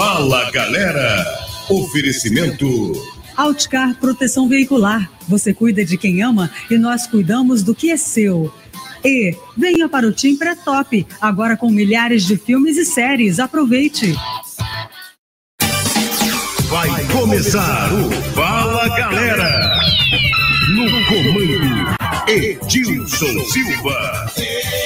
Fala galera! Oferecimento. Outcar Proteção Veicular. Você cuida de quem ama e nós cuidamos do que é seu. E venha para o Tim Pré-Top, agora com milhares de filmes e séries. Aproveite! Vai começar o Fala Galera. No comando, Edilson Silva.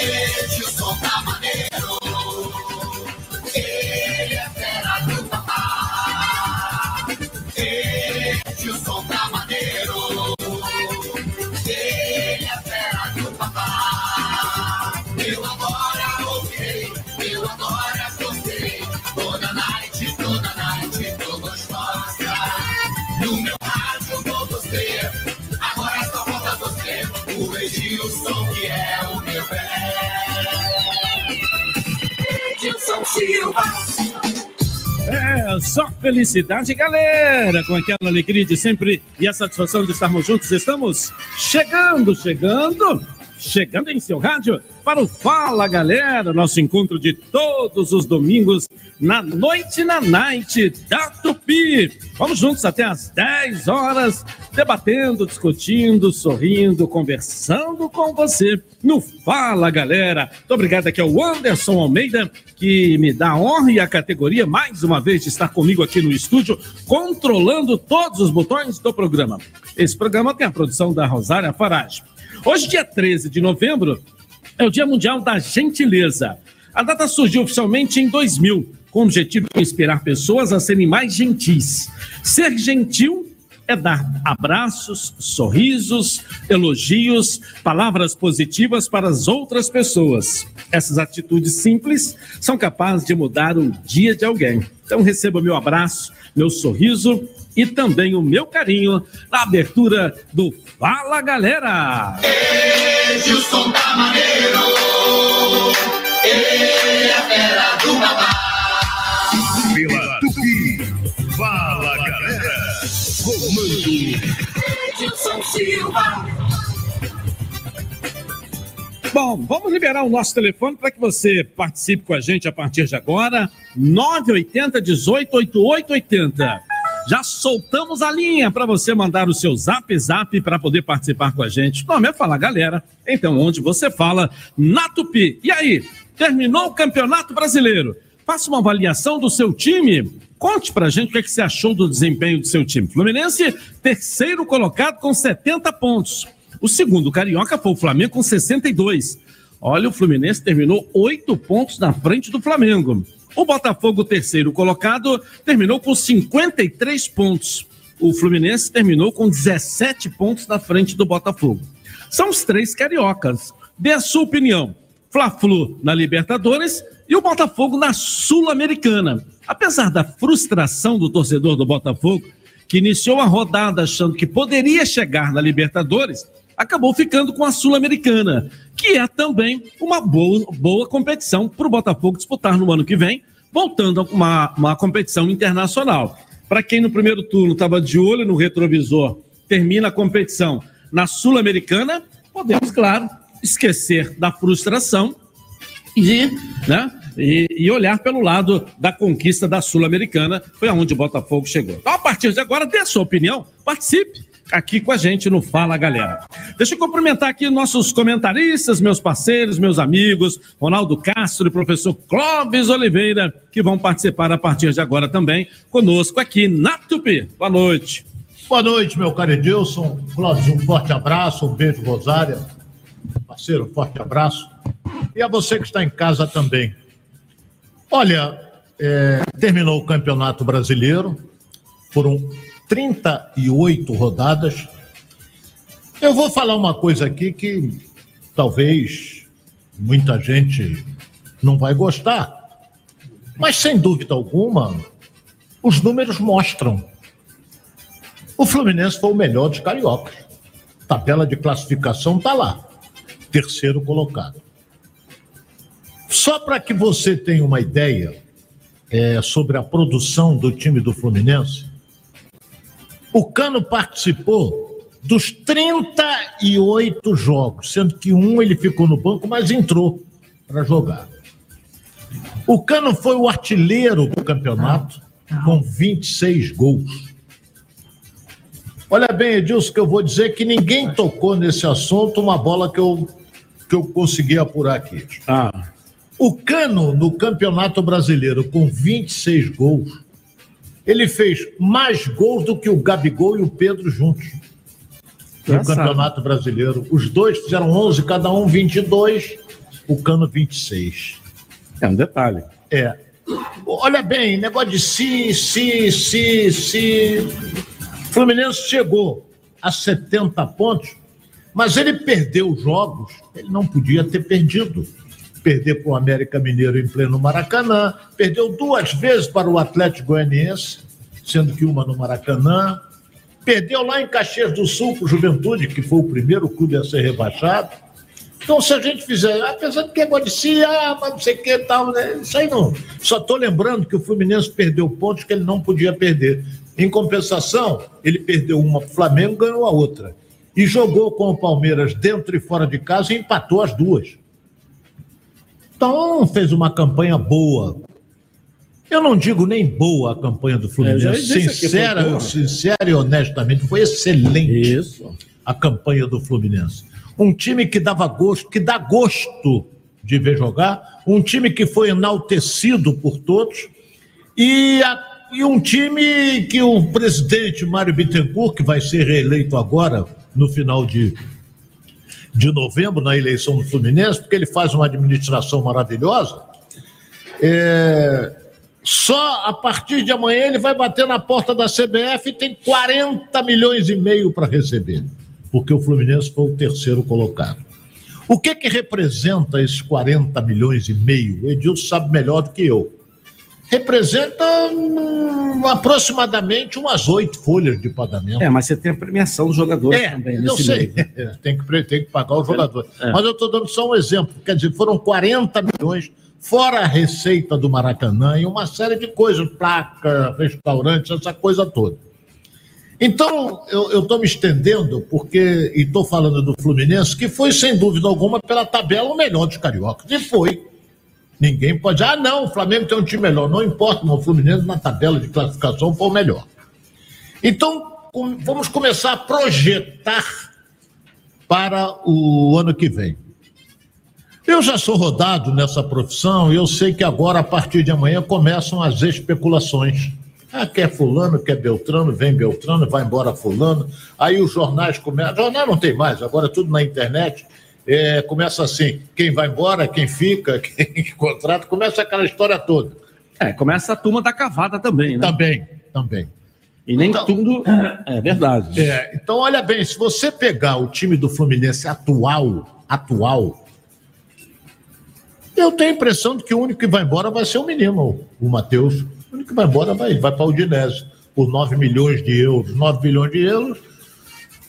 É, só felicidade, galera! Com aquela alegria de sempre e a satisfação de estarmos juntos, estamos chegando, chegando, chegando em seu rádio para o Fala, galera! Nosso encontro de todos os domingos na noite na night da Tupi. Vamos juntos até às 10 horas, debatendo, discutindo, sorrindo, conversando com você no Fala, galera. Muito obrigado aqui ao Anderson Almeida, que me dá a honra e a categoria mais uma vez de estar comigo aqui no estúdio, controlando todos os botões do programa. Esse programa tem a produção da Rosária Farage. Hoje, dia 13 de novembro, é o Dia Mundial da Gentileza. A data surgiu oficialmente em 2000, com o objetivo de inspirar pessoas a serem mais gentis. Ser gentil é dar abraços, sorrisos, elogios, palavras positivas para as outras pessoas. Essas atitudes simples são capazes de mudar o dia de alguém. Então receba meu abraço, meu sorriso e também o meu carinho na abertura do Fala Galera! Edilson tá maneiro. Ele é fera do babá. Pela Tupi. Fala galera. Comando. Edilson Silva. Bom, vamos liberar o nosso telefone para que você participe com a gente a partir de agora. 980 18 8880. Já soltamos a linha para você mandar o seu zap zap para poder participar com a gente. O nome é Fala Galera. Então, onde você fala na Tupi. E aí, terminou o Campeonato Brasileiro? Faça uma avaliação do seu time. Conte pra gente o que, é que você achou do desempenho do seu time. Fluminense, terceiro colocado com 70 pontos. O segundo carioca foi o Flamengo com 62. Olha, o Fluminense terminou oito pontos na frente do Flamengo. O Botafogo, terceiro colocado, terminou com 53 pontos. O Fluminense terminou com 17 pontos na frente do Botafogo. São os três cariocas. Dê a sua opinião. Fla-Flu na Libertadores e o Botafogo na Sul-Americana. Apesar da frustração do torcedor do Botafogo, que iniciou a rodada achando que poderia chegar na Libertadores, acabou ficando com a Sul-Americana, que é também uma boa, boa competição para o Botafogo disputar no ano que vem, voltando a uma, uma competição internacional. Para quem no primeiro turno estava de olho no retrovisor, termina a competição na Sul-Americana, podemos, claro, esquecer da frustração e, né, e, e, olhar pelo lado da conquista da Sul-Americana, foi aonde o Botafogo chegou. Então, a partir de agora, dê a sua opinião, participe aqui com a gente no Fala Galera. Deixa eu cumprimentar aqui nossos comentaristas, meus parceiros, meus amigos, Ronaldo Castro e professor Clóvis Oliveira, que vão participar a partir de agora também conosco aqui na Tupi. Boa noite. Boa noite, meu caro Edilson. Clóvis, um forte abraço, um beijo, Rosária. Parceiro, um forte abraço. E a você que está em casa também. Olha, é, terminou o Campeonato Brasileiro, foram 38 rodadas. Eu vou falar uma coisa aqui que talvez muita gente não vai gostar, mas sem dúvida alguma, os números mostram. O Fluminense foi o melhor dos cariocas. Tabela de classificação está lá, terceiro colocado. Só para que você tenha uma ideia é, sobre a produção do time do Fluminense, o Cano participou dos 38 jogos, sendo que um ele ficou no banco, mas entrou para jogar. O Cano foi o artilheiro do campeonato com 26 gols. Olha bem, Edilson, que eu vou dizer que ninguém tocou nesse assunto uma bola que eu, que eu consegui apurar aqui. Ah, O Cano, no Campeonato Brasileiro, com 26 gols, ele fez mais gols do que o Gabigol e o Pedro juntos. No Engraçado. Campeonato Brasileiro. Os dois fizeram 11, cada um 22, o Cano 26. é um detalhe. É. Olha bem, negócio de se, se, se, se. Fluminense chegou a 70 pontos, mas ele perdeu jogos, ele não podia ter perdido. Perder para o América Mineiro em pleno Maracanã, perdeu duas vezes para o Atlético Goianiense, sendo que uma no Maracanã. Perdeu lá em Caxias do Sul para o Juventude, que foi o primeiro clube a ser rebaixado. Então, se a gente fizer, apesar de que é si, ah, mas não sei o que tal, né? Isso aí não. Só estou lembrando que o Fluminense perdeu pontos que ele não podia perder. Em compensação, ele perdeu uma para o Flamengo ganhou a outra. E jogou com o Palmeiras dentro e fora de casa e empatou as duas. Então, fez uma campanha boa. Eu não digo nem boa a campanha do É, Fluminense. foi sincera, sincera e honestamente, foi excelente Isso. a campanha do Fluminense. Um time que dava gosto, que dá gosto de ver jogar, um time que foi enaltecido por todos e, a- e um time que o presidente Mário Bittencourt, que vai ser reeleito agora no final de, de novembro na eleição do Fluminense, porque ele faz uma administração maravilhosa. é, só a partir de amanhã ele vai bater na porta da CBF e tem 40 milhões e meio para receber, porque o Fluminense foi o terceiro colocado. O que que representa esses 40 milhões e meio? Edilson sabe melhor do que eu. Representa hum, aproximadamente umas oito folhas de pagamento. É, mas você tem a premiação dos jogadores É, também eu sei. né? tem, que, tem que pagar o jogador. É. Mas eu estou dando só um exemplo. Quer dizer, foram 40 milhões, fora a receita do Maracanã e uma série de coisas, placa, restaurantes, essa coisa toda. Então, eu estou me estendendo porque, e estou falando do Fluminense, que foi, sem dúvida alguma, pela tabela, o melhor dos cariocas. E foi. Ninguém pode ah, não, o Flamengo tem um time melhor. Não importa, mas o Fluminense na tabela de classificação foi o melhor. Então, com- vamos começar a projetar para o ano que vem. Eu já sou rodado nessa profissão e eu sei que agora, a partir de amanhã, começam as especulações. Ah, quer fulano, quer Beltrano, vem Beltrano, vai embora fulano. Aí os jornais começam. Jornal não tem mais, agora é tudo na internet. É, começa assim: quem vai embora, quem fica, quem contrata, começa aquela história toda. É, começa a turma da cavada também, né? Também, também. E nem Então- tudo é verdade. É, então, olha bem, se você pegar o time do Fluminense atual, atual, eu tenho a impressão de que o único que vai embora vai ser o menino, o Matheus. O único que vai embora vai, vai para o Udinese, por 9 milhões de euros. 9 milhões de euros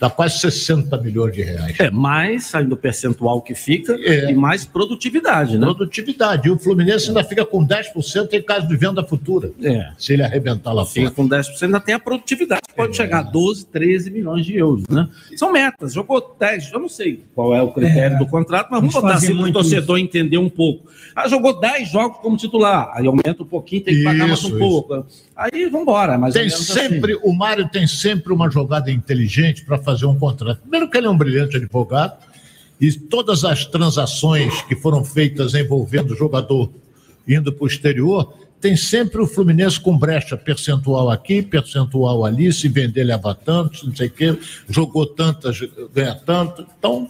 dá quase 60 milhões de reais. É, mais saindo do percentual que fica É. e mais produtividade, né? Produtividade. E o Fluminense ainda fica com 10% em caso de venda futura, É. se ele arrebentar lá Fica fora. com 10%, ainda tem a produtividade, que pode chegar a 12, 13 milhões de euros, né? São metas, jogou 10, eu não sei qual é o critério É. do contrato, mas vamos botar assim para o torcedor entender um pouco. Ah, jogou 10 jogos como titular, aí aumenta um pouquinho, tem que pagar mais Isso, um isso. pouco. Aí vamos embora, Tem menos sempre, assim. o Mário tem sempre uma jogada inteligente para fazer um contrato. Primeiro que ele é um brilhante advogado e todas as transações que foram feitas envolvendo o jogador indo para o exterior, tem sempre o Fluminense com brecha percentual aqui, percentual ali, se vender leva tanto, não sei o quê, jogou tantas, ganha tanto. Então,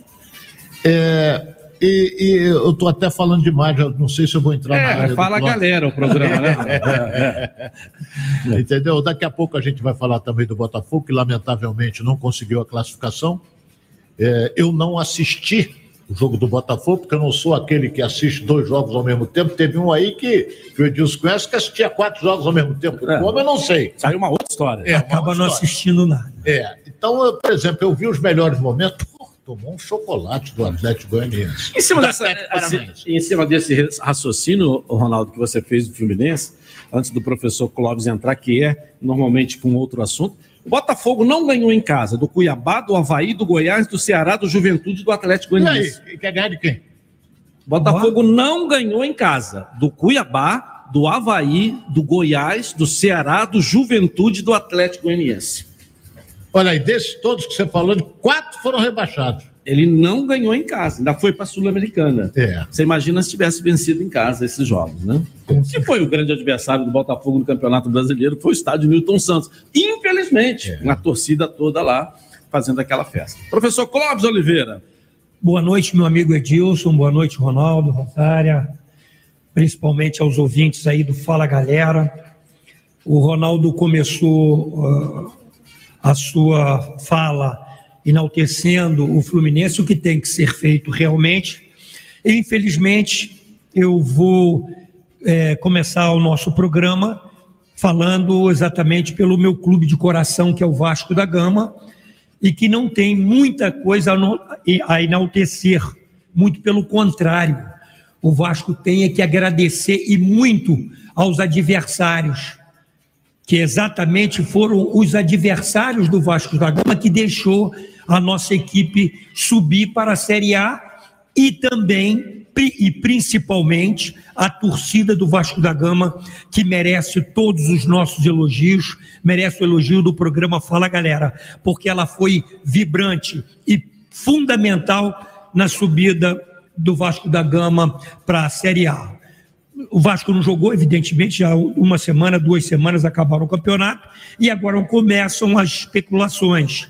é, e, e eu estou até falando demais, não sei se eu vou entrar na É, área do fala a galera o programa, né? É, é. Entendeu? Daqui a pouco a gente vai falar também do Botafogo, que lamentavelmente não conseguiu a classificação. É, eu não assisti o jogo do Botafogo, porque eu não sou aquele que assiste dois jogos ao mesmo tempo. Teve um aí que, que o Edilson conhece que assistia quatro jogos ao mesmo tempo. É. Como eu não sei. Saiu uma outra história. É, Acaba não história. assistindo nada. É. Então, eu, por exemplo, eu vi os melhores momentos. Tomou um chocolate do Atlético Goianiense. Em cima, dessa, assim, em cima desse raciocínio, Ronaldo, que você fez do Fluminense, antes do professor Clóvis entrar, que é normalmente com outro assunto, o Botafogo não ganhou em casa do Cuiabá, do Havaí, do Goiás, do Ceará, do Juventude e do Atlético E aí, Goianiense. quer ganhar de quem? Botafogo não ganhou em casa do Cuiabá, do Havaí, do Goiás, do Ceará, do Juventude e do Atlético Goianiense. Olha aí, desses todos que você falou, quatro foram rebaixados. Ele não ganhou em casa, ainda foi para a Sul-Americana. É. Você imagina se tivesse vencido em casa esses jogos, né? Que foi o grande adversário do Botafogo no Campeonato Brasileiro, foi o estádio Newton Santos. Infelizmente, É. uma torcida toda lá fazendo aquela festa. Professor Clóvis Oliveira, Boa noite, meu amigo Edilson. Boa noite, Ronaldo, Rosária. Principalmente aos ouvintes aí do Fala Galera. O Ronaldo começou ah, a sua fala enaltecendo o Fluminense, o que tem que ser feito realmente. Infelizmente, eu vou eh, começar o nosso programa falando exatamente pelo meu clube de coração, que é o Vasco da Gama, e que não tem muita coisa a enaltecer, muito pelo contrário. O Vasco tem é que agradecer e muito aos adversários, que exatamente foram os adversários do Vasco da Gama que deixou a nossa equipe subir para a Série A e também e principalmente a torcida do Vasco da Gama que merece todos os nossos elogios, merece o elogio do programa Fala Galera, porque ela foi vibrante e fundamental na subida do Vasco da Gama para a Série A. O Vasco não jogou, evidentemente, já uma semana, duas semanas acabaram o campeonato e agora começam as especulações.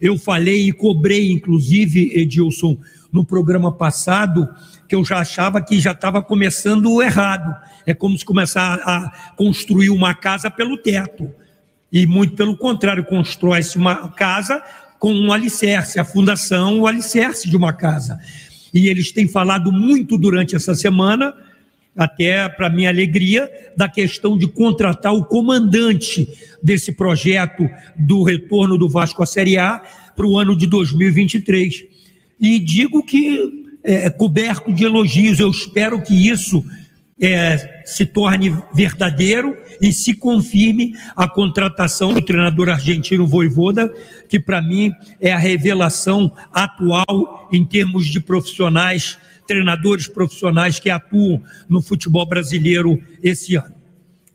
Eu falei e cobrei, inclusive, Edilson, no programa passado, que eu já achava que já estava começando errado. É como se começar a construir uma casa pelo teto. E muito pelo contrário, constrói-se uma casa com um alicerce, a fundação, o alicerce de uma casa. E eles têm falado muito durante essa semana, até para minha alegria, da questão de contratar o comandante desse projeto do retorno do Vasco à Série A para o ano de 2023. E digo que é coberto de elogios, eu espero que isso é, se torne verdadeiro e se confirme a contratação do treinador argentino Voivoda, que para mim é a revelação atual em termos de profissionais, treinadores profissionais que atuam no futebol brasileiro esse ano.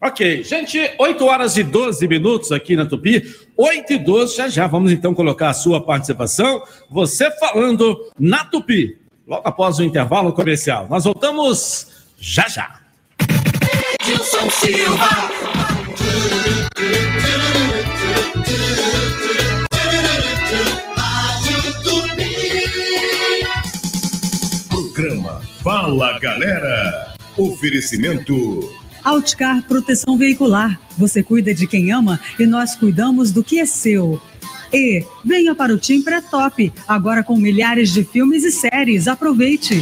Ok, gente, 8 horas e 12 minutos aqui na Tupi. 8 e 12, já já vamos então colocar a sua participação. Você falando na Tupi, logo após o intervalo comercial. Nós voltamos já já. Edilson Silva. Fala Galera. Oferecimento Outcar Proteção Veicular. Você cuida de quem ama e nós cuidamos do que é seu. E venha para o Tim Pré-Top, agora com milhares de filmes e séries. Aproveite!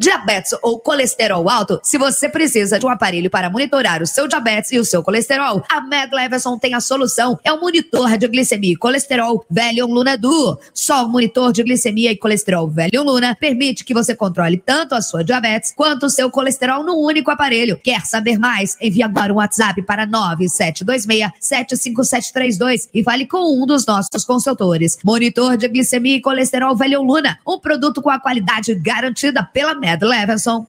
Diabetes ou colesterol alto? Se você precisa de um aparelho para monitorar o seu diabetes e o seu colesterol, a Med Leveson tem a solução. É o monitor de glicemia e colesterol Velion Luna Duo. Só o monitor de glicemia e colesterol Velion Luna permite que você controle tanto a sua diabetes quanto o seu colesterol num único aparelho. Quer saber mais? Envie agora um WhatsApp para 9726-75732 e fale com um dos nossos consultores. Monitor de glicemia e colesterol Velion Luna, um produto com a qualidade garantida pela Med Leveson.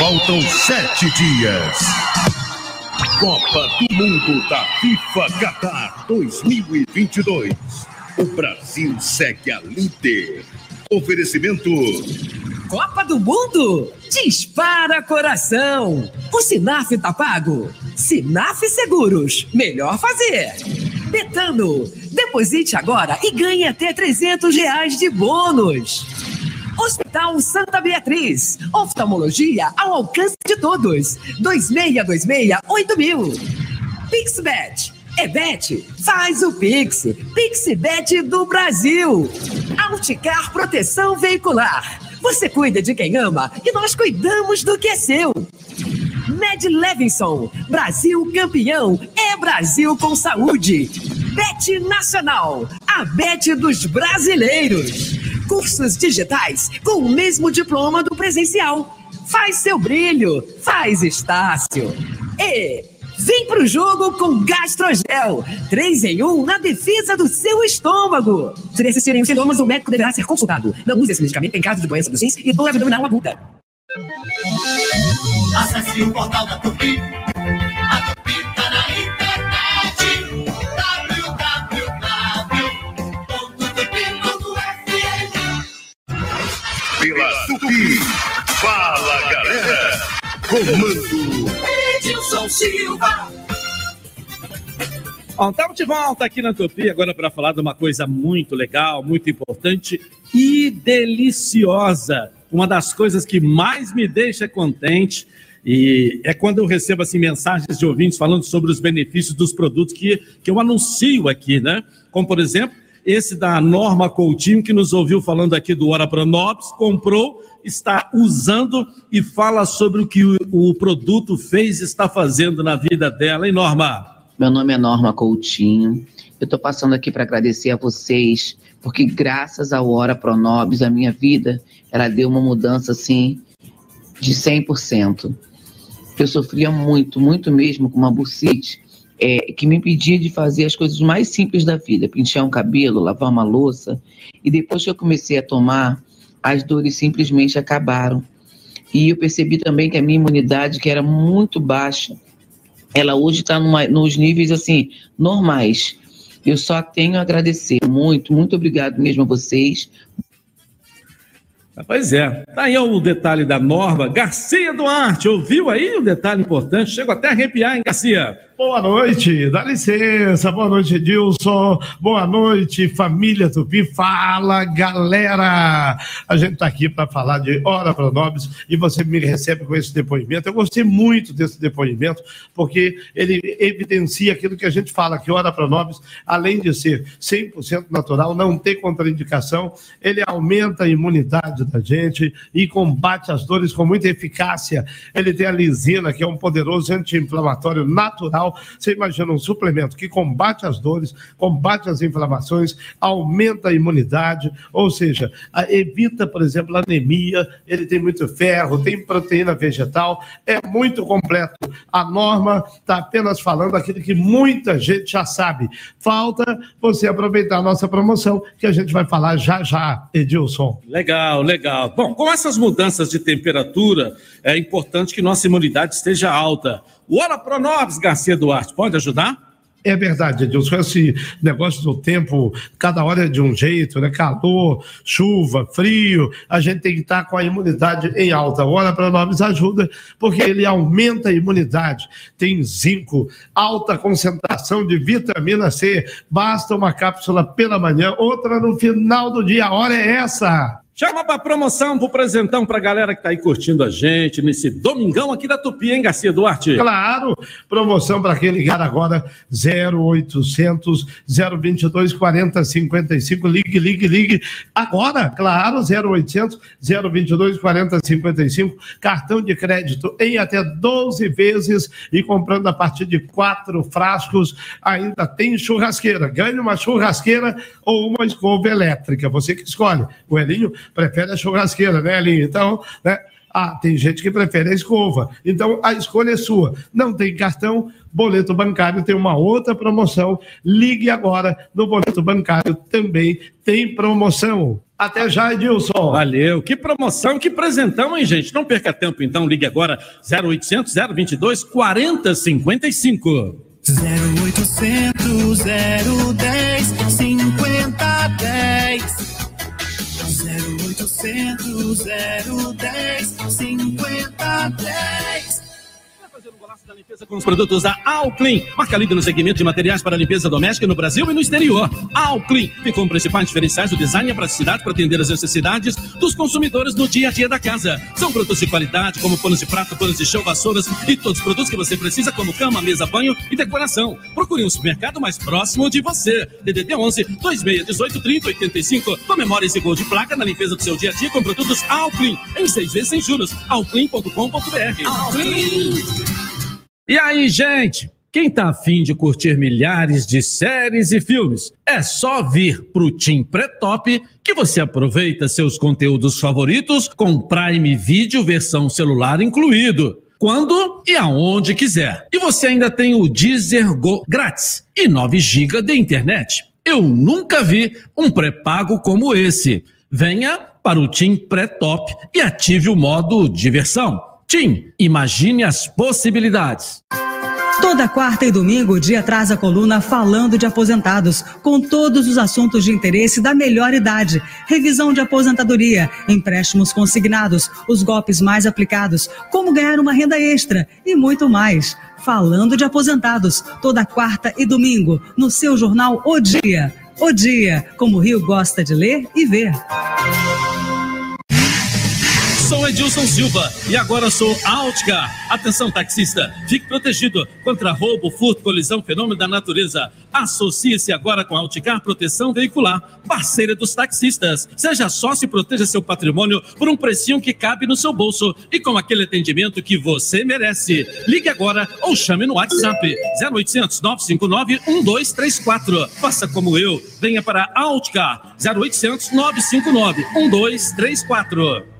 Faltam sete dias. Copa do Mundo da FIFA Qatar 2022. O Brasil segue a líder. Oferecimento. Copa do Mundo? Dispara coração! O Sinaf tá pago? Sinaf Seguros, melhor fazer! Betano, deposite agora e ganhe até 300 reais de bônus! Hospital Santa Beatriz, oftalmologia ao alcance de todos, 2626-8000. PixBet, é Bet, faz o Pix, PixBet do Brasil. Alticar Proteção Veicular, você cuida de quem ama e nós cuidamos do que é seu. Med Levinson, Brasil campeão, é Brasil com saúde. Bet Nacional, a Bet dos brasileiros. Cursos digitais com o mesmo diploma do presencial. Faz seu brilho, faz Estácio. E vem pro jogo com Gastrogel. Três em um na defesa do seu estômago. Se persistirem os sintomas, o médico deverá ser consultado. Não use esse medicamento em caso de doença dos rins e dor abdominal aguda. Acesse o portal da Tupi. Comando. Edilson Silva. Bom, estamos de volta aqui na Tupi agora para falar de uma coisa muito legal, muito importante e deliciosa. Uma das coisas que mais me deixa contente e é quando eu recebo assim mensagens de ouvintes falando sobre os benefícios dos produtos que, que eu anuncio aqui, né? Como por exemplo, esse da Norma Coutinho que nos ouviu falando aqui do Ora Pronobis, comprou, está usando e fala sobre o que o, produto fez e está fazendo na vida dela, hein, Norma? Meu nome é Norma Coutinho. Eu estou passando aqui para agradecer a vocês, porque graças ao Hora Pronobis, a minha vida, ela deu uma mudança assim de 100%. Eu sofria muito, muito mesmo com uma bucite, é, que me impedia de fazer as coisas mais simples da vida, pentear um cabelo, lavar uma louça. E depois que eu comecei a tomar, as dores simplesmente acabaram. E eu percebi também que a minha imunidade, que era muito baixa, ela hoje está nos níveis assim normais. Eu só tenho a agradecer muito, muito obrigado mesmo a vocês. Pois é, tá aí o detalhe da Norma. Garcia Duarte, ouviu aí o detalhe importante? Chego até a arrepiar, hein, Garcia? Boa noite, dá licença, boa noite, Edilson, boa noite, família Tupi, fala galera! A gente está aqui para falar de Hora Pronobis e você me recebe com esse depoimento. Eu gostei muito desse depoimento, porque ele evidencia aquilo que a gente fala, que Hora Pronobis, além de ser 100% natural, não tem contraindicação, ele aumenta a imunidade da gente e combate as dores com muita eficácia. Ele tem a lisina, que é um poderoso anti-inflamatório natural você imagina um suplemento que combate as dores, combate as inflamações, aumenta a imunidade, ou seja, evita, por exemplo, anemia, ele tem muito ferro, tem proteína vegetal, é muito completo. A norma está apenas falando aquilo que muita gente já sabe. Falta você aproveitar a nossa promoção, que a gente vai falar já já, Edilson. Legal, legal. Bom, com essas mudanças de temperatura, é importante que nossa imunidade esteja alta. O Hora Pronobis, Garcia Duarte, pode ajudar? É verdade, Edilson. Esse negócio do tempo, cada hora é de um jeito, né? Calor, chuva, frio, a gente tem que estar com a imunidade em alta. O Hora Pronobis ajuda, porque ele aumenta a imunidade. Tem zinco, alta concentração de vitamina C. Basta uma cápsula pela manhã, outra no final do dia. A hora é essa. Chama pra promoção, pro presentão pra galera que tá aí curtindo a gente nesse domingão aqui da Tupi, hein, Garcia Duarte? Claro, promoção para quem ligar agora 0800 022 40 55. Ligue, ligue, ligue. Agora, claro, 0800 022 40 55. Cartão de crédito em até 12 vezes e comprando a partir de quatro frascos. Ainda tem churrasqueira. Ganhe uma churrasqueira ou uma escova elétrica. Você que escolhe. O Elinho prefere a churrasqueira, né, Elinho? Então, né? Ah, tem gente que prefere a escova. Então, a escolha é sua. Não tem cartão, boleto bancário tem uma outra promoção. Ligue agora no boleto bancário também tem promoção. Até já, Edilson. Valeu, que promoção, que presentão, hein, gente? Não perca tempo, então, ligue agora 0800 022 4055. 0800 010 5010 0800 010 5010 com os produtos da Alclean, marca líder no segmento de materiais para limpeza doméstica no Brasil e no exterior. Alclean fica com principais diferenciais do design e a praticidade para atender as necessidades dos consumidores no dia a dia da casa. São produtos de qualidade, como panos de prato, panos de chão, vassouras e todos os produtos que você precisa, como cama, mesa, banho e decoração. Procure um supermercado mais próximo de você. DDD 11 2618 30 85. Comemore esse gol de placa na limpeza do seu dia a dia com produtos Alclean em seis vezes sem juros. Alclean.com.br. E aí, gente? Quem tá afim de curtir milhares de séries e filmes, é só vir pro Team Pré-Top que você aproveita seus conteúdos favoritos com Prime Video versão celular incluído. Quando e aonde quiser. E você ainda tem o Deezer Go grátis e 9 GB de internet. Eu nunca vi um pré-pago como esse. Venha para o Team Pré-Top e ative o modo diversão. Tim, imagine as possibilidades. Toda quarta e domingo, o dia traz a coluna Falando de Aposentados, com todos os assuntos de interesse da melhor idade. Revisão de aposentadoria, empréstimos consignados, os golpes mais aplicados, como ganhar uma renda extra e muito mais. Falando de Aposentados, toda quarta e domingo, no seu jornal O Dia. O Dia, como o Rio gosta de ler e ver. Sou Edilson Silva e agora sou Outcar. Atenção, taxista, fique protegido contra roubo, furto, colisão, fenômeno da natureza. Associe-se agora com a Outcar Proteção Veicular, parceira dos taxistas. Seja sócio e proteja seu patrimônio por um precinho que cabe no seu bolso e com aquele atendimento que você merece. Ligue agora ou chame no WhatsApp 0800 959 1234. Faça como eu, venha para Outcar 0800 959 1234.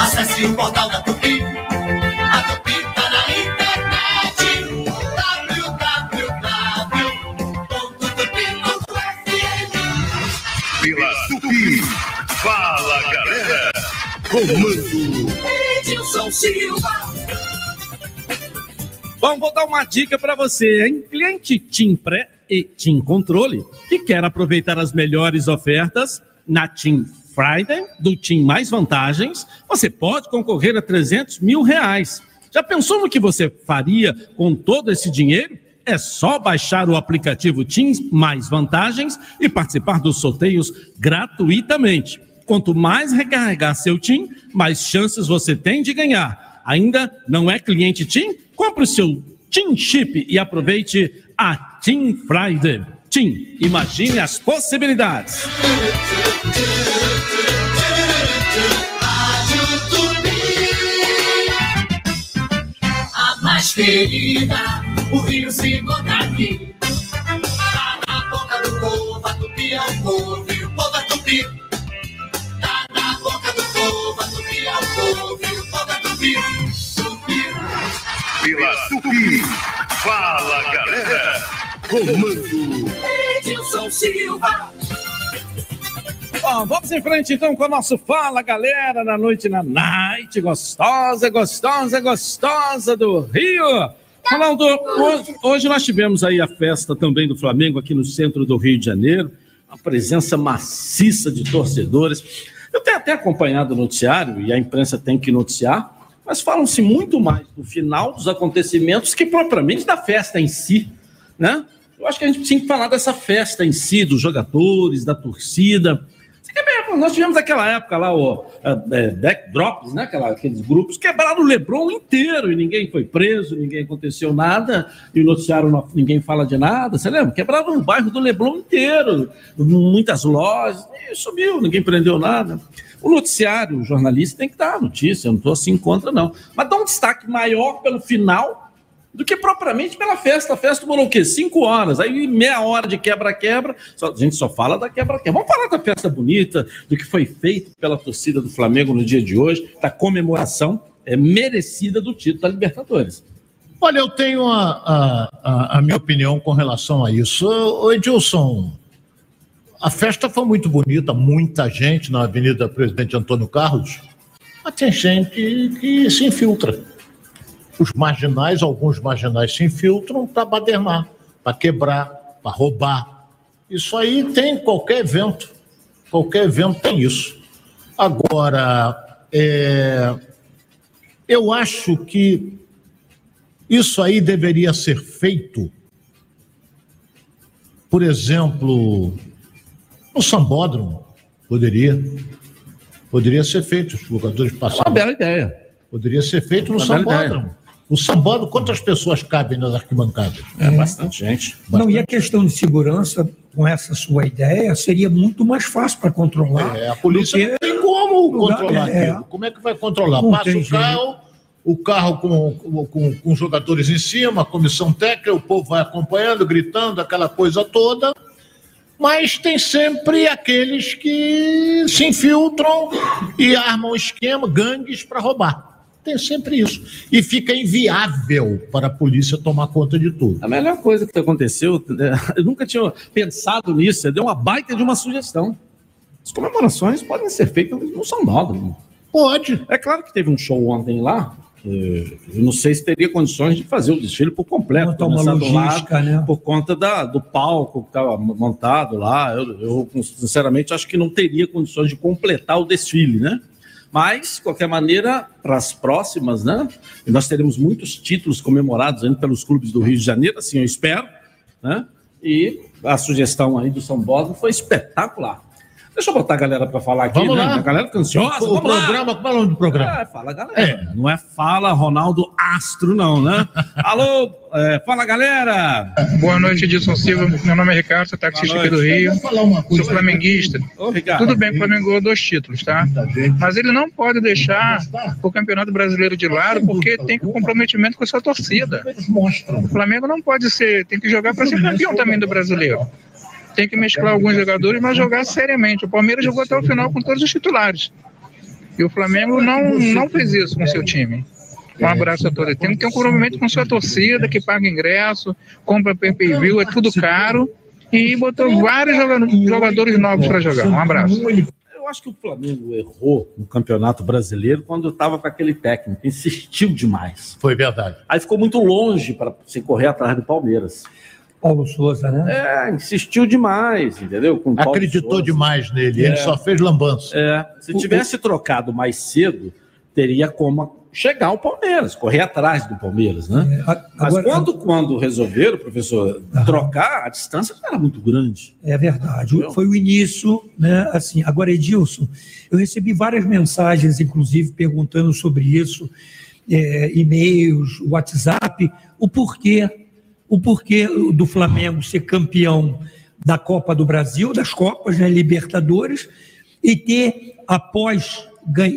Acesse o portal da Tupi. A Tupi tá na internet. www.tupi.fm Pela Tupi. Fala, galera. Comando. Edilson Silva. Bom, vou dar uma dica para você, hein? Cliente Team Pré e Team Controle, que quer aproveitar as melhores ofertas na Team Friday, do Team Mais Vantagens, você pode concorrer a 300 mil reais. Já pensou no que você faria com todo esse dinheiro? É só baixar o aplicativo Team Mais Vantagens e participar dos sorteios gratuitamente. Quanto mais recarregar seu TIM, mais chances você tem de ganhar. Ainda não é cliente TIM? Compre o seu TIM Chip e aproveite a TIM Friday. TIM. Imagine as possibilidades. A mais querida, o Rio se encontra aqui. Tá na boca do povo, a tupi é o povo e o povo é tupi. Tá na boca do povo, a tupi é o povo e o povo é tupi. Tupi. Pela Tupi. Fala, galera. Comando. Edilson Silva. Bom, vamos em frente então com o nosso Fala Galera na noite na night, gostosa, gostosa, gostosa do Rio. Ronaldo, hoje, hoje nós tivemos aí a festa também do Flamengo aqui no centro do Rio de Janeiro, uma presença maciça de torcedores. Eu tenho até acompanhado o noticiário e a imprensa tem que noticiar, mas falam-se muito mais do final dos acontecimentos que propriamente da festa em si, né? Eu acho que a gente tinha que falar dessa festa em si, dos jogadores, da torcida. Nós tivemos naquela época lá o é, backdrops, né? Aquela, aqueles grupos quebraram o Lebron inteiro e ninguém foi preso, ninguém aconteceu nada, e o noticiário não- ninguém fala de nada. Você lembra? Quebraram o bairro do Leblon inteiro, muitas lojas, e sumiu, ninguém prendeu nada. O noticiário, o jornalista tem que dar a notícia, eu não estou assim contra, não. Mas dá um destaque maior pelo final do que propriamente pela festa. A festa demorou o quê? Cinco horas. Aí meia hora de quebra-quebra. A gente só fala da quebra-quebra. Vamos falar da festa bonita, do que foi feito pela torcida do Flamengo no dia de hoje, da comemoração é, merecida do título da Libertadores. Olha, eu tenho a, a, a- a minha opinião com relação a isso. Ô, Edilson, a festa foi muito bonita, muita gente na Avenida Presidente Antônio Carlos, mas tem gente que se infiltra. Os marginais, alguns marginais se infiltram para badernar, para quebrar, para roubar. Isso aí tem em qualquer evento. Qualquer evento tem isso. Agora, é, eu acho que isso aí deveria ser feito, por exemplo, no sambódromo. Poderia. Poderia ser feito, os jogadores passaram. Uma bela ideia. Poderia ser feito no Uma bela sambódromo. O sambódromo, quantas pessoas cabem nas arquibancadas? É, bastante gente. Não, e a questão de segurança, com essa sua ideia, seria muito mais fácil para controlar. É, a polícia que- não tem como lugar- controlar é. aquilo. Como é que vai controlar? Não Passa o jeito. carro, o carro com, com, com- com jogadores em cima, a comissão técnica, o povo vai acompanhando, gritando, aquela coisa toda. Mas tem sempre aqueles que se infiltram e armam esquema, gangues para roubar. Tem sempre isso. E fica inviável para a polícia tomar conta de tudo. A melhor coisa que aconteceu, né, eu nunca tinha pensado nisso, você deu uma baita de uma sugestão. As comemorações podem ser feitas no sambódromo. Pode. É claro que teve um show ontem lá, eu não sei se teria condições de fazer o desfile por completo. Montar uma logística, né? Por conta da, do palco que estava montado lá. Eu, eu, sinceramente, acho que não teria condições de completar o desfile, né? Mas, de qualquer maneira, para as próximas, né? Nós teremos muitos títulos comemorados ainda pelos clubes do Rio de Janeiro, assim eu espero, né? E a sugestão aí do São Bósio foi espetacular. Deixa eu botar a galera para falar aqui, Vamos né? lá. A galera fica ansiosa. O vamos lá. programa, qual é o nome do programa? É, fala galera. Não é fala Ronaldo Astro, não, né? Alô, é, fala galera. Boa noite, Edilson Silva. Meu nome é Ricardo, sou taxista aqui do Rio. Sou flamenguista. Ô. Tudo bem que o Flamengo ganhou dois títulos, tá? Mas ele não pode deixar o Campeonato Brasileiro de lado porque tem que comprometimento com a sua torcida. O Flamengo não pode ser, tem que jogar para ser campeão também do Brasileiro. Tem que mesclar alguns jogadores, mas jogar seriamente. O Palmeiras jogou até o final com todos os titulares. E o Flamengo não, não fez isso com seu time. Um abraço a todos. Tem que ter um comprometimento com sua torcida, que paga ingresso, compra pay-per-view, é tudo caro. E botou vários joga- jogadores novos para jogar. Um abraço. Eu acho que o Flamengo errou no Campeonato Brasileiro quando estava com aquele técnico, insistiu demais. Foi verdade. Aí ficou muito longe para se correr atrás do Palmeiras. Paulo Souza, né? É, insistiu demais, entendeu? Com Acreditou Souza. demais nele, ele É. só fez lambança. É, se tivesse trocado mais cedo, teria como chegar ao Palmeiras, correr atrás do Palmeiras, né? Mas agora- quando, quando resolveram, professor, trocar, a distância não era muito grande. É verdade. Foi o início, né? Assim, agora, Edilson, eu recebi várias mensagens, inclusive, perguntando sobre isso, é, e-mails, WhatsApp, o porquê, o porquê do Flamengo ser campeão da Copa do Brasil, das Copas, né, Libertadores, e ter, após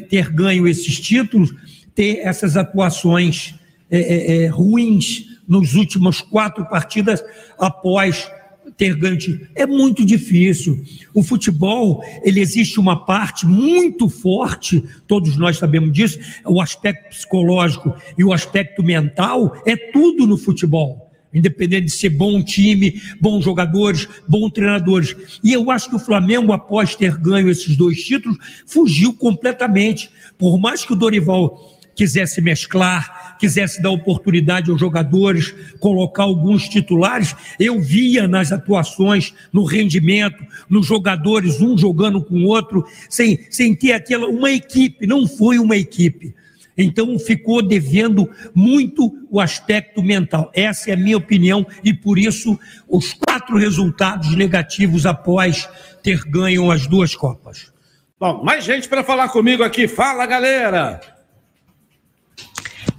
ter ganho esses títulos, ter essas atuações é, é, é, ruins nos últimos quatro partidas após ter ganho título. É muito difícil. O futebol, ele existe uma parte muito forte, todos nós sabemos disso, o aspecto psicológico e o aspecto mental, é tudo no futebol. Independente de ser bom time, bons jogadores, bons treinadores. E eu acho que o Flamengo, após ter ganho esses dois títulos, fugiu completamente. Por mais que o Dorival quisesse mesclar, quisesse dar oportunidade aos jogadores, colocar alguns titulares, eu via nas atuações, no rendimento, nos jogadores, um jogando com o outro, sem, sem ter aquela uma equipe, não foi uma equipe. Então ficou devendo muito o aspecto mental. Essa é a minha opinião e por isso os quatro resultados negativos após ter ganho as duas Copas. Bom, mais gente para falar comigo aqui. Fala, galera!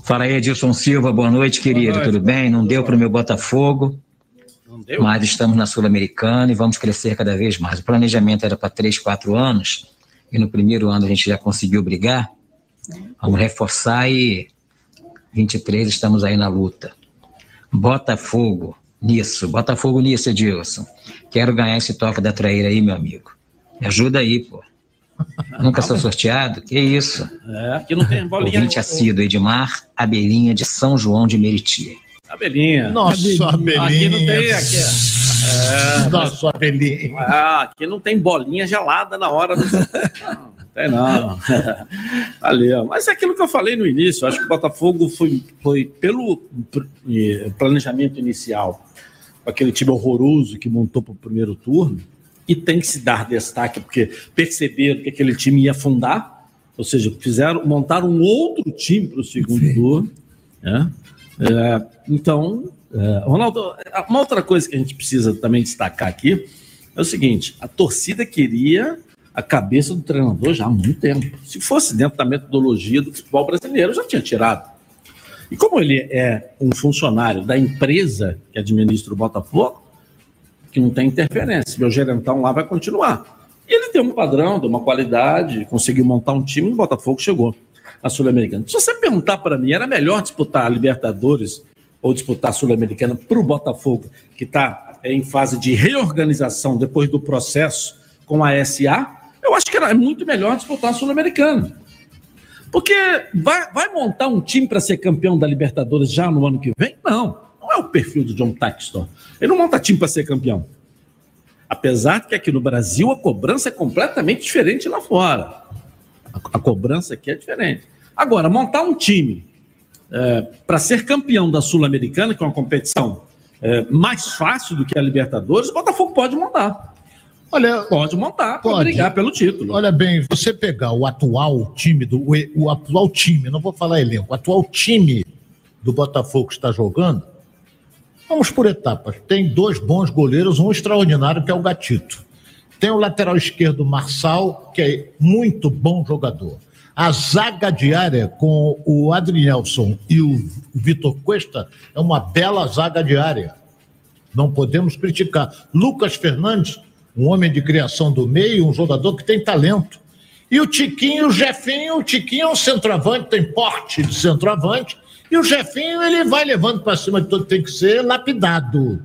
Fala aí, Edilson Silva. Boa noite, querido. Boa noite. Tudo bem? Não deu para o meu Botafogo, mas estamos na Sul-Americana e vamos crescer cada vez mais. O planejamento era para três, quatro anos e no primeiro ano a gente já conseguiu brigar. Vamos reforçar e 23 estamos aí na luta. Botafogo nisso, Botafogo nisso, Edilson. Quero ganhar esse toque da traíra aí, meu amigo. Me ajuda aí, pô. Nunca sou sorteado? Que isso? É, aqui não tem bolinha. Ouvinte assíduo, Edmar Abelinha de São João de Meriti. Abelinha. Nossa, Abelinha. Aqui não tem. Aqui, é, Nossa, Abelinha. Ah, aqui não tem bolinha gelada na hora do. Tem não. Valeu. Mas é aquilo que eu falei no início. Acho que o Botafogo foi, foi pelo planejamento inicial, com aquele time horroroso que montou para o primeiro turno e tem que se dar destaque, porque perceberam que aquele time ia afundar, ou seja, fizeram, montaram um outro time para o segundo Sim. turno. Né? É, então, é, Ronaldo, uma outra coisa que a gente precisa também destacar aqui é o seguinte: a torcida queria a cabeça do treinador já há muito tempo. Se fosse dentro da metodologia do futebol brasileiro, já tinha tirado. E como ele é um funcionário da empresa que administra o Botafogo, que não tem interferência. Meu gerentão lá vai continuar. E ele tem um padrão, tem uma qualidade, conseguiu montar um time, o Botafogo chegou à Sul-Americana. Se você perguntar para mim, era melhor disputar a Libertadores ou disputar a Sul-Americana para o Botafogo, que está em fase de reorganização depois do processo com a SA, eu acho que era muito melhor disputar a Sul-Americana. Porque vai, vai montar um time para ser campeão da Libertadores já no ano que vem? Não. Não é o perfil do John Textor. Ele não monta time para ser campeão. Apesar que aqui no Brasil a cobrança é completamente diferente lá fora. A, a cobrança aqui é diferente. Agora, montar um time é, para ser campeão da Sul-Americana, que é uma competição é, mais fácil do que a Libertadores, o Botafogo pode montar. Olha, pode montar para brigar pelo título. Olha bem, você pegar o atual time do o, o atual time, não vou falar elenco, o atual time do Botafogo que está jogando, Vamos por etapas. Tem dois bons goleiros, um extraordinário, que é o Gatito. Tem o lateral esquerdo, Marçal, que é muito bom jogador. A zaga diária com o Adrielson e o Vitor Cuesta é uma bela zaga diária. Não podemos criticar. Lucas Fernandes, um homem de criação do meio, um jogador que tem talento. E o Tiquinho, o Jefinho, o Tiquinho é um centroavante, tem porte de centroavante, e o Jefinho, ele vai levando para cima de tudo, tem que ser lapidado.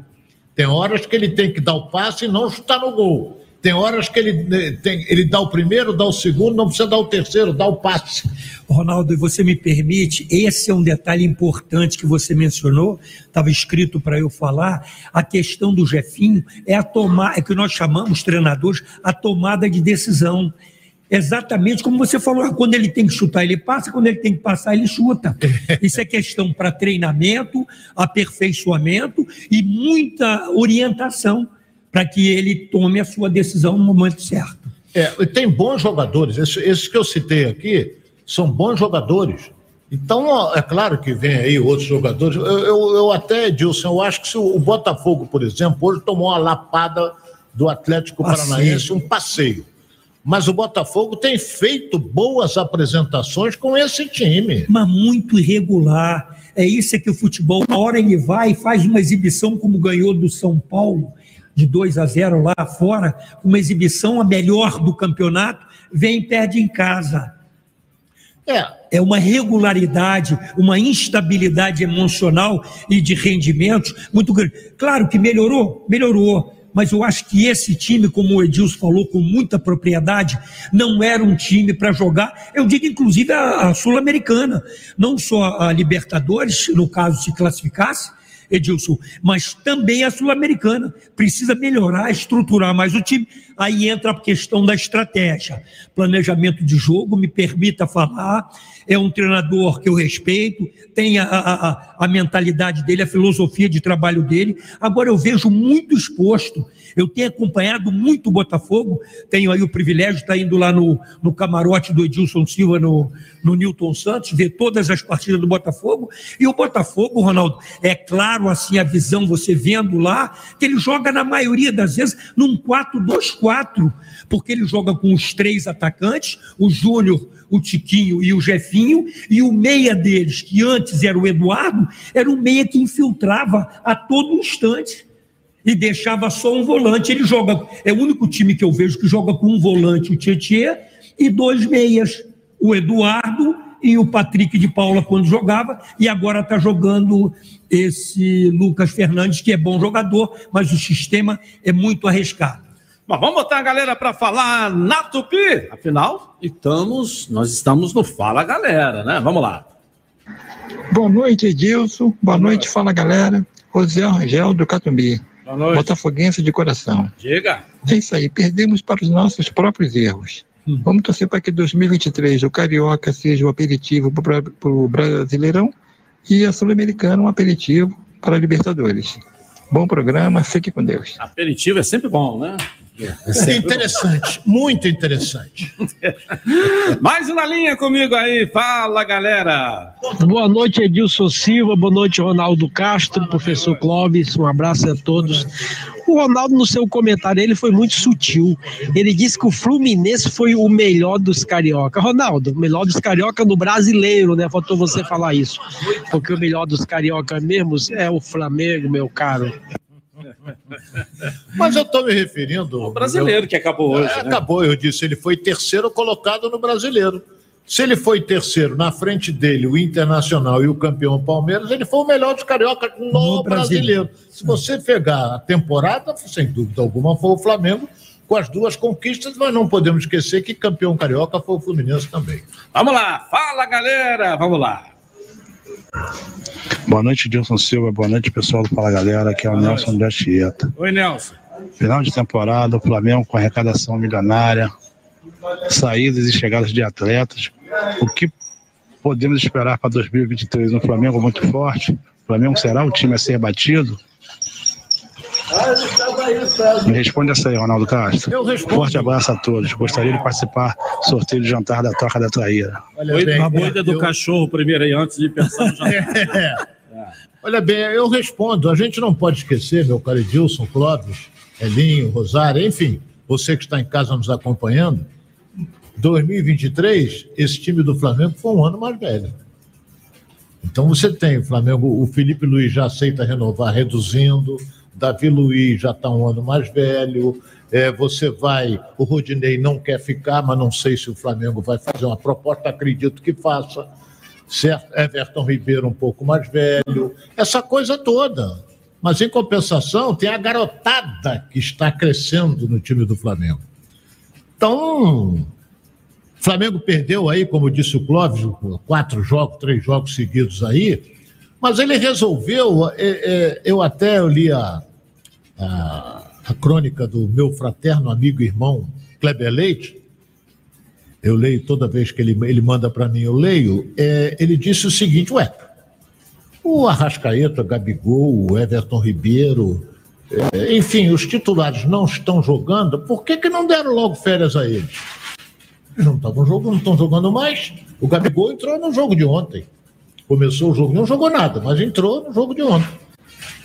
Tem horas que ele tem que dar o passe e não chutar no gol. Tem horas que ele, eh, tem, ele dá o primeiro, dá o segundo, não precisa dar o terceiro, dá o passe. Ronaldo, e você me permite, esse é um detalhe importante que você mencionou, estava escrito para eu falar, a questão do Jefinho é a tomar, é que nós chamamos treinadores a tomada de decisão. Exatamente como você falou, quando ele tem que chutar, ele passa, quando ele tem que passar, ele chuta. Isso é questão para treinamento, aperfeiçoamento e muita orientação para que ele tome a sua decisão no momento certo. É, tem bons jogadores, esses, esses que eu citei aqui são bons jogadores. Então, é claro que vem aí outros jogadores. Eu, eu, eu até, Dilson, eu acho que se o Botafogo, por exemplo, hoje tomou uma lapada do Atlético Paranaense, um passeio mas o Botafogo tem feito boas apresentações com esse time. Mas muito irregular. É isso é que o futebol, na hora ele vai e faz uma exibição como ganhou do São Paulo, de 2 a 0 lá fora, uma exibição a melhor do campeonato, vem e perde em casa. É uma regularidade, uma instabilidade emocional e de rendimentos muito grande. Claro que melhorou, melhorou mas eu acho que esse time, como o Edilson falou com muita propriedade, não era um time para jogar, eu digo inclusive a, a Sul-Americana, não só a Libertadores, no caso se classificasse, Edilson, mas também a Sul-Americana. Precisa melhorar, estruturar mais o time. Aí entra a questão da estratégia. Planejamento de jogo, me permita falar. É um treinador que eu respeito, tem a, a, a mentalidade dele, a filosofia de trabalho dele. Agora eu vejo muito exposto eu tenho acompanhado muito o Botafogo, tenho aí o privilégio de estar indo lá no, no camarote do Edilson Silva, no, no Newton Santos, ver todas as partidas do Botafogo. E o Botafogo, Ronaldo, é claro assim a visão, você vendo lá, que ele joga na maioria das vezes num 4-2-4, porque ele joga com os três atacantes, o Júnior, o Tiquinho e o Jefinho, e o meia deles, que antes era o Eduardo, era o meia que infiltrava a todo instante e deixava só um volante. Ele joga, é o único time que eu vejo que joga com um volante, o Tietchan, e dois meias, o Eduardo e o Patrick de Paula quando jogava, e agora está jogando esse Lucas Fernandes, que é bom jogador, mas o sistema é muito arriscado. Mas vamos botar a galera para falar na Tupi. Afinal, estamos, nós estamos no Fala Galera, né? Vamos lá. Boa noite, Edilson. Boa noite, Fala Galera. José Rangel do Catumbi. Botafoguense de coração. Diga. É isso aí, perdemos para os nossos próprios erros. Hum. Vamos torcer para que 2023 o Carioca seja o aperitivo para o Brasileirão e a Sul-Americana um aperitivo para a Libertadores. Bom programa, fique com Deus. Aperitivo é sempre bom, né? É interessante, muito interessante. Mais uma linha comigo aí, fala galera. Boa noite, Edilson Silva, boa noite, Ronaldo Castro, professor Clóvis, um abraço a todos. O Ronaldo, no seu comentário, ele foi muito sutil. Ele disse que o Fluminense foi o melhor dos carioca. Ronaldo, o melhor dos carioca no brasileiro, né? Faltou você falar isso. Porque o melhor dos carioca mesmo é o Flamengo, meu caro. Mas eu estou me referindo. O brasileiro eu, que acabou hoje. É, né? Acabou, eu disse, ele foi terceiro colocado no brasileiro. Se ele foi terceiro, na frente dele, o Internacional e o campeão Palmeiras, ele foi o melhor dos carioca no, no brasileiro. Se você pegar a temporada, sem dúvida alguma, foi o Flamengo com as duas conquistas, mas não podemos esquecer que campeão carioca foi o Fluminense também. Vamos lá, fala galera, vamos lá. Boa noite, Dilson Silva. Boa noite, pessoal do Fala Galera. Aqui é o Nelson de Achieta. Oi, Nelson. Final de temporada, o Flamengo com arrecadação milionária, saídas e chegadas de atletas. O que podemos esperar para 2023? Um Flamengo muito forte? O Flamengo será o time a ser batido? Me responde essa aí, Ronaldo Castro. Eu respondo. Forte abraço a todos. Gostaria de participar do sorteio de jantar da Toca da Traíra. Olha cuida do eu... cachorro primeiro aí, antes de pensar no jantar. é. Olha bem, eu respondo. A gente não pode esquecer, meu caro Edilson, Clóvis, Elinho, Rosário, enfim, você que está em casa nos acompanhando, 2023, esse time do Flamengo foi um ano mais velho. Então você tem o Flamengo, o Felipe Luiz já aceita renovar reduzindo, Davi Luiz já está um ano mais velho, é, você vai, o Rodinei não quer ficar, mas não sei se o Flamengo vai fazer uma proposta, acredito que faça, certo? Everton Ribeiro um pouco mais velho, essa coisa toda. Mas em compensação, tem a garotada que está crescendo no time do Flamengo. Então, Flamengo perdeu aí, como disse o Clóvis, quatro jogos, três jogos seguidos aí, mas ele resolveu, é, é, eu até li a, a, a, crônica do meu fraterno amigo e irmão Kleber Leite, eu leio toda vez que ele, ele manda para mim, eu leio, é, ele disse o seguinte, ué, o Arrascaeta, Gabigol, o Everton Ribeiro, é, enfim, os titulares não estão jogando, por que, que não deram logo férias a eles? Eles não estavam jogando, não estão jogando mais. O Gabigol entrou no jogo de ontem começou o jogo, não jogou nada, mas entrou no jogo de ontem.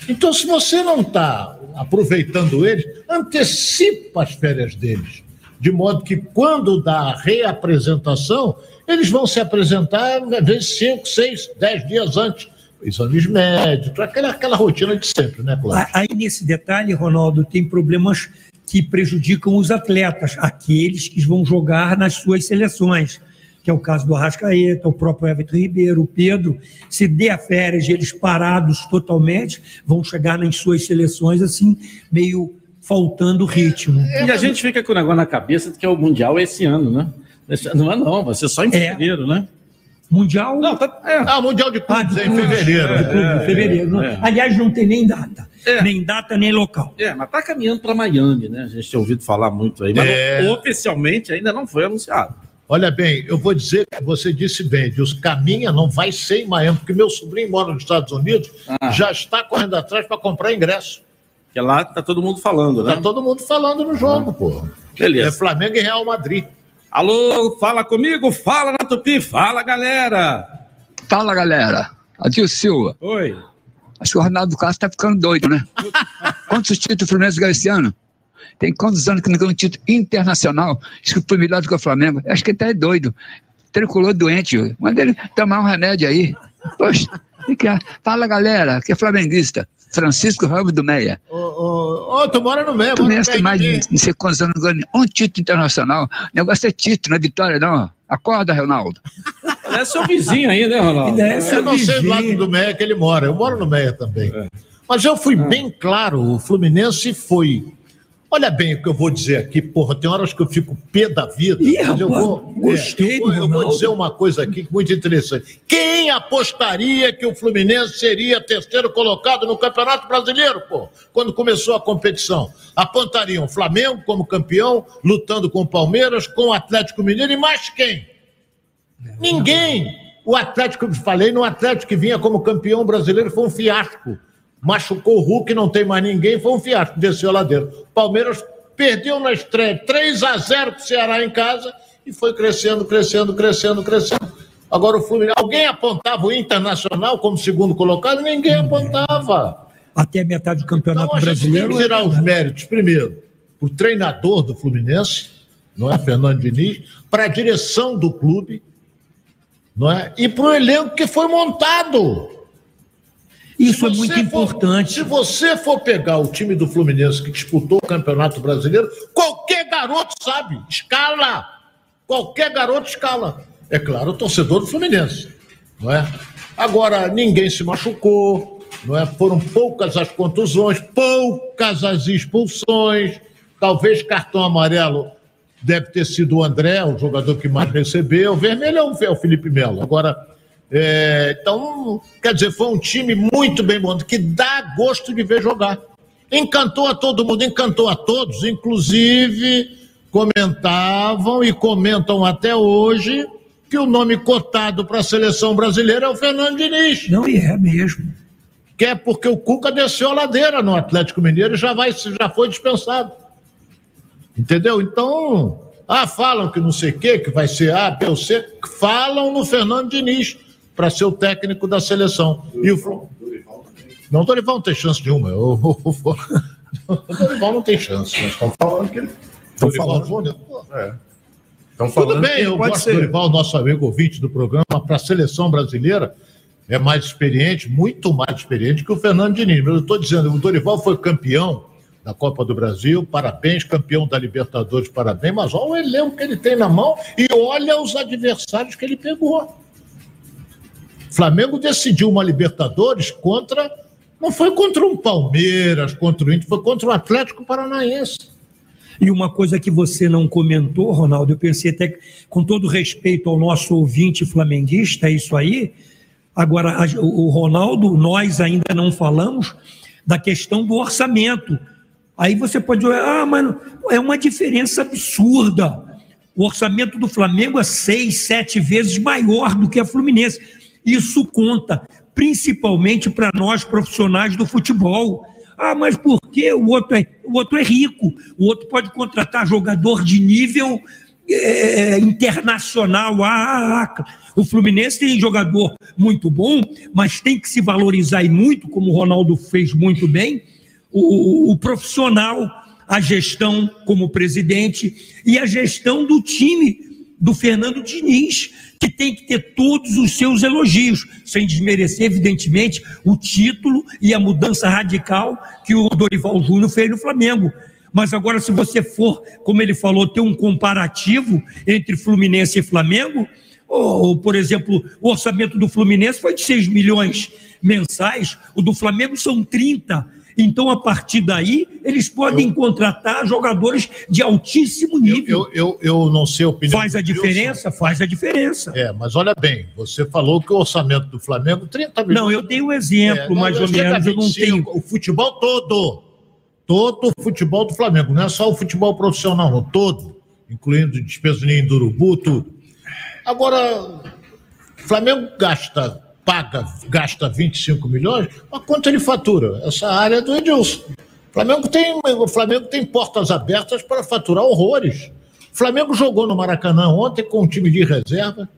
Então, se você não está aproveitando eles, antecipa as férias deles, de modo que quando dá a reapresentação, eles vão se apresentar, às vezes, 5, 6, 10 dias antes. Exames médicos, aquela, aquela rotina de sempre, né, Cláudio? Aí, nesse detalhe, Ronaldo, tem problemas que prejudicam os atletas, aqueles que vão jogar nas suas seleções que é o caso do Arrascaeta, o próprio Everton Ribeiro, o Pedro. Se der férias e eles parados totalmente, vão chegar nas suas seleções assim, meio faltando ritmo. E a gente fica com o negócio na cabeça de que é o Mundial é esse ano, né? Esse- Não é não, vai ser só em fevereiro, né? Mundial. Não, tá, é. Ah, Mundial de Clubes é em clubes, fevereiro. de clubes, em fevereiro. Não- é. Aliás, não tem nem data. Nem data, nem local. É, mas tá caminhando para Miami, né? A gente tem ouvido falar muito aí, mas É. oficialmente ainda não foi anunciado. Olha bem, eu vou dizer que você disse bem, Deus, caminha não vai ser em Miami, porque meu sobrinho mora nos Estados Unidos, Ah. já está correndo atrás para comprar ingresso. Porque lá tá todo mundo falando, né? Tá todo mundo falando no jogo, pô. Beleza. É Flamengo e Real Madrid. Alô, fala comigo, fala na Tupi, fala galera. Fala, galera. Adil Silva. Oi. Acho que o Ronaldo Castro tá ficando doido, né? Quantos títulos o Fluminense ganhou esse ano? Tem quantos anos que não ganhou um título internacional? Acho que foi melhor do que o Flamengo. Acho que ele tá é doido. Tricolor doente. Manda ele tomar um remédio aí. Poxa, que é? fala, galera, que é flamenguista. Francisco Ramos do Meia. Ô, ô, ô, tu mora no meio, Tu mora tem mais de não sei quantos anos não ganhou um título internacional. O negócio é título, não é vitória, não. Acorda, Ronaldo. É seu vizinho aí, né, Ronaldo? eu não sei do lado do Meia que ele mora, eu moro no Meia também. Mas eu fui bem claro, o Fluminense foi. Olha bem o que eu vou dizer aqui, porra, tem horas que eu fico pé da vida. Ih, mas eu vou, gostei é, eu, vou, eu vou dizer uma coisa aqui muito interessante. Quem apostaria que o Fluminense seria terceiro colocado no Campeonato Brasileiro, pô? Quando começou a competição. Apontariam o Flamengo como campeão, lutando com o Palmeiras, com o Atlético Mineiro e mais quem? Ninguém. O Atlético, eu falei, no Atlético que vinha como campeão brasileiro foi um fiasco. Machucou o Hulk, não tem mais ninguém, foi um fiasco, desceu a ladeira. Palmeiras perdeu na estreia 3 a 0 para o Ceará em casa e foi crescendo, crescendo, crescendo, crescendo. Agora o Fluminense, alguém apontava o Internacional como segundo colocado? Ninguém apontava. Até a metade do Campeonato Então, a gente tem Brasileiro. que tirar os méritos, primeiro, o treinador do Fluminense, não é, Fernando Diniz, para a direção do clube, não é? E para o elenco que foi montado. Isso é muito for- importante. se você for pegar o time do Fluminense que disputou o Campeonato Brasileiro, qualquer garoto sabe, escala. Qualquer garoto escala. É claro, o torcedor do Fluminense, não é? Agora, ninguém se machucou, não é? Foram poucas as contusões, poucas as expulsões, talvez cartão amarelo deve ter sido o André, o jogador que mais recebeu, o vermelho é o- é o Felipe Melo. Agora, é, então, quer dizer, foi um time muito bem montado, que dá gosto de ver jogar. Encantou a todo mundo, encantou a todos, inclusive comentavam e comentam até hoje que o nome cotado para a seleção brasileira é o Fernando Diniz. Não, e é mesmo. Que é porque o Cuca desceu a ladeira no Atlético Mineiro e já, vai, já foi dispensado. Entendeu? Então, ah, falam que não sei o quê, que vai ser A, B ou C, falam no Fernando Diniz para ser o técnico da seleção. E o Flu- Não, o Dorival não tem chance nenhuma. O, o, Dorival não tem chance. Mas estão falando que ele. Dorival falando- Júnior, é. Estão Tudo falando bem, eu gosto ser. do Dorival, nosso amigo ouvinte do programa, para a seleção brasileira, é mais experiente, muito mais experiente que o Fernando Diniz. Mas eu estou dizendo, o Dorival foi campeão da Copa do Brasil, parabéns, campeão da Libertadores, parabéns, mas olha o elenco que ele tem na mão e olha os adversários que ele pegou. Flamengo decidiu uma Libertadores contra. Não foi contra um Palmeiras, contra o Inter, foi contra o Atlético Paranaense. E uma coisa que você não comentou, Ronaldo, eu pensei até que, com todo respeito ao nosso ouvinte flamenguista, é isso aí. Agora, a- o Ronaldo, nós ainda não falamos da questão do orçamento. Aí você pode dizer, ah, mas é uma diferença absurda. O orçamento do Flamengo é seis, sete vezes maior do que a Fluminense. Isso conta, principalmente para nós profissionais do futebol. Ah, mas por que o outro é, o outro é rico? O outro pode contratar jogador de nível é, internacional. Ah, ah, ah. o Fluminense tem jogador muito bom, mas tem que se valorizar e muito, como o Ronaldo fez muito bem, o, o- o profissional, a gestão como presidente e a gestão do time do Fernando Diniz, que tem que ter todos os seus elogios, sem desmerecer, evidentemente, o título e a mudança radical que o Dorival Júnior fez no Flamengo. Mas agora, se você for, como ele falou, ter um comparativo entre Fluminense e Flamengo, Ou, por exemplo, o orçamento do Fluminense foi de 6 milhões mensais, o do Flamengo são 30. Então, a partir daí, eles podem contratar jogadores de altíssimo nível. Eu, eu, eu não sei a opinião. Faz a do Wilson. diferença? Faz a diferença. É, mas olha bem, você falou que o orçamento do Flamengo 30 milhões. Não, eu dei um exemplo, mais ou chega a menos, eu não 25, O futebol todo. Todo o futebol do Flamengo. Não é só o futebol profissional, não. Todo. Incluindo despesas em do Urubu, tudo. Agora, o Flamengo gasta, paga, gasta 25 milhões, mas quanto ele fatura? Essa área é do Edilson. O Flamengo tem, o Flamengo tem portas abertas para faturar horrores. O Flamengo jogou no Maracanã ontem com um time de reserva.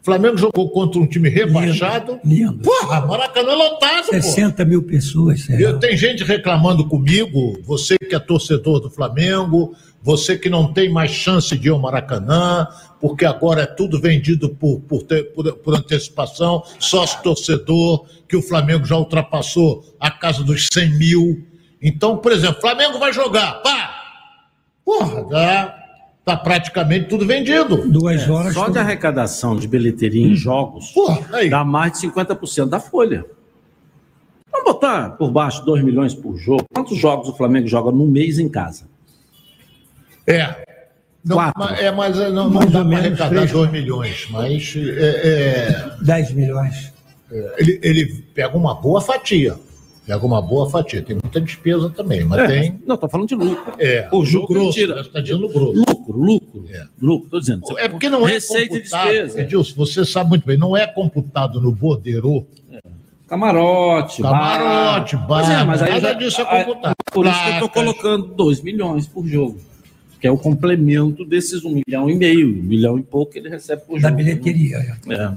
O Flamengo jogou contra um time rebaixado. Porra, Maracanã lotado, pô. 60 mil pessoas. Eu, tem gente reclamando comigo, você que é torcedor do Flamengo, você que não tem mais chance de ir ao Maracanã, porque agora é tudo vendido por, por, te- por- por antecipação, sócio-torcedor, que o Flamengo já ultrapassou a casa dos 100 mil. Então, por exemplo, Flamengo vai jogar, pá! Porra, já tá praticamente tudo vendido. Duas É, Só de arrecadação de bilheteria em jogos dá mais de 50% da folha. Vamos botar por baixo 2 milhões por jogo. Quantos jogos o Flamengo joga no mês em casa? É. Não, mas, é, mas é, não, não Mais dá ou para menos arrecadar três. 2 milhões, mas é, 10 milhões. é, ele, ele pega uma boa fatia. Pega uma boa fatia. Tem muita despesa também, mas É, tem. Não, tô falando de lucro. É, no jogo grosso, ele tira. você está dizendo grosso. Lucro, lucro. Lucro, tô dizendo. É porque não é Receita e computado. despesa. Edilson, você sabe muito bem, não é computado no Bordeiro. Camarote, Camarote, bar. bar, Pois é, mas aí nada já- disso é computado. Por isso que eu tô Placas. colocando 2 milhões por jogo. Que é o complemento desses 1 milhão e meio, 1 milhão e pouco que ele recebe por jogo. Da bilheteria. é. É.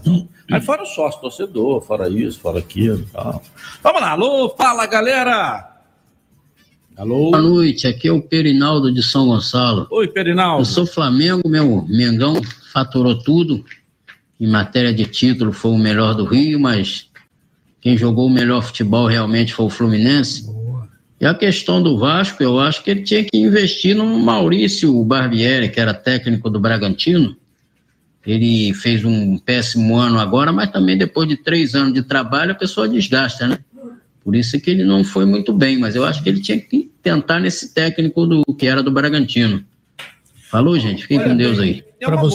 Aí fora o sócio torcedor, fora isso, fora aquilo e tal. Vamos lá, alô, fala galera! Alô? Boa noite, aqui é o Perinaldo de São Gonçalo. Oi, Perinaldo. Eu sou Flamengo, meu Mengão faturou tudo. Em matéria de título foi o melhor do Rio, mas quem jogou o melhor futebol realmente foi o Fluminense. E a questão do Vasco, eu acho que ele tinha que investir no Maurício Barbieri, que era técnico do Bragantino. Ele fez um péssimo ano agora, mas também depois de três anos de trabalho a pessoa desgasta, né? Por isso que ele não foi muito bem, mas eu acho que ele tinha que tentar nesse técnico do que era do Bragantino. Falou, gente? Fiquem com Deus aí. É boa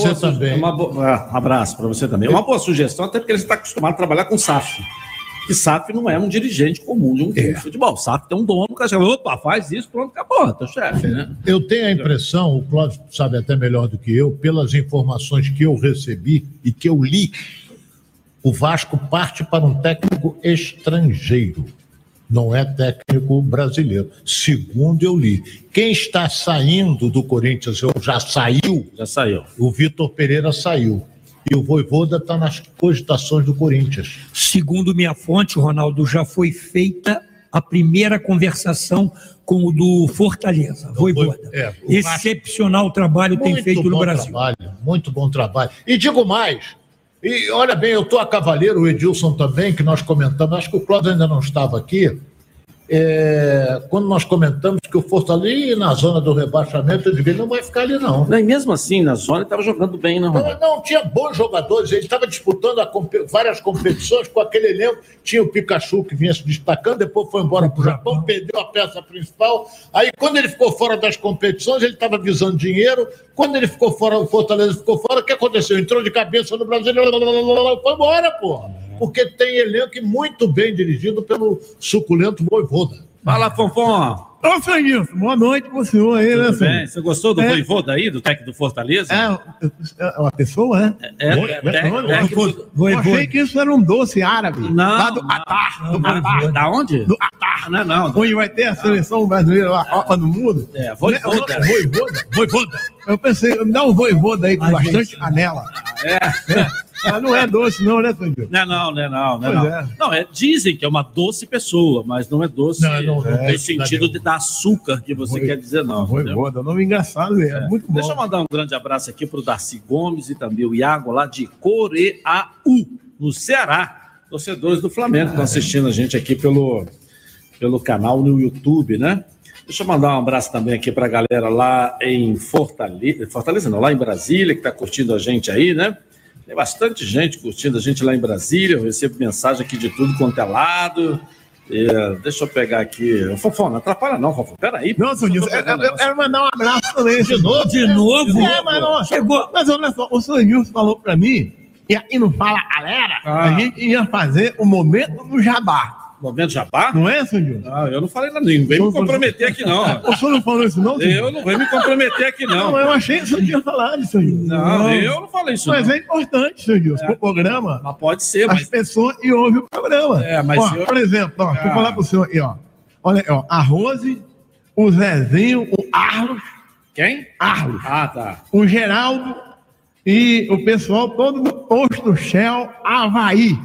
é uma boa- ah, abraço para você também. É uma boa sugestão, até porque ele está acostumado a trabalhar com SAF. Que SAF não é um dirigente comum de um time de futebol. SAF tem um dono, cara chega, opa, faz isso, pronto, acabou, teu chefe, né? Eu tenho a impressão, o Cláudio sabe até melhor do que eu, pelas informações que eu recebi e que eu li, o Vasco parte para um técnico estrangeiro. Não é técnico brasileiro. Segundo eu li. Quem está saindo do Corinthians, ou já saiu. Já saiu. O Vitor Pereira saiu. E o Voivoda está nas cogitações do Corinthians. Segundo minha fonte, Ronaldo, já foi feita a primeira conversação com o do Fortaleza, Voivoda. É, o Vasco- Excepcional trabalho tem Muito feito no bom Brasil. Trabalho, muito bom trabalho. E digo mais, e olha bem, eu estou a cavaleiro, o Edilson também, que nós comentamos, acho que o Cláudio ainda não estava aqui. É, quando nós comentamos que o Fortaleza na zona do rebaixamento, eu digo, ele não vai ficar ali, não. E mesmo assim, na zona, ele estava jogando bem, né, Ronaldo? Não, não, tinha bons jogadores, ele estava disputando a compe- várias competições com aquele elenco. Tinha o Pikachu que vinha se destacando, depois foi embora para o Japão, perdeu a peça principal. Aí, quando ele ficou fora das competições, ele estava visando dinheiro. Quando ele ficou fora, o Fortaleza ficou fora, o que aconteceu? Entrou de cabeça no Brasil, foi embora, porra. Porque tem elenco e muito bem dirigido pelo suculento Voivoda. Fala, Fonfon. Ô, Franguinho, boa noite pro senhor aí, né, Tudo bem? Franguinho? Você gostou do É. Voivoda aí, do técnico do Fortaleza? É, é uma pessoa, né? É, é, Oi, é, né? é, é, oi, Eu achei que isso era um doce árabe. Não, Lá do Qatar. Do Qatar. Da onde? Do Qatar. Não, não. Onde vai ter a seleção brasileira, a Copa do Mundo. É, Voivoda. Né? Voivoda. Voivoda. Eu pensei, me dá um voivoda aí com bastante canela. É. Mas não é doce, não, né, Franguinho? Não, não, não, não, não. Pois Não, é. não é, dizem que é uma doce pessoa, mas não é doce Não, não, não no tem sentido de dar açúcar que você Voi- quer dizer, não. entendeu? Voivoda, nome engraçado, é, muito bom. Deixa eu mandar um grande abraço aqui para o Darcy Gomes e também o Iago lá de Coreaú, no Ceará. Torcedores do Flamengo que estão assistindo a gente aqui pelo, pelo canal no YouTube, né? Deixa eu mandar um abraço também aqui para a galera lá em Fortaleza, Fortaleza não, lá em Brasília, que está curtindo a gente aí, né? Tem bastante gente curtindo a gente lá em Brasília. Eu recebo mensagem aqui de tudo quanto é lado. É, deixa eu pegar aqui. Fofão, não atrapalha não, Fofão. Peraí. Não, seu Nilson, eu, eu, eu quero mandar um abraço também. De novo? De novo? É, mas não, chegou. Mas olha só, o Nilson falou pra mim, e aí não fala galera, Ah. a gente ia fazer o momento do jabá. Momento jabá? Não é, senhor? Não, eu não falei nada. Não vem me comprometer aqui, não. O senhor não falou isso, não? senhor? Eu não vou me comprometer aqui, não. Não, eu achei que o senhor tinha falado, senhor Nilson. Não, eu não falei isso, Mas não. é importante, senhor Nilson, o programa. Mas pode ser, As mas. pessoas e ouvem o programa. É, mas Ó, eu- Por exemplo, ó, deixa eu Ah. falar pro senhor aí, ó. Olha, ó, a Rose, o Zezinho, o Arlos. Quem? Arlos. Ah, tá. O Geraldo e o pessoal todo do posto Shell Havaí.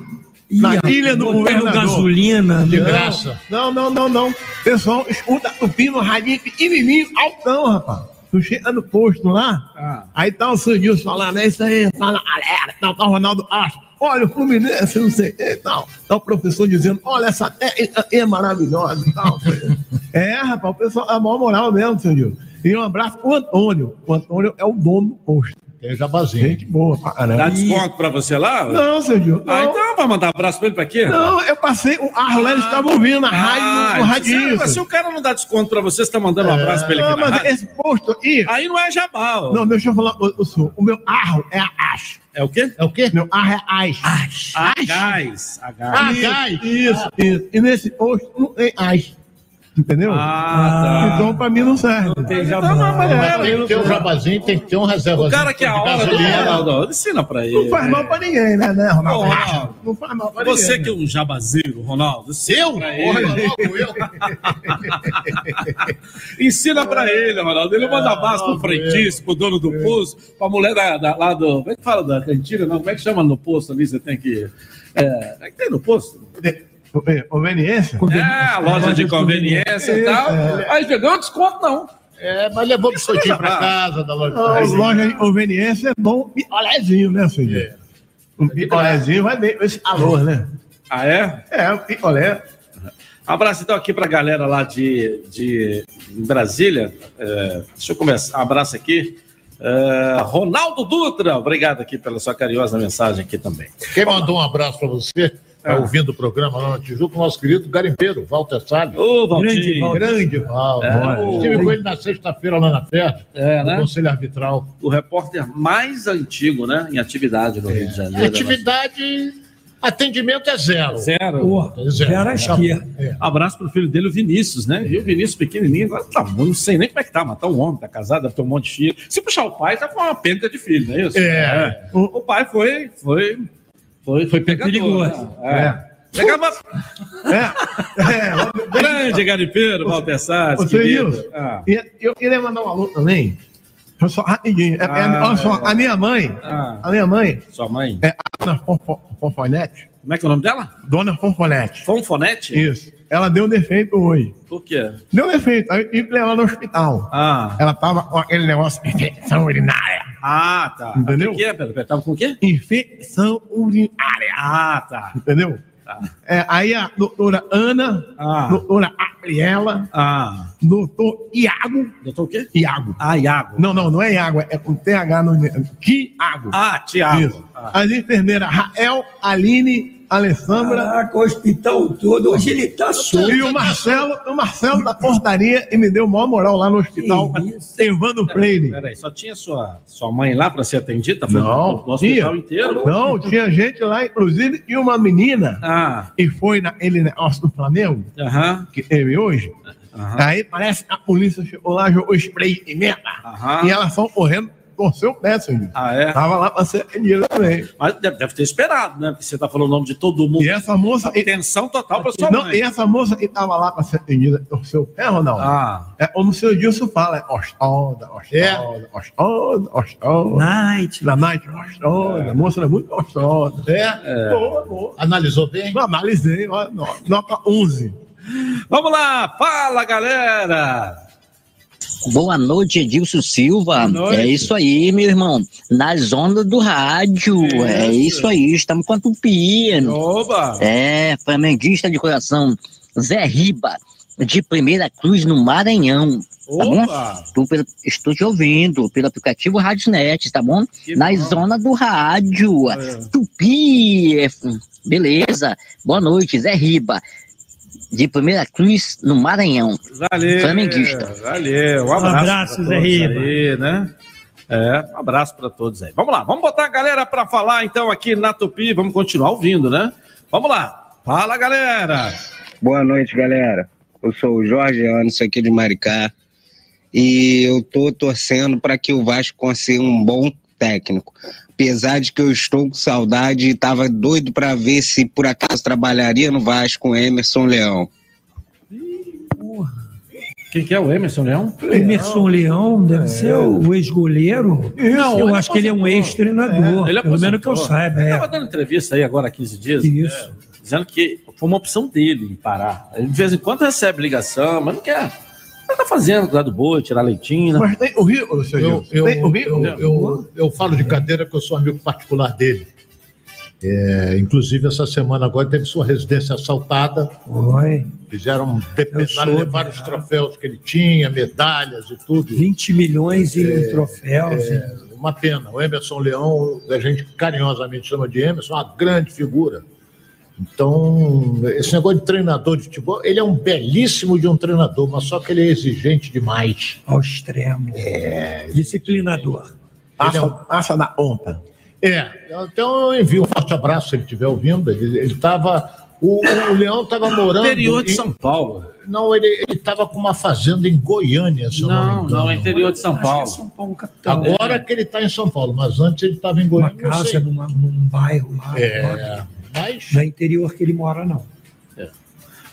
Na Ih, ilha do governador. gasolina, De não. graça. Não, não, não, não. Pessoal, escuta o pino radinho pequenininho, altão, rapaz. Tu chega no posto lá, Ah. aí tá o seu Nilson falando, é isso aí, na galera, tá, tá o Ronaldo Astro. Olha, o Fluminense, não sei o que e tal. Tá o professor dizendo, olha, essa técnica é maravilhosa e tal. é, rapaz, o pessoal, a maior moral mesmo, seu Nilson. E um abraço pro Antônio. O Antônio é o dono do posto. Tem jabazinho. Gente boa pra caramba. Dá desconto pra você lá? Não, seu Nilson. Ah, não. então vai mandar um abraço pra ele pra quê? Não, eu passei, o Arlo, eles estavam ouvindo na rádio, no, no Ah, radinho. se, se o cara não dá desconto pra você, você tá mandando um abraço pra ele aqui Não, mas rádio? esse posto aqui. Aí não é jabá. ó. Não, deixa eu falar o, o senhor. O meu arro é a Ash. É o quê? É o quê? Meu arro é. Ash. A gás. A Ah, gás. Isso, isso. E nesse posto não tem Ash. Entendeu? Ah, tá. Então pra mim não serve. Não tem Então, mas, É, pera aí, Tem que ter um jabazinho, tem que ter um reservazinho. O cara que é a de hora do gasolina. Ronaldo, ensina pra ele. Não faz mal pra ninguém, né, né, Ronaldo? Ô, Ronaldo. Não faz mal pra Você ninguém. que é um jabazeiro, Ronaldo, ensina Eu? pra Olha, ele. logo eu. Ensina pra ele, Ronaldo. Ele manda abraço pro logo frentista, pro dono do posto, pra mulher da, da- lá do. Como é que fala da cantina? Não, como é que chama no posto ali? Você tem que. É, é que tem no posto? É, Conveniência? É, a loja de conveniência e tal. Aí pegou desconto, não. É, mas levou biscoitinho pra casa da loja. Não, loja de conveniência é bom picolézinho, né, senhor? Um picolézinho vai bem esse calor, né? Ah, é? É, o picolé. Um abraço então aqui pra galera lá de, de Brasília. É, deixa eu começar. Um abraço aqui. É, Ronaldo Dutra, obrigado aqui pela sua carinhosa mensagem aqui também. Quem mandou um abraço pra você, tá Ah. ouvindo o programa lá no Tijuco, nosso querido garimpeiro, Walter Salles. Ô, Grande, Valtinho. grande Valdo. É, o- Estive com ele na sexta-feira lá na festa, É, no né? Conselho Arbitral. O repórter mais antigo, né? Em atividade no Rio de Janeiro. Atividade, atendimento é zero. Zero. Pô, Zero. já era à esquerda. É. Abraço pro filho dele, o Vinícius, né? Viu o Vinícius pequenininho, agora tá bom, não sei nem como é que tá, mas tá um homem, tá casado, deve ter um monte de filho. Se puxar o pai, tá com uma penca de filho, não é isso? É. O, o pai foi, foi, foi, foi. Perigoso. né? É. Pegava É, é, grande garimpeiro, Walter Você querido. viu? Ah, eu queria mandar um alô também. Só- Só rapidinho. É- é- Ah, olha só, a minha mãe, ah, a minha mãe sua mãe. é a Dona Fonfo- Fonfonete. Como é que é o nome dela? Dona Fonfonete. Fonfonete? Isso. Ela deu defeito hoje. Por quê? Deu defeito. Aí eu levar no hospital. Ah, Ela tava com aquele negócio de infecção urinária. Ah tá. Entendeu? O que é, Pedro? Tava com o quê? Infecção urinária. Ah, tá. Entendeu? Tá. É, aí a doutora Ana, Ah. doutora Gabriela, Ah, doutor Iago. doutor o quê? Iago. Ah, Iago. Não, não, não é Iago, é com TH no Tiago. Ah, Tiago. Ah. As enfermeiras Rael, Aline, Alessandra Caraca, o hospital todo, hoje ele tá solto. e o Marcelo, o Marcelo da portaria e me deu maior moral lá no hospital. Evandro Freire. Peraí, só tinha sua, sua mãe lá para ser atendida? Foi Não, no, hospital tinha. inteiro? Não, tinha gente lá, inclusive, e uma menina Ah, que foi naquele negócio do Flamengo, aham, que teve hoje. aham. Aí parece que a polícia chegou lá, jogou spray de pimenta. Aham. E elas são correndo, torceu o pé, senhor. Ah, é? Tava lá pra ser atendida também. Mas deve, deve ter esperado, né? Porque você tá falando o nome de todo mundo. E essa moça. Atenção total para sua não, mãe. e essa moça que tava lá pra ser atendida, torceu o pé, Ronaldo. Ah, É, ou no seu Dilson fala, é gostosa, gostosa, gostosa, gostosa. Night. Da night, gostosa. A moça é muito gostosa. É? Boa, boa. Analisou bem? Não, analisei, ó, no- nota 11. vamos lá, fala galera! Boa noite, Edilson Silva. Boa noite. É isso aí, meu irmão. Nas ondas do rádio. É Isso. isso aí, estamos com a Tupino. Oba! É, flamenguista de coração. Zé Riba, de Primeira Cruz, no Maranhão. bom? Opa! Estou, pelo- estou te ouvindo pelo aplicativo Radiosnet, tá bom? Na zona do rádio. Tupi. é, Beleza. Boa noite, Zé Riba. De Primeira Cruz, no Maranhão. Valeu. Flamenguista. Valeu. Um Um abraço. abraço, pra Zé Riba. Aí, né? É, um abraço para todos aí. Vamos lá, vamos botar a galera para falar então aqui na Tupi. Vamos continuar ouvindo, né? Vamos lá. Fala, galera. Boa noite, galera. Eu sou o Jorge Anderson aqui de Maricá e eu tô torcendo para que o Vasco consiga um bom técnico. Apesar de que eu estou com saudade e estava doido para ver se por acaso trabalharia no Vasco com Emerson Leão. Quem que é o Emerson Leão? Emerson Leão deve ser o ex-goleiro. Não, eu acho que ele é um ex-treinador. Ele pelo menos que eu saiba. Ele É. estava dando entrevista aí agora há 15 dias. Isso. é, dizendo que foi uma opção dele em parar. Ele de vez em quando recebe ligação, mas não quer. Ele tá fazendo cuidar do boi, tirar leitinho. né? Mas tem o Rio, seu Eu- eu- tem o Rio, eu- eu, eu, falo de cadeira que eu sou amigo particular dele. É, inclusive, essa semana agora teve sua residência assaltada. Oi. Fizeram, depenaram, soube, levaram os troféus que ele tinha, medalhas e tudo. 20 milhões em É, troféus. é, uma pena. O Emerson Leão, a gente carinhosamente chama de Emerson, uma grande figura. Então, esse negócio de treinador de futebol, ele é um belíssimo de um treinador, mas só que ele é exigente demais. Ao extremo. É. Disciplinador. Acha, acha da onta. É, então eu envio um forte abraço se ele estiver ouvindo. Ele estava. O, o Leão estava morando. Interior de em- São Paulo. Não, ele estava com uma fazenda em Goiânia, se eu não, Não, me engano. não, é interior de São Paulo. Agora que ele está em São Paulo, mas antes ele estava em Goiânia. Uma casa numa- num bairro lá. É, mas... Não é interior que ele mora, não.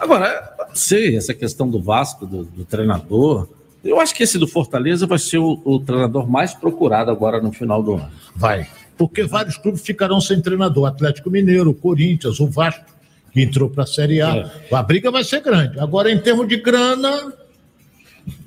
Agora, não sei, essa questão do Vasco, do, do treinador. Eu acho que esse do Fortaleza vai ser o, o treinador mais procurado agora no final do ano. Vai. Porque vários clubes ficarão sem treinador. Atlético Mineiro, Corinthians, o Vasco, que entrou para a Série A. A briga vai ser grande. Agora, em termos de grana,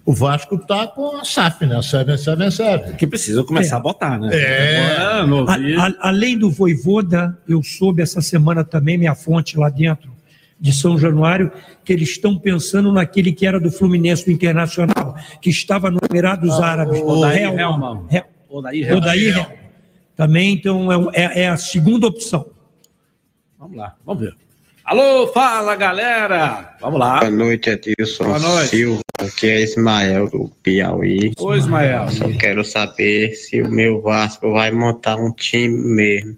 o Vasco está com a SAF, né? A 777. Que precisa começar a botar, né? É. Agora. A- a- além do Voivoda, eu soube essa semana também, minha fonte lá dentro de São Januário, que eles estão pensando naquele que era do Fluminense do Internacional, que estava no Emirados Árabes. Odair Hellman. Hellman. Hel- Odair Hellman. Também, então, é, é- é a segunda opção. Vamos lá, vamos ver. Alô, fala galera! Vamos lá. Boa noite, Edilson Boa noite. Silva. Aqui é Ismael do Piauí. Oi, Ismael. Só quero saber se o meu Vasco vai montar um time mesmo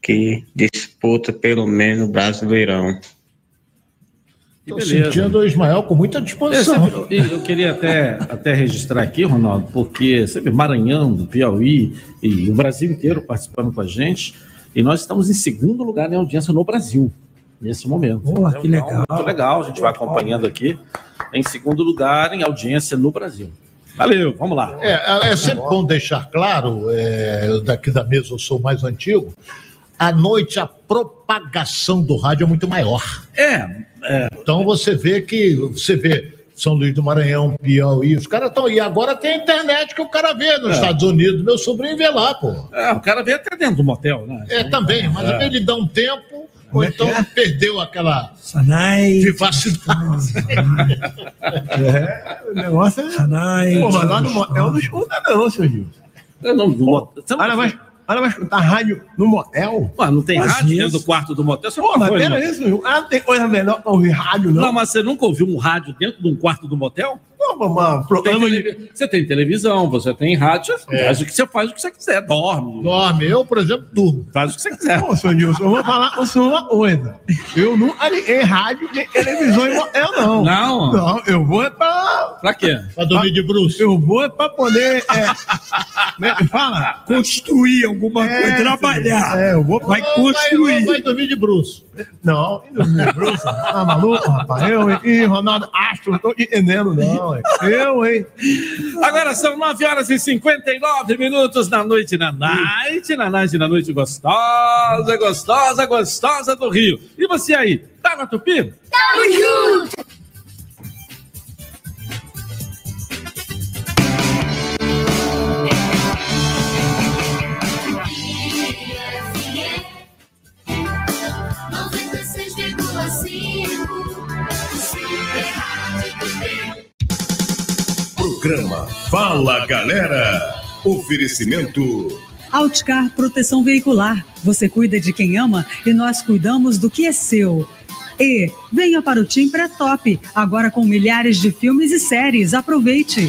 que disputa pelo menos o Brasileirão. Estou sentindo o Ismael com muita disposição. Esse- e eu queria até, até registrar aqui, Ronaldo, porque vê Maranhão, do Piauí e o Brasil inteiro participando com a gente, e nós estamos em segundo lugar em audiência no Brasil, nesse momento. Boa, que Então, legal. Muito legal, a gente vai acompanhando aqui, em segundo lugar em audiência no Brasil. Valeu, vamos lá. É, é sempre bom deixar claro, é, daqui da mesa eu sou mais antigo, à noite a propagação do rádio é muito maior. É, Então você vê que, você vê São Luís do Maranhão, Piauí, os caras estão, e agora tem a internet que o cara vê nos É. Estados Unidos, meu sobrinho vê lá, pô. É, o cara veio até dentro do motel, né? É, também, mas É. ele dá um tempo, ou então perdeu aquela Sanai. vivacidade. É, o negócio é. Sanai. Pô, mas lá no motel não escuta, não, seu Gil. Eu não, no motel. Olha, vai, olha, vai escutar rádio no motel. Ué, não tem Mas rádio isso. dentro do quarto do motel? Você Pô, nunca mas pera não? isso, Gil. Ah, não tem coisa melhor pra ouvir rádio, não. Não, mas você nunca ouviu um rádio dentro de um quarto do motel? Não, mas programa Tem tele- Você tem televisão, você tem rádio, você É. faz o que você faz o que você quiser, dorme. Dorme, eu, por exemplo, durmo. Faz o que você quiser. Pô, seu Gilson, eu vou falar com o senhor uma coisa. Eu nunca liguei rádio de televisão em motel, não. Não? Não, eu vou é pra. Pra quê? Pra dormir de bruxo. Eu vou é pra poder. É, né, fala. Construir alguma É, coisa, trabalhar. É, eu vou Vai Vai, construir. vai dormir de bruxo. Não, e dormir bruxo? Tá maluco, rapaz? Eu? Ih, Ronaldo Astro, não tô entendendo, não. Hein? Eu, hein? Agora são 9 horas e 59 minutos da noite na night, na night, na noite gostosa, gostosa, gostosa do Rio. E você aí, tá na Tupi? Tamo junto! Programa Fala Galera. Oferecimento. Outcar Proteção Veicular. Você cuida de quem ama e nós cuidamos do que é seu. E venha para o Tim Pré-Top, agora com milhares de filmes e séries. Aproveite!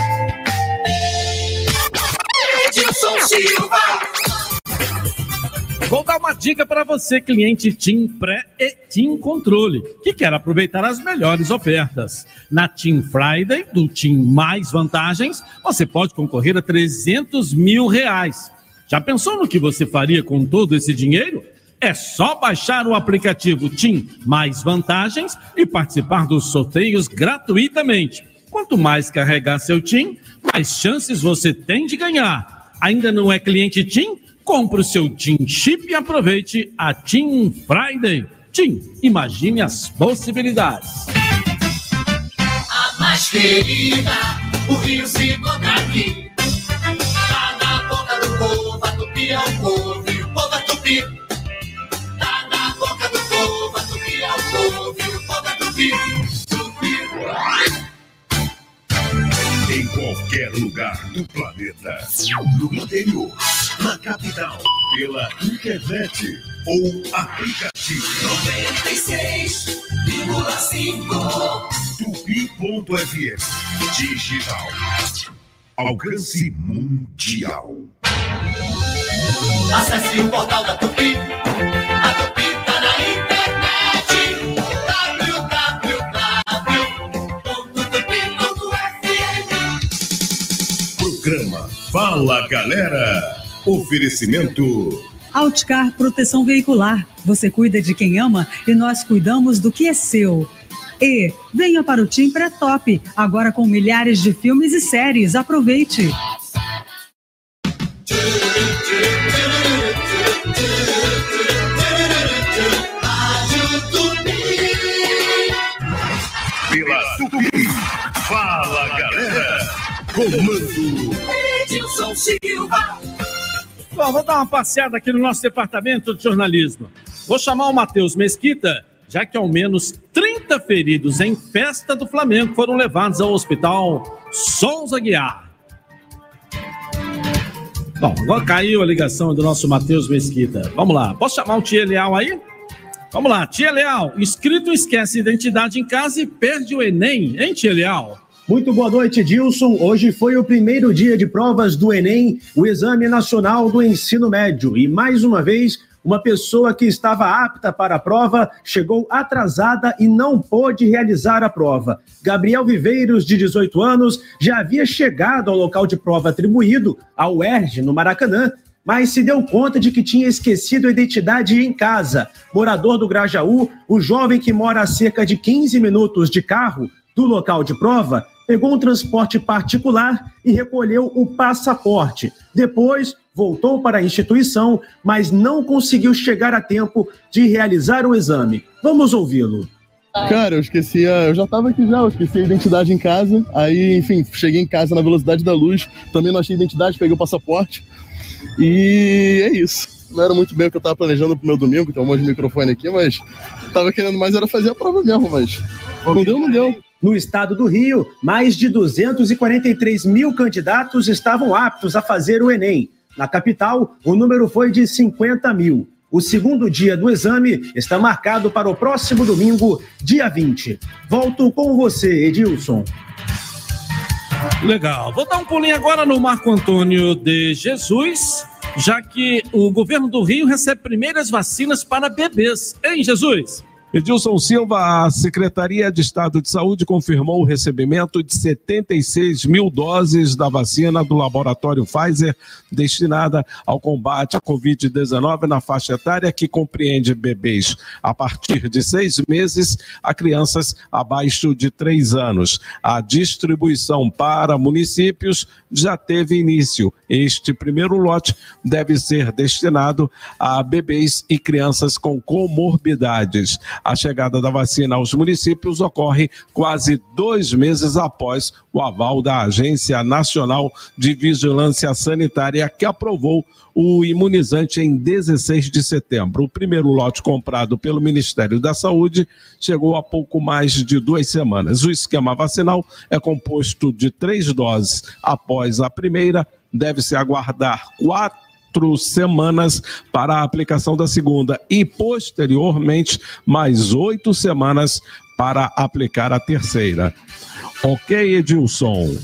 Vou dar uma dica para você, cliente Team Pré e Team Controle, que quer aproveitar as melhores ofertas. Na Team Friday, do Team Mais Vantagens, você pode concorrer a 300 mil reais. Já pensou no que você faria com todo esse dinheiro? É só baixar o aplicativo Team Mais Vantagens e participar dos sorteios gratuitamente. Quanto mais carregar seu TIM, mais chances você tem de ganhar. Ainda não é cliente TIM? Compre o seu TIM Chip e aproveite a TIM Friday. TIM, imagine as possibilidades. A mais querida, o Rio se encontra aqui. Tá na boca do povo, a tupi é o povo o povo é tupi. Tá na boca do povo, a tupi é o povo o povo é tupi. Tupi. Qualquer lugar do planeta. No interior, na capital, pela internet ou aplicativo. 96,5. Tupi.fm. Digital. Alcance mundial. Acesse o portal da Tupi. A Tupi Programa Fala Galera. Oferecimento. Outcar Proteção Veicular. Você cuida de quem ama e nós cuidamos do que é seu. E venha para o Tim Pré-Top, agora com milhares de filmes e séries. Aproveite! Comando. Edilson Silva. Bom, vou dar uma passeada aqui no nosso departamento de jornalismo. Vou chamar o Matheus Mesquita, já que ao menos 30 feridos em festa do Flamengo foram levados ao hospital Souza Guiar. Bom, agora caiu a ligação do nosso Matheus Mesquita. Vamos lá, posso chamar o Tia Leal aí? Vamos lá, Tia Leal, inscrito esquece identidade em casa e perde o Enem, hein, Tia Leal? Muito boa noite, Dilson. Hoje foi o primeiro dia de provas do Enem, o Exame Nacional do Ensino Médio. E mais uma vez, uma pessoa que estava apta para a prova chegou atrasada e não pôde realizar a prova. Gabriel Viveiros, de 18 anos, já havia chegado ao local de prova atribuído, ao UERJ, no Maracanã, mas se deu conta de que tinha esquecido a identidade em casa. Morador do Grajaú, o jovem que mora a cerca de 15 minutos de carro do local de prova, pegou um transporte particular e recolheu o passaporte. Depois, voltou para a instituição, mas não conseguiu chegar a tempo de realizar o exame. Vamos ouvi-lo. Cara, eu esqueci, eu já tava aqui já, eu esqueci a identidade em casa. Aí, enfim, cheguei em casa na velocidade da luz, também não achei identidade, peguei o passaporte. E é isso. Não era muito bem o que eu tava planejando pro meu domingo, tem um monte de microfone aqui, mas tava querendo mais era fazer a prova mesmo, mas não deu, não deu. No estado do Rio, mais de 243 mil candidatos estavam aptos a fazer o Enem. Na capital, o número foi de 50 mil. O segundo dia do exame está marcado para o próximo domingo, dia 20. Volto com você, Edilson. Legal. Vou dar um pulinho agora no Marco Antônio de Jesus, já que o governo do Rio recebe primeiras vacinas para bebês. Hein, Jesus? Edilson Silva, a Secretaria de Estado de Saúde confirmou o recebimento de 76 mil doses da vacina do laboratório Pfizer destinada ao combate à Covid-19 na faixa etária que compreende bebês a partir de seis meses a crianças abaixo de três anos. A distribuição para municípios já teve início. Este primeiro lote deve ser destinado a bebês e crianças com comorbidades. A chegada da vacina aos municípios ocorre quase dois meses após o aval da Agência Nacional de Vigilância Sanitária, que aprovou o imunizante em 16 de setembro. O primeiro lote comprado pelo Ministério da Saúde chegou há pouco mais de duas semanas. O esquema vacinal é composto de três doses. Após a primeira, deve-se aguardar quatro quatro semanas para a aplicação da segunda e, posteriormente, mais oito semanas para aplicar a terceira. Ok, Edilson?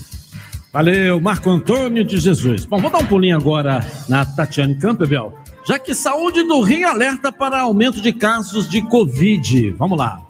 Valeu, Marco Antônio de Jesus. Bom, vou dar um pulinho agora na Tatiane Campbell, já que saúde do Rio alerta para aumento de casos de Covid. Vamos lá.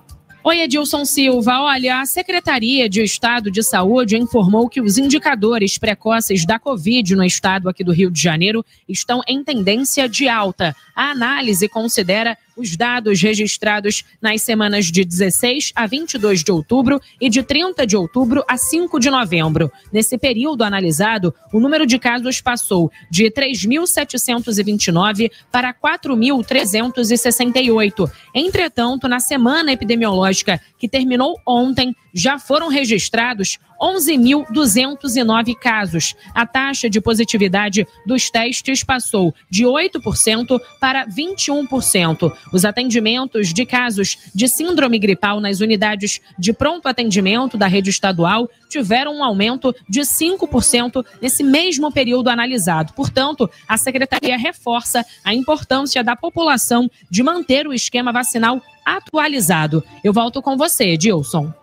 Oi, Edilson Silva. Olha, a Secretaria de Estado de Saúde informou que os indicadores precoces da Covid no estado aqui do Rio de Janeiro estão em tendência de alta. A análise considera os dados registrados nas semanas de 16 a 22 de outubro e de 30 de outubro a 5 de novembro. Nesse período analisado, o número de casos passou de 3.729 para 4.368. Entretanto, na semana epidemiológica que terminou ontem, já foram registrados 11.209 casos. A taxa de positividade dos testes passou de 8% para 21%. Os atendimentos de casos de síndrome gripal nas unidades de pronto atendimento da rede estadual tiveram um aumento de 5% nesse mesmo período analisado. Portanto, a secretaria reforça a importância da população de manter o esquema vacinal atualizado. Eu volto com você, Edilson.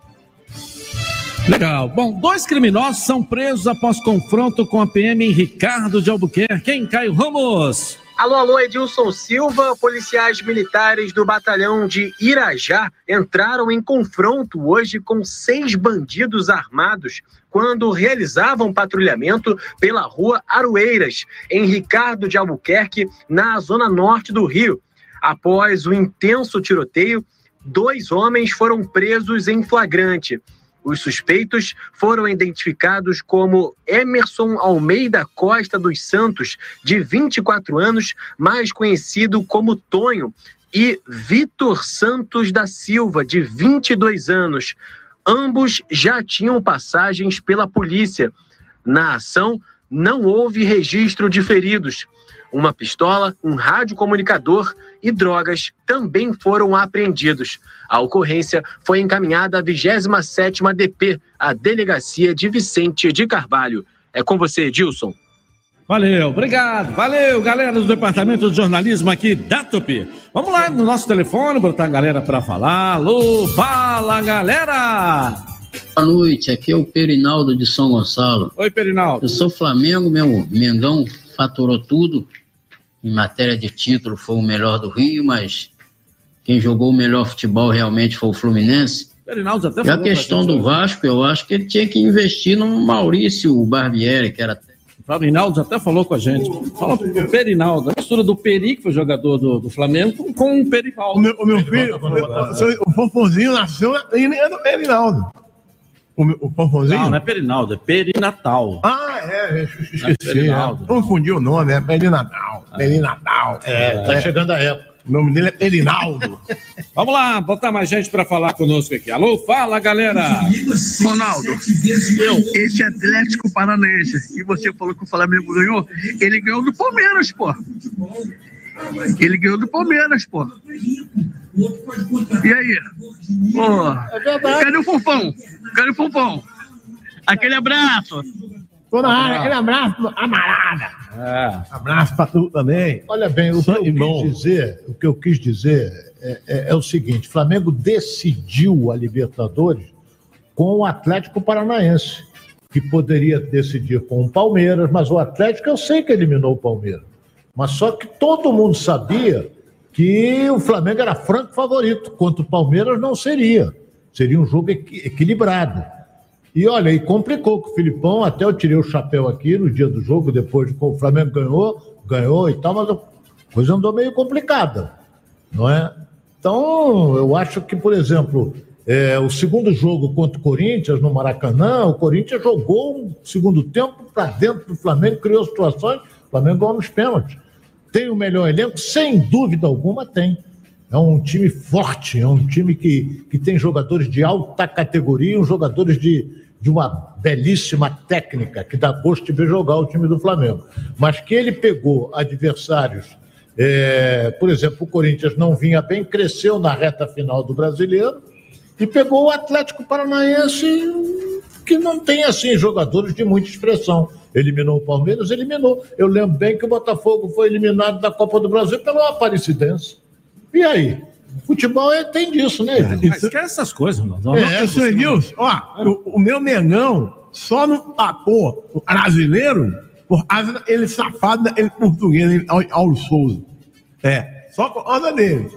Legal. Bom, dois criminosos são presos após confronto com a PM Ricardo de Albuquerque. Quem, Caio Ramos? Alô, alô, Edilson Silva. Policiais militares do batalhão de Irajá entraram em confronto hoje com seis bandidos armados quando realizavam patrulhamento pela rua Aroeiras, em Ricardo de Albuquerque, na zona norte do Rio. Após o intenso tiroteio, dois homens foram presos em flagrante. Os suspeitos foram identificados como Emerson Almeida Costa dos Santos, de 24 anos, mais conhecido como Tonho, e Vitor Santos da Silva, de 22 anos. Ambos já tinham passagens pela polícia. Na ação, não houve registro de feridos. Uma pistola, um radiocomunicador e drogas também foram apreendidos. A ocorrência foi encaminhada à 27ª DP, a Delegacia de Vicente de Carvalho. É com você, Edilson. Valeu, obrigado. Valeu, galera do Departamento de Jornalismo aqui da Tupi. Vamos lá no nosso telefone, botar a galera para falar. Alô, fala, galera! Boa noite, aqui é o Perinaldo de São Gonçalo. Oi, Perinaldo. Eu sou Flamengo, meu Mengão faturou tudo. Em matéria de título, foi o melhor do Rio, mas quem jogou o melhor futebol realmente foi o Fluminense. Perinaldo até E a questão do Vasco, eu acho que ele tinha que investir no Maurício Barbieri, que era O Perinaldo até falou com a gente. Fala pro Perinaldo, a mistura do Peri, que foi jogador do, do Flamengo, com o Perivaldo. O meu, o meu filho, o Popozinho nasceu na ilha do Perinaldo. O, o? Não, não é Perinaldo, é Perinatal. Ah, é, eu esqueci. É Perinaldo. É. Confundi o nome, é Perinatal. Perinatal. É, tá chegando a época. O nome dele é Perinaldo. Vamos lá, botar mais gente para falar conosco aqui. Alô, fala, galera! Ronaldo, esse Atlético Paranaense que você falou que o Flamengo ganhou, ele ganhou do Palmeiras, pô. Ele ganhou do Palmeiras, pô. E aí? Pô, cadê o Fofão? Cadê o Fofão? Aquele abraço. Tô na área, aquele abraço, amarada. É. Abraço pra tu também. Olha bem, o que eu bom. quis dizer, o que eu quis dizer é, é- é o seguinte: Flamengo decidiu a Libertadores com o Atlético Paranaense, que poderia decidir com o Palmeiras, mas o Atlético eu sei que eliminou o Palmeiras. Mas só que todo mundo sabia que o Flamengo era franco favorito, contra o Palmeiras não seria. Seria um jogo equi- equilibrado. E olha, e complicou com o Filipão, até eu tirei o chapéu aqui no dia do jogo, depois que o Flamengo ganhou, ganhou e tal, mas a coisa andou meio complicada, não é? Então, eu acho que, por exemplo, é, o segundo jogo contra o Corinthians no Maracanã, o Corinthians jogou um segundo tempo para dentro do Flamengo, criou situações, o Flamengo ganhou nos pênaltis. Tem o melhor elenco? Sem dúvida alguma tem. É um time forte, é um time que, que tem jogadores de alta categoria, jogadores de, de uma belíssima técnica, que dá gosto de ver jogar o time do Flamengo. Mas que ele pegou adversários, é, por exemplo, o Corinthians não vinha bem, cresceu na reta final do brasileiro e pegou o Atlético Paranaense, que não tem assim jogadores de muita expressão. Eliminou o Palmeiras, eliminou. Eu lembro bem que o Botafogo foi eliminado da Copa do Brasil pelo Aparecidense. E aí? Futebol é, tem disso, né? Mas esquece essas coisas, mano. É, senhor Edilson, ó, o, o meu Mengão só não tapou o brasileiro por causa ele safado daquele português, ele, Paulo Souza. É, só por causa dele.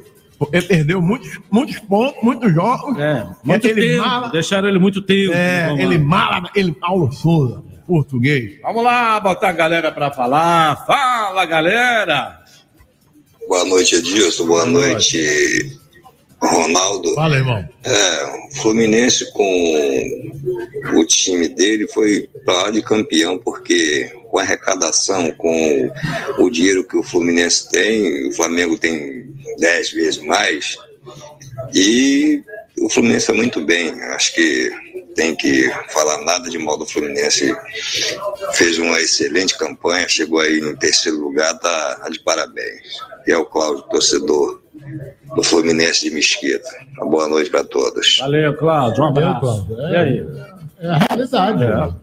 Ele perdeu muitos, muitos pontos, muitos jogos. É, muito ele tempo, mala, deixaram ele muito tempo. é, Vamos ele mala daquele Paulo Souza, português. Vamos lá, botar a galera pra falar. Fala, galera! Boa noite, Edilson. Boa, noite, Ronaldo. Fala, irmão. É, o Fluminense com o time dele foi para lá de campeão, porque com a arrecadação, com o dinheiro que o Fluminense tem, o Flamengo tem dez vezes mais, e o Fluminense é muito bem. Acho que tem que falar nada de mal do Fluminense. Fez uma excelente campanha, chegou aí no terceiro lugar, tá de parabéns. E é o Cláudio, torcedor do Fluminense de Mesquita. Uma boa noite para todos. Valeu, Cláudio. Um Valeu, abraço. Cláudio. E aí? É a realidade. É. né?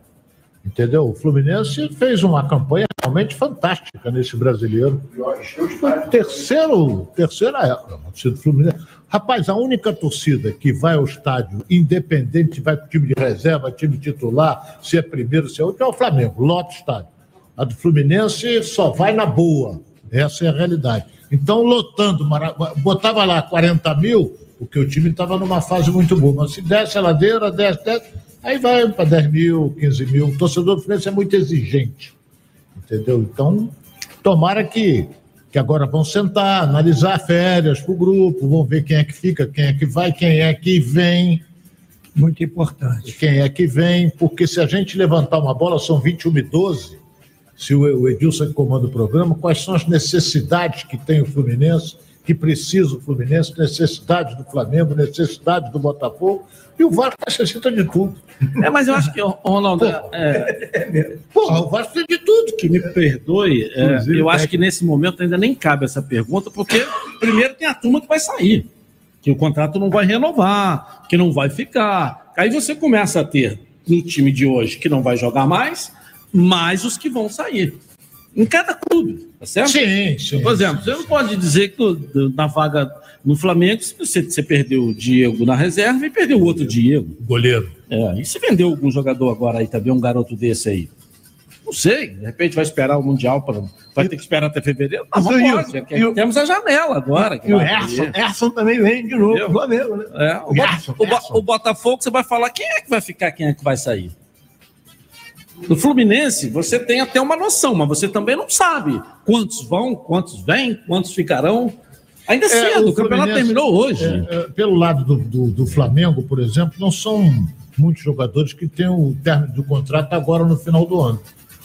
Entendeu? O Fluminense fez uma campanha realmente fantástica nesse brasileiro. Foi o terceiro, terceira época, do Fluminense. Rapaz, a única torcida que vai ao estádio, independente, vai com time de reserva, time titular, se é primeiro, se é outro, é o Flamengo, lota o estádio. A do Fluminense só vai na boa. Essa é a realidade. Então, lotando, botava lá 40 mil, porque o time estava numa fase muito boa. Mas se desce a ladeira, desce, desce, aí vai para 10 mil, 15 mil. O torcedor do Fluminense é muito exigente. Entendeu? Então, tomara que, que agora vão sentar, analisar férias para o grupo, vão ver quem é que fica, quem é que vai, quem é que vem. Muito importante. Quem é que vem, porque se a gente levantar uma bola, são 21 e 12, se o Edilson comanda o programa, quais são as necessidades que tem o Fluminense, que precisa o Fluminense, necessidades do Flamengo, necessidades do Botafogo, e o Vasco necessita de tudo. É, mas eu acho que, Ronaldo, é, Porra, o Vasco tem de tudo. que me perdoe, é, eu acho que nesse momento ainda nem cabe essa pergunta, porque primeiro tem a turma que vai sair, que o contrato não vai renovar, que não vai ficar. Aí você começa a ter no time de hoje que não vai jogar mais, mais os que vão sair. Em cada clube, tá certo? Sim, sim. Por exemplo, você não pode dizer que na vaga no Flamengo, você, você perdeu o Diego na reserva e perdeu o outro Diego. Goleiro. É, e se vendeu algum jogador agora aí também, um garoto desse aí? Não sei, de repente vai esperar o Mundial, para vai ter que esperar até fevereiro? Não, não pode, é o- temos a janela agora. E o Erson. Erson também vem de novo Flamengo, né? É, o, Gerson, Bo- o Bo- o Botafogo, você vai falar quem é que vai ficar, quem é que vai sair. No Fluminense, você tem até uma noção, mas você também não sabe quantos vão, quantos vêm, quantos ficarão. Ainda é cedo, o, campeonato Fluminense, terminou hoje. é, é, pelo lado do, do, do Flamengo, por exemplo, não são muitos jogadores que têm o término do contrato agora no final do ano.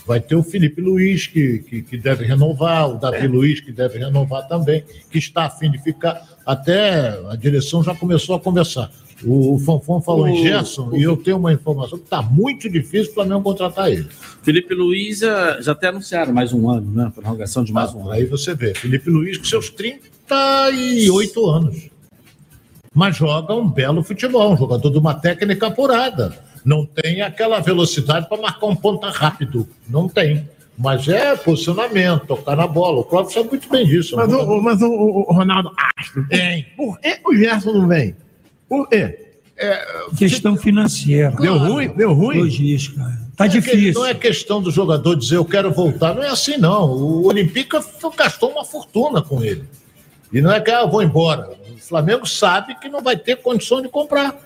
Vai ter o Felipe Luiz, que, que, que deve renovar, o Davi Luiz, que deve renovar também, que está a fim de ficar. Até a direção já começou a conversar. O, Fonfon falou em O- Gerson, o- e eu tenho uma informação que está muito difícil o Flamengo contratar ele. Felipe Luiz eh, já até anunciaram mais um ano, né? Prorrogação de mais um ano. Aí você vê, Felipe Luiz com seus 38 anos. Mas joga um belo futebol, um jogador de uma técnica apurada. Não tem aquela velocidade para marcar um ponta rápido. Não tem. Mas é posicionamento, tocar na bola. O Cláudio sabe muito bem disso. Mas, o, o- mas o, o- o Ronaldo Astro, Tem. por que o Gerson não vem? Por quê? Questão financeira. Deu ruim? Deu ruim? Logística. Tá Não é que- difícil. Não é questão do jogador dizer eu quero voltar. Não é assim, não. O Olympica gastou uma fortuna com ele. E não é que ah, eu vou embora. O Flamengo sabe que não vai ter condição de comprar.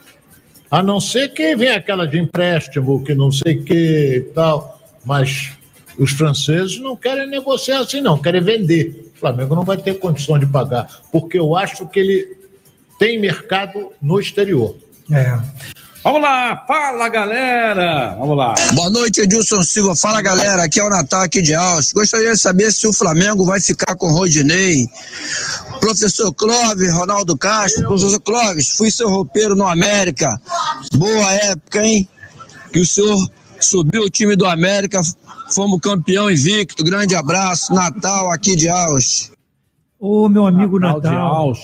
A não ser que venha aquela de empréstimo, que não sei o que e tal. Mas os franceses não querem negociar assim, não, querem vender. O Flamengo não vai ter condição de pagar, porque eu acho que ele tem mercado no exterior. É. Vamos lá, fala galera! Vamos lá. Boa noite, Edilson Silva. Fala galera, aqui é o Natal aqui de Alves. Gostaria de saber se o Flamengo vai ficar com o Rodinei. Professor Clóvis, Ronaldo Castro, professor Clóvis, fui seu roupeiro no América. Boa época, hein? Que o senhor subiu o time do América, fomos campeão invicto. Grande abraço, Natal aqui de Alves. Ô, meu amigo Natal de Natal.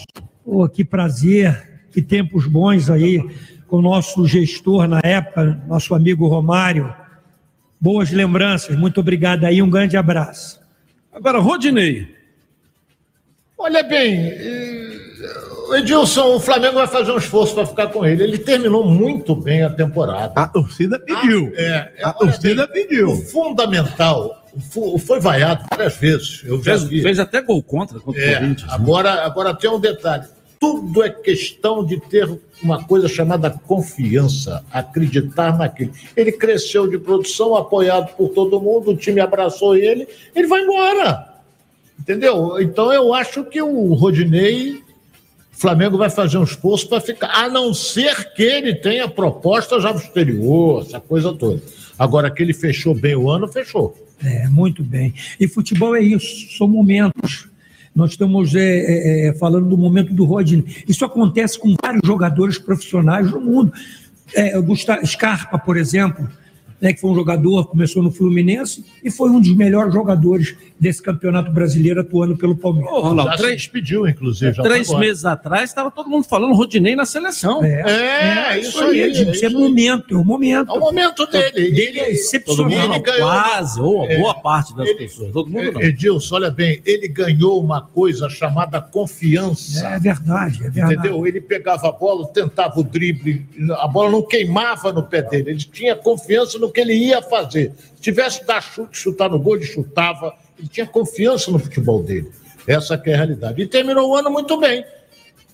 Ô, que prazer, que tempos bons aí com o nosso gestor na época, nosso amigo Romário. Boas lembranças, muito obrigado aí, um grande abraço. Agora, Rodinei. Olha bem, Edilson, o Flamengo vai fazer um esforço para ficar com ele. Ele terminou muito bem a temporada. A torcida pediu. É, A torcida pediu. O fundamental fu- foi vaiado várias vezes. Eu Fez, fez até gol contra contra É, o Corinthians. né? agora, agora tem um detalhe. Tudo é questão de ter uma coisa chamada confiança, acreditar naquilo. Ele cresceu de produção, apoiado por todo mundo, o time abraçou ele, ele vai embora. Entendeu? Então eu acho que o Rodinei, o Flamengo vai fazer um esforço para ficar, a não ser que ele tenha proposta já no exterior, essa coisa toda. Agora que ele fechou bem o ano, fechou. É, muito bem. E futebol é isso, são momentos. Nós estamos é, é, é, falando do momento do Rodney. Isso acontece com vários jogadores profissionais no mundo. É, Scarpa, por exemplo, né, que foi um jogador, começou no Fluminense e foi um dos melhores jogadores desse campeonato brasileiro atuando pelo Palmeiras. Ô, Ronaldo, Já se três- despediu, inclusive. já Três meses atrás estava todo mundo falando Rodinei na seleção. É, isso aí, Edilson, é Isso é momento, é o momento. É o momento dele. Dele é Todo excepcional. mundo, Ele ganhou- quase, ou É. boa parte das pessoas. Todo mundo não. Edilson, olha bem, ele ganhou uma coisa chamada confiança. É verdade, é verdade. Entendeu? Ele pegava a bola, tentava o drible, a bola não queimava no pé dele. Ele tinha confiança no que ele ia fazer. Se tivesse dar chute, chutar no gol, ele chutava. Ele tinha confiança no futebol dele. Essa que é a realidade. E terminou o ano muito bem.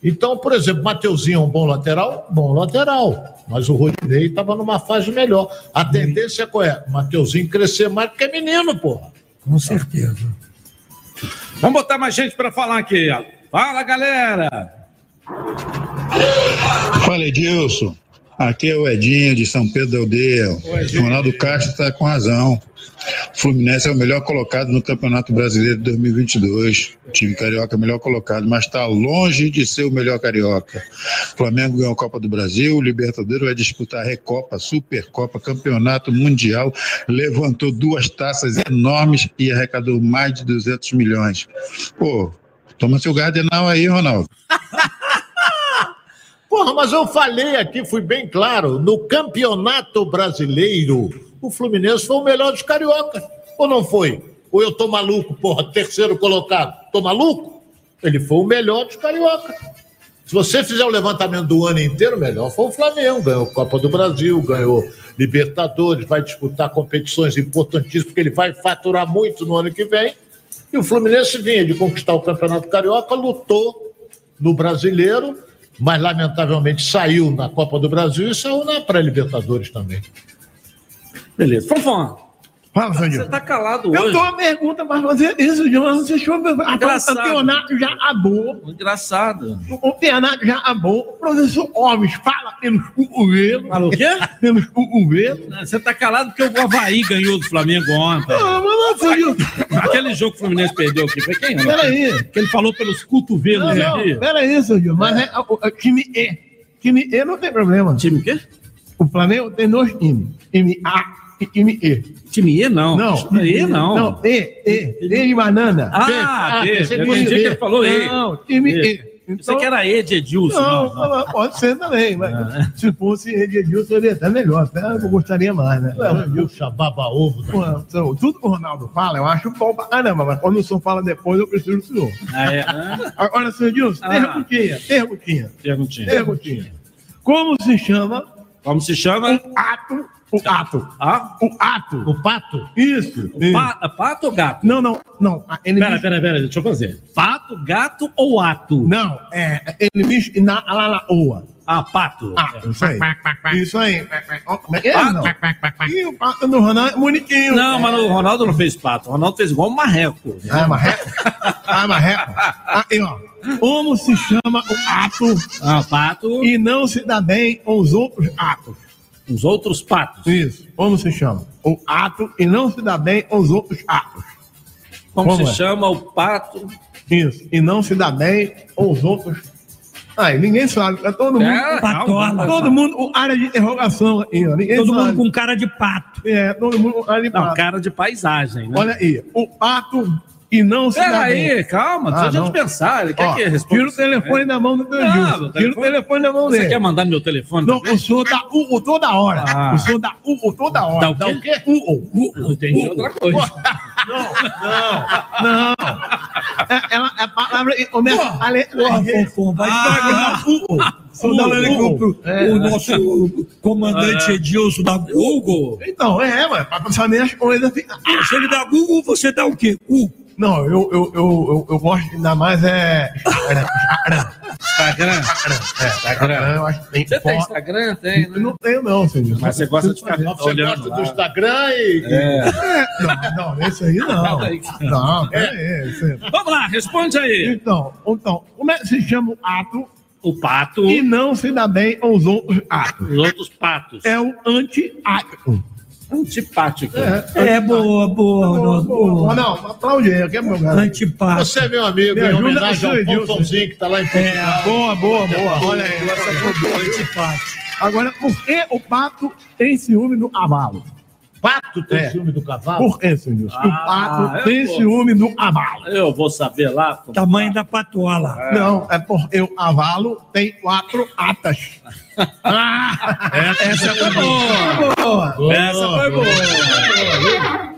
Então, por exemplo, Mateuzinho é um bom lateral? Bom lateral. Mas o Rodinei estava numa fase melhor. A tendência qual é? Mateuzinho crescer mais porque é menino, porra. Com certeza. Vamos botar mais gente para falar aqui. Fala, galera! Fala, Edilson. Aqui é o Edinho de São Pedro da Aldeia. Ronaldo Castro está com razão. O Fluminense é o melhor colocado no Campeonato Brasileiro de 2022. O time carioca é o melhor colocado, mas está longe de ser o melhor carioca. O Flamengo ganhou a Copa do Brasil, o Libertadores vai disputar a Recopa, Supercopa, Campeonato Mundial, levantou duas taças enormes e arrecadou mais de 200 milhões. Pô, toma seu Gardenal aí, Ronaldo. Porra, mas eu falei aqui, fui bem claro, no Campeonato Brasileiro, o Fluminense foi o melhor dos cariocas. Ou não foi? Ou eu tô maluco, porra, terceiro colocado. Tô maluco? Ele foi o melhor dos cariocas. Se você fizer o levantamento do ano inteiro, melhor foi o Flamengo. Ganhou Copa do Brasil, ganhou Libertadores, vai disputar competições importantíssimas, porque ele vai faturar muito no ano que vem. E o Fluminense vinha de conquistar o Campeonato Carioca, lutou no Brasileiro, mas lamentavelmente saiu na Copa do Brasil e saiu na pré-Libertadores também. Beleza. Fofão. Fala, Você Sandro. tá calado Eu hoje. tô uma pergunta para fazer isso, João. Você achou que o Engraçado. campeonato já acabou. Engraçado. O campeonato já acabou. O professor Alves fala pelos cotovelos. Fala o quê? Pelos cotovelos. Você tá calado porque o Havaí ganhou do Flamengo ontem. Ah, mas não, Sandro. Aquele jogo que o Fluminense perdeu aqui, foi quem? né? Peraí. Que ele falou pelos cotovelos Não, aqui. não, peraí, Sandro. Mas é o, o time E. Time E não tem problema. Time o quê? O Flamengo tem dois times. Time A time E. Time E não. Não. E não. Não, E, E. E de banana. Ah, E. E. pensei Eu entendi E. que ele falou E. Não, time E. E. Você que era E de Edilson. Não, não, pode ser também, mas se fosse Edilson, seria até melhor, até eu gostaria mais, né? Edilson, baba ovo. Pô, então, tudo que o Ronaldo fala, eu acho bom pra caramba, mas quando o senhor fala depois, eu preciso do senhor. Ah, é? Ah, Agora, senhor Edilson, Ah. perguntinha, perguntinha, Perguntinha. perguntinha. Como se chama Como se chama? o ato, o ato, Ah? o ato, O pato? isso. isso. Pa- pato ou gato? Não, não, não. a- Ele Pera, pera, pera, deixa eu fazer. Pato Pato, gato ou ato? Não, é. Bicho na lá na oa. Ah, pato. Ah, isso aí. Isso aí. Ó, como é que é? Pato? Não. E o pato do Ronaldo é bonitinho. Não, mas o Ronaldo não fez pato. O Ronaldo fez igual um marreco. Ah, marreco? Ah, marreco. Aí, ó. Como se chama o ato Ah, pato. e não se dá bem com os outros atos? Os outros patos. Isso. Como se chama? O ato e não se dá bem com os outros atos. Como, Como se é? chama o pato? Isso. E não se dá bem com os outros. Ai, ninguém sabe. É todo mundo. É, calma. todo mundo área de interrogação aí, ó. Ninguém Todo sabe. mundo com cara de pato. É, todo mundo com área de Não, pato. cara de paisagem, né? Olha aí. O pato e não se dá Pera bem. aí, calma, deixa Ah, a gente não. pensar. Ele quer Ó, que responda. Tira o telefone da mão do teu Não, Gilson. meu Tira o telefone da mão Você dele. quer mandar meu telefone? Não, o senhor dá u toda hora. Ah. O senhor dá u toda hora. Dá o quê? U Não entendi outra coisa. Não. É, ela, é a palavra. Começa a ler. Porra, Fofão, vai Ah, devagar. u, Só dá u, aqui u. pro É. o nosso comandante É. Edilson da Google. Então, é, mas pra saber as coisas. Se ele dá Google, você dá o quê? U. Não, eu, eu, eu, eu, eu gosto dar mais é. Instagram. Instagram? É, Instagram, eu acho que tem Você tem foto. Instagram? Tem, né? Eu não tenho, não, senhor. Mas você gosta de ficar Você olhando gosta lá. do Instagram e. É. É, não, não, esse aí não. Não, é esse. Vamos lá, responde aí. Então, então, como é que se chama o ato O pato e não se dá bem aos outros atos? os outros patos. É o anti-ato. Antipático. É boa, boa, Ronaldo. boa. Não, aplaude aí, aqui é meu garoto. Antipático. Você é meu amigo, Me em homenagem no ao. Pontãozinho que tá lá em É, Portugal. boa, boa, boa. Olha aí, essa foi boa. Antipático. Agora, por que o pato tem ciúme do cavalo? Pato tem É. ciúme do cavalo? Por que, senhor? o Ah, pato eu tem vou. ciúme do cavalo. Eu vou saber lá. Tamanho da patola. Não, é porque o cavalo tem quatro atas. Ah, essa foi boa. boa. Essa foi boa.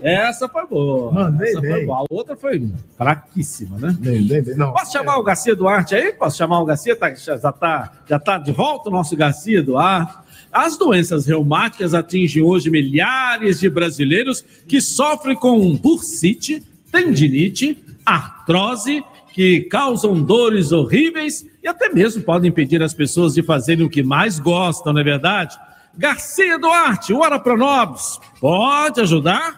Essa foi boa. Mandei Essa foi bem. boa. A outra foi fraquíssima, né? Bem, bem, bem. Não. Posso chamar o Garcia Duarte aí? Posso chamar o Garcia? Tá, já está já tá de volta o nosso Garcia Duarte. As doenças reumáticas atingem hoje milhares de brasileiros que sofrem com bursite, tendinite, artrose, que causam dores horríveis e até mesmo podem impedir as pessoas de fazerem o que mais gostam, não é verdade? Garcia Duarte, o Hora Pronobis, pode ajudar?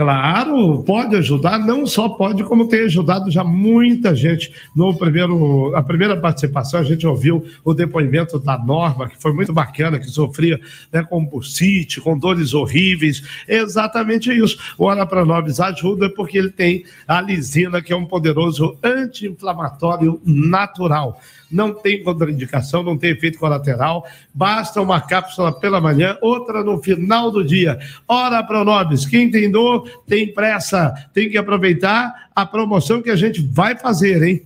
Claro, pode ajudar, não só pode, como tem ajudado já muita gente. No primeiro, a primeira participação, a gente ouviu o depoimento da Norma, que foi muito bacana, que sofria né, com bursite, com dores horríveis. Exatamente isso. O Hora Pronobis ajuda porque ele tem a lisina, que é um poderoso anti-inflamatório natural. Não tem contraindicação, não tem efeito colateral. Basta uma cápsula pela manhã, outra no final do dia. Hora Pronobis. Quem tem dor, tem pressa. Tem que aproveitar a promoção que a gente vai fazer, hein?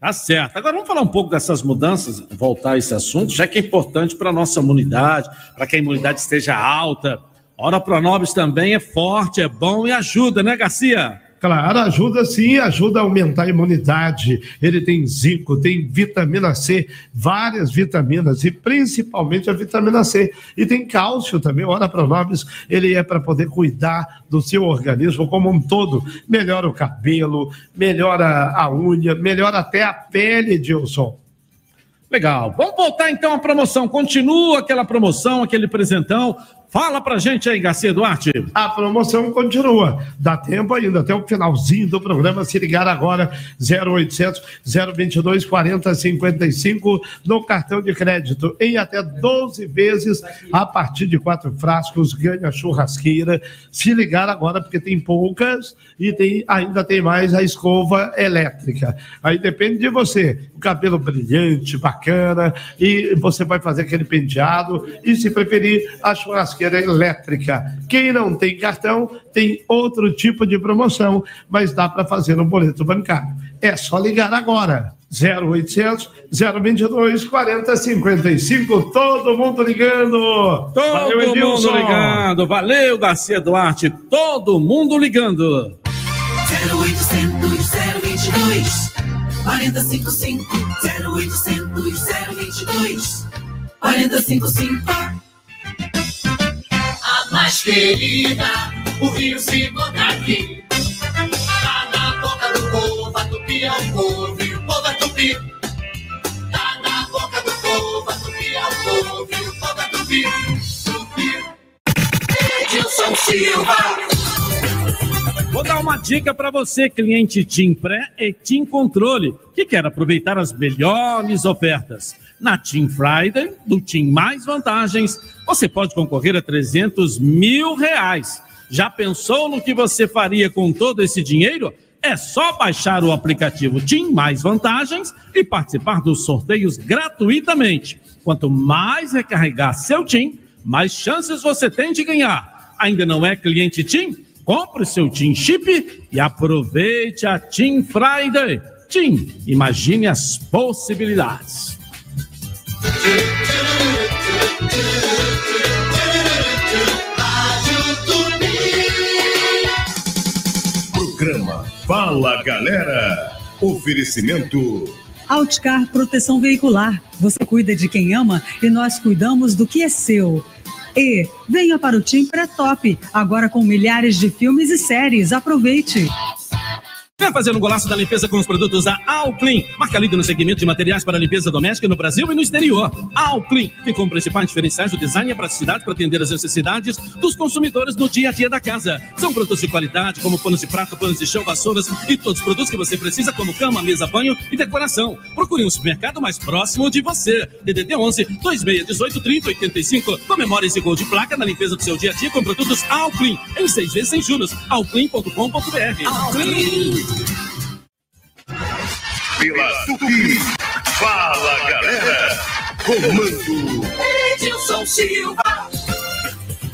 Tá certo. Agora vamos falar um pouco dessas mudanças, voltar a esse assunto, já que é importante para a nossa imunidade, para que a imunidade esteja alta. Hora Pronobis também é forte, é bom e ajuda, né, Garcia? Claro, ajuda sim, ajuda a aumentar a imunidade. Ele tem zinco, tem vitamina C, várias vitaminas e principalmente a vitamina C. E tem cálcio também. Ora Pronobis, ele é para poder cuidar do seu organismo como um todo. Melhora o cabelo, melhora a unha, melhora até a pele, Dilson. Legal. Vamos voltar então à promoção. Continua aquela promoção, aquele presentão. Fala pra gente aí, Garcia Duarte. A promoção continua. Dá tempo ainda, até o finalzinho do programa. Se ligar agora, 0800 022 4055 no cartão de crédito. Em até 12 vezes, a partir de quatro frascos, ganha churrasqueira. Se ligar agora, porque tem poucas e tem, ainda tem mais a escova elétrica. Aí depende de você. O cabelo brilhante, bacana, e você vai fazer aquele penteado. E se preferir, a churrasqueira elétrica. Quem não tem cartão, tem outro tipo de promoção, mas dá para fazer no boleto bancário. É só ligar agora. 0800 022 4055. Todo mundo ligando. Todo Valeu, mundo Edilson. ligando. Valeu, Garcia Duarte. Todo mundo ligando. 0800 022 455 0800 022 455 A mais querida, o rio se encontra aqui. Tá na boca do povo, a tupi é o povo e o povo é tupi. Tá na boca do povo, a tupi é o povo e o povo é tupi. Tupi. Edilson Silva. Vou dar uma dica para você, cliente Team Pré e Team Controle, que quer aproveitar as melhores ofertas. Na TIM Friday, do TIM Mais Vantagens, você pode concorrer a 300 mil reais. Já pensou no que você faria com todo esse dinheiro? É só baixar o aplicativo TIM Mais Vantagens e participar dos sorteios gratuitamente. Quanto mais recarregar seu TIM, mais chances você tem de ganhar. Ainda não é cliente TIM? Compre seu TIM Chip e aproveite a TIM Friday. TIM, imagine as possibilidades. Programa Fala Galera. Oferecimento Outcar Proteção Veicular. Você cuida de quem ama e nós cuidamos do que é seu. E venha para o Tim Pré-Top, agora com milhares de filmes e séries. Aproveite! Vem fazer um golaço da limpeza com os produtos da Alclean. Marca líder no segmento de materiais para limpeza doméstica no Brasil e no exterior. Alclean, que com principais diferenciais do design e a praticidade para atender as necessidades dos consumidores no dia a dia da casa. São produtos de qualidade, como panos de prato, panos de chão, vassouras e todos os produtos que você precisa, como cama, mesa, banho e decoração. Procure um supermercado mais próximo de você. DDD 11 2618 30 85. Comemore esse gol de placa na limpeza do seu dia a dia com produtos Alclean. Em seis vezes sem juros. Alclean.com.br. Alclean. Pela Tupi. Fala Galera. Comando Edilson Silva.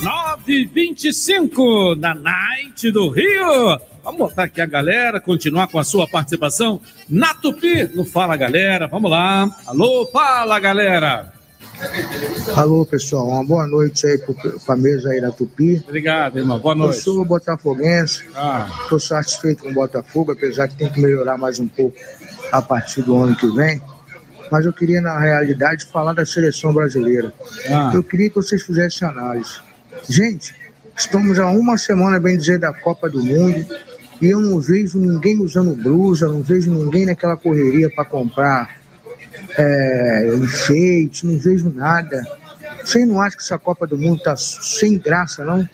925 na Night do Rio. Vamos botar aqui a galera, continuar com a sua participação na Tupi, no Fala Galera. Vamos lá. Alô, fala galera. Alô, pessoal, uma boa noite aí para a mesa aí da Tupi. Obrigado, irmão. Boa noite. Eu sou botafoguense, Ah. estou satisfeito com o Botafogo, apesar que tem que melhorar mais um pouco a partir do ano que vem. Mas eu queria, na realidade, falar da seleção brasileira. Ah. Eu queria que vocês fizessem análise. Gente, estamos há uma semana, bem dizer, da Copa do Mundo e eu não vejo ninguém usando blusa, não vejo ninguém naquela correria para comprar é, enfeite, não vejo nada. Você não acha que essa Copa do Mundo tá sem graça, não?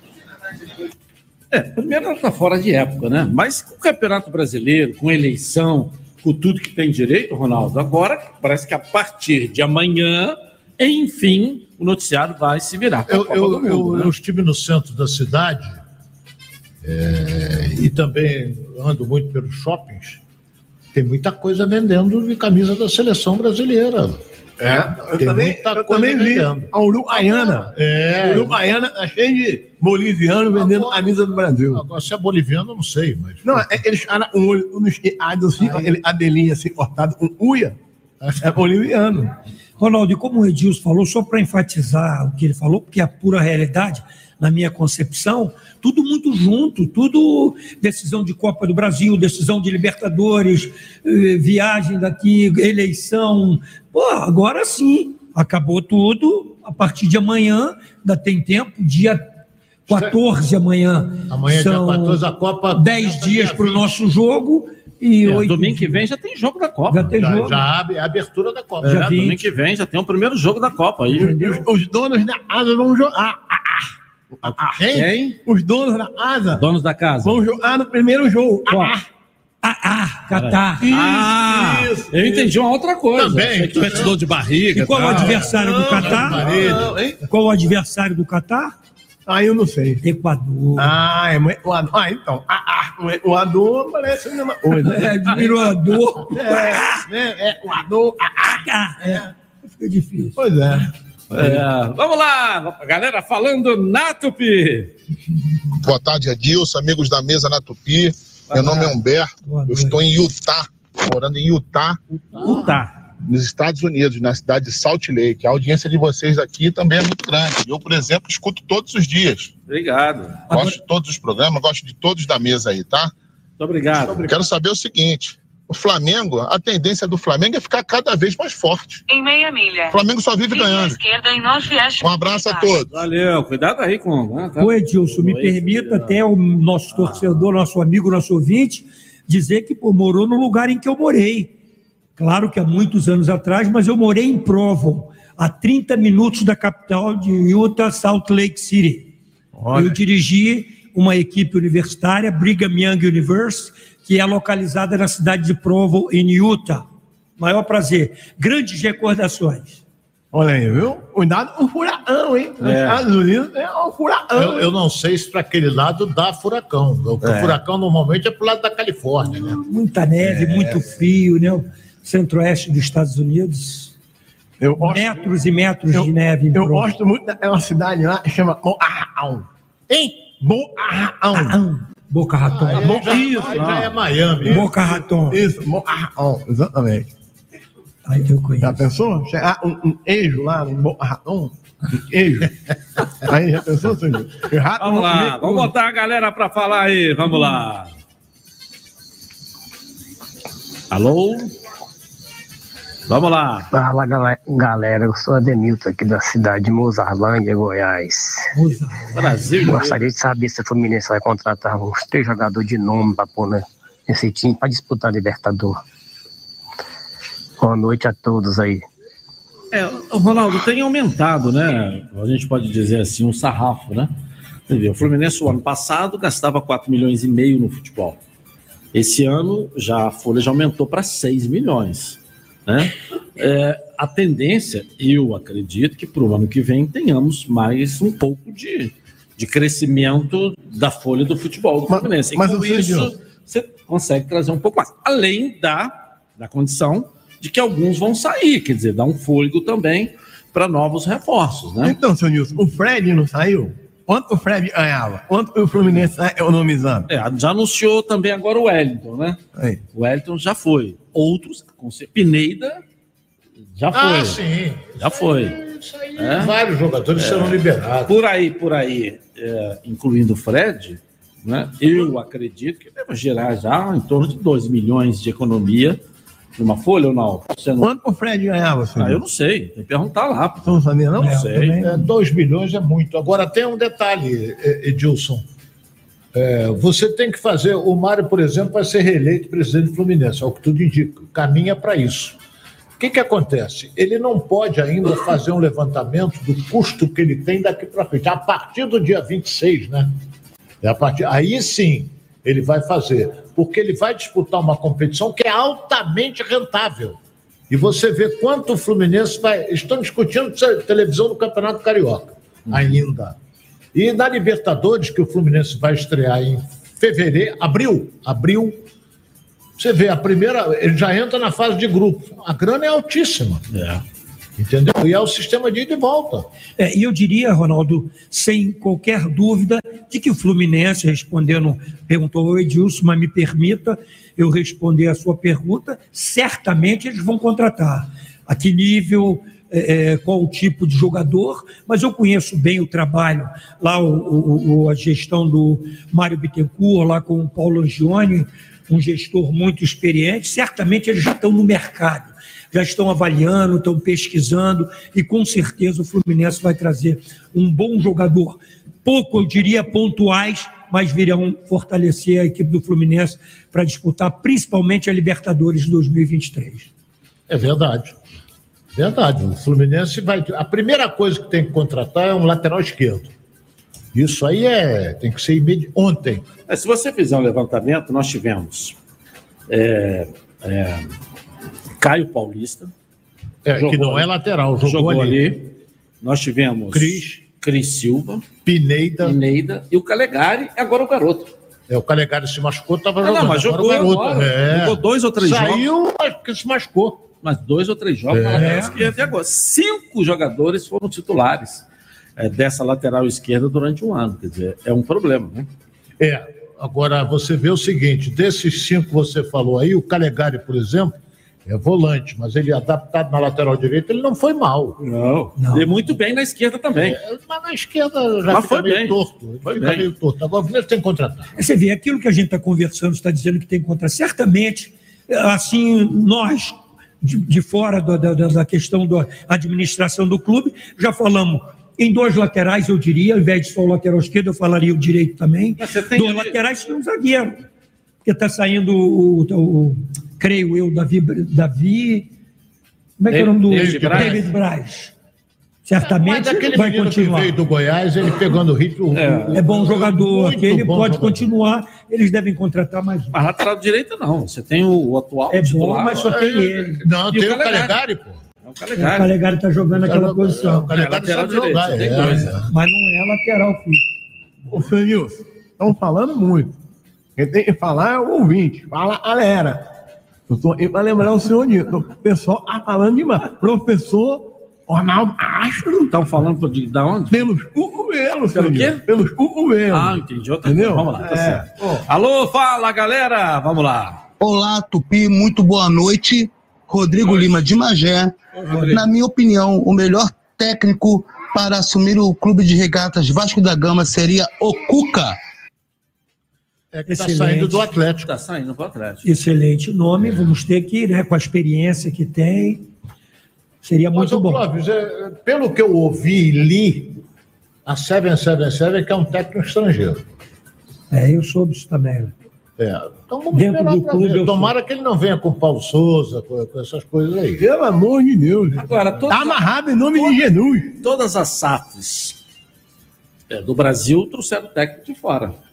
É, primeiro ela está fora de época, né? Mas com o Campeonato Brasileiro, com eleição, com tudo que tem direito, Ronaldo, agora parece que a partir de amanhã, enfim, o noticiário vai se virar. Eu, eu, do Mundo, eu- né? eu estive no centro da cidade é, e também ando muito pelos shoppings. Tem muita coisa vendendo de camisa da seleção brasileira. É, eu Tem também, muita eu coisa também vi vendendo. a Uruguaiana. É. A Uruguaiana tá cheio de boliviano vendendo camisa do Brasil. Agora, se é boliviano, eu não sei, mas. Não, é, eles caras um olho um esquerdo assim, aquele adelinho assim cortado com uia. É boliviano. Ronaldo, e como o Edilson falou, só para enfatizar o que ele falou, porque é a pura realidade, na minha concepção, tudo muito junto, tudo decisão de Copa do Brasil, decisão de Libertadores, eh, viagem daqui, eleição. Pô, agora sim, acabou tudo. A partir de amanhã, ainda tem tempo, dia 14 amanhã. Amanhã, dia são 14, a Copa 10 dias para o nosso jogo. E É, domingo que vem já tem jogo da Copa. Já tem já, jogo. já abre a abertura da Copa. É, domingo que vem já tem o primeiro jogo da Copa aí. Os, os donos da asa vão jogar. Ah, ah, ah. Quem? Os donos da asa Donos da casa. vão jogar no primeiro jogo. Ah, Ah, ah, Catar. Ah, Isso, eu entendi uma outra coisa. Também, que dor de barriga. E qual o tal. adversário do Catar? não? Qual o adversário do Catar? Ah, eu não sei. Equador. Ah, é, o ah, então. Ah, ah, o- o Ador parece a mesma coisa. É, virou a dor. É, né, é, o Ador. Ah, ah, Ah, é. Fica difícil. pois é. É, vamos lá, galera falando na Tupi. Boa tarde, Edilson, amigos da mesa na Tupi. Meu nome é Humberto, eu estou em Utah, morando em Utah, Utah. nos Estados Unidos, na cidade de Salt Lake. A audiência de vocês aqui também é muito grande. Eu, por exemplo, escuto todos os dias. Obrigado. Gosto de todos os programas, gosto de todos da mesa aí, tá? Muito obrigado. Quero saber o seguinte: o Flamengo, a tendência do Flamengo é ficar cada vez mais forte. Em meia milha. O Flamengo só vive ganhando. esquerda em Um abraço a todos. Valeu, cuidado aí com. né, tá? Ô Edilson, me Oi, permita até o nosso torcedor, nosso amigo, nosso ouvinte, dizer que pô, morou no lugar em que eu morei. Claro que há muitos anos atrás, mas eu morei em Provo, a 30 minutos da capital de Utah, Salt Lake City. Eu dirigi uma equipe universitária, Brigham Young University, que é localizada na cidade de Provo, em Utah. Maior prazer. Grandes recordações. Olha aí, viu? Cuidado com o furacão, hein? Nos É. Estados Unidos é um furacão. Eu, eu não sei se para aquele lado dá furacão. O É. furacão normalmente é pro lado da Califórnia, né? Muita neve, É. muito frio, né? O centro-oeste dos Estados Unidos. metros e metros de neve. em Eu gosto muito, é uma cidade lá que chama Moarraão. Hein? Moarraão. Boca Raton. Ah, Bo- já- isso, já é ah. Miami. Boca Raton. Isso, Moarraão, exatamente. Aí eu conheço. Já pensou? Chegar um, um queijo lá no Boca Raton? Um queijo. Aí já pensou, senhor? Que rato Vamos lá, comer vamos botar a galera para falar aí, vamos lá. Alô? Vamos lá. Fala galera, eu sou Ademilton aqui da cidade de Mozarlândia, Goiás. Brasil. Gostaria de saber se o Fluminense vai contratar uns três jogadores de nome para pôr né, nesse time para disputar a Libertador. Boa noite a todos aí. É, o Ronaldo tem aumentado, né? A gente pode dizer assim, um sarrafo, né? O Fluminense, o ano passado, gastava 4 milhões e meio no futebol. Esse ano, já a folha já aumentou para 6 milhões. Né? É, a tendência, eu acredito que para o ano que vem tenhamos mais um pouco de, de crescimento da folha do futebol do Fluminense. E mas com o Sergio- isso, você consegue trazer um pouco mais. Além da, da condição de que alguns vão sair, quer dizer, dá um fôlego também para novos reforços, né? Então, seu Nilson, o Fred não saiu? Quanto o Fred ganhava? Quanto o Fluminense está economizando? É, já anunciou também agora o Wellington, né? Aí. O Wellington já foi. Outros, com cer- Pineda já foi. Ah, sim. Já foi. É? Vários jogadores serão liberados. Por aí, por aí, é, incluindo o Fred, né? Eu acredito que deve gerar já em torno de 2 milhões de economia numa folha ou não? Você não... Quanto o Fred ganhava, senhor? Ah, eu não sei, tem que perguntar lá. Não sabia, não? Não sei. É, 2 milhões é muito. Agora, tem um detalhe, Edilson. É, você tem que fazer. O Mário, por exemplo, vai ser reeleito presidente do Fluminense, é o que tudo indica. Caminha para isso. O que, que acontece? Ele não pode ainda fazer um levantamento do custo que ele tem daqui para frente. A partir do dia 26, né? É a partir, aí sim ele vai fazer. Porque ele vai disputar uma competição que é altamente rentável. E você vê quanto o Fluminense vai. Estão discutindo te- televisão do Campeonato Carioca ainda. E na Libertadores, que o Fluminense vai estrear em fevereiro, abril, abril, você vê, a primeira, ele já entra na fase de grupo. A grana é altíssima. Entendeu? E é o sistema de ida e volta. É, e eu diria, Ronaldo, sem qualquer dúvida, de que o Fluminense, respondendo, perguntou o Edilson, mas me permita eu responder a sua pergunta, certamente eles vão contratar. A que nível, é, é, qual o tipo de jogador, mas eu conheço bem o trabalho, lá o- o- a gestão do Mário Bittencourt, lá com o Paulo Angione, um gestor muito experiente, certamente eles já estão no mercado já estão avaliando, estão pesquisando e com certeza o Fluminense vai trazer um bom jogador. Pouco, eu diria, pontuais, mas virão fortalecer a equipe do Fluminense para disputar principalmente a Libertadores de 2023. É verdade. Verdade. O Fluminense vai. A primeira coisa que tem que contratar é um lateral esquerdo. Isso aí é tem que ser imedi... ontem. É, se você fizer um levantamento, nós tivemos é, é, Caio Paulista. É, que não é lateral, jogou ali. Nós tivemos Cris. Cris Silva, Pineida. Pineida e o Calegari, e agora o garoto. É, o Calegari se machucou, estava Ah, jogando. não, mas Agora jogou o garoto. agora. É. Jogou dois ou três Saiu, jogos. mas porque se machucou. Mas dois ou três jogos É. na lateral esquerda. E agora, cinco jogadores foram titulares é, dessa lateral esquerda durante um ano. Quer dizer, é um problema, né? É. Agora, você vê o seguinte: desses cinco que você falou aí, o Calegari, por exemplo, é volante, mas ele adaptado na lateral direita, ele não foi mal. Não. E muito bem na esquerda também. É, mas na esquerda já Mas fica foi meio bem. torto. Ele Foi fica bem. meio torto. Agora o Fluminense tem que contratar. Você vê, aquilo que a gente está conversando, está dizendo que tem que contratar. Certamente, assim, nós, de, de fora da, da- da- questão da administração do clube, já falamos em dois laterais, eu diria, ao invés de só o lateral esquerdo, eu falaria o direito também. Dois laterais e um zagueiro. Porque está saindo o, o- o- creio eu, Davi, Davi. Como é que é o nome do David Braz. David Braz. Certamente Mas aquele vai continuar. que veio do Goiás, ele pegando o ritmo. o- É, bom jogador, muito aquele bom pode jogador. continuar. Eles devem contratar mais um. Mas lateral direito não. Você tem o, atual É bom, titular. mas só tem ele. Não, E tem o Calegari, pô. É o O Calegari. Calegari está jogando naquela Tá posição. jogando- o Calegari É, lateral direito, jogar, tem é. dois. Mas não é lateral fixo. Ô, senhor Nilson, estão falando muito. Quem tem que falar é o ouvinte. Fala, galera. Eu tô aí para lembrar o senhor Nilson. O pessoal tá falando demais. Professor Ronaldo Astro. Estão falando de, da onde? Pelos cucumelos, Pelo quê? Pelos cucumelos. Ah, entendi. Outra Entendeu? coisa. Vamos lá, tá É. certo. Alô, fala galera. Vamos lá. Olá, Tupi, muito boa noite. Rodrigo Lima de Magé. Rodrigo. Na minha opinião, o melhor técnico para assumir o clube de regatas Vasco da Gama seria o Cuca. É que tá Excelente. saindo do Atlético. Tá saindo pro Atlético. Excelente nome. Vamos ter que, né, com a experiência que tem, seria Mas, muito bom. Clóvis, é, pelo que eu ouvi e li, a 777 que é um técnico estrangeiro. É, eu soube isso também. É. Então vamos Dentro esperar do clube, Tomara que ele não venha com o Paulo Souza, com, com essas coisas aí. Pelo amor de Deus. Agora, todas, Tá amarrado em nome de Jesus. todas as SAFs é, do Brasil trouxeram técnico de fora.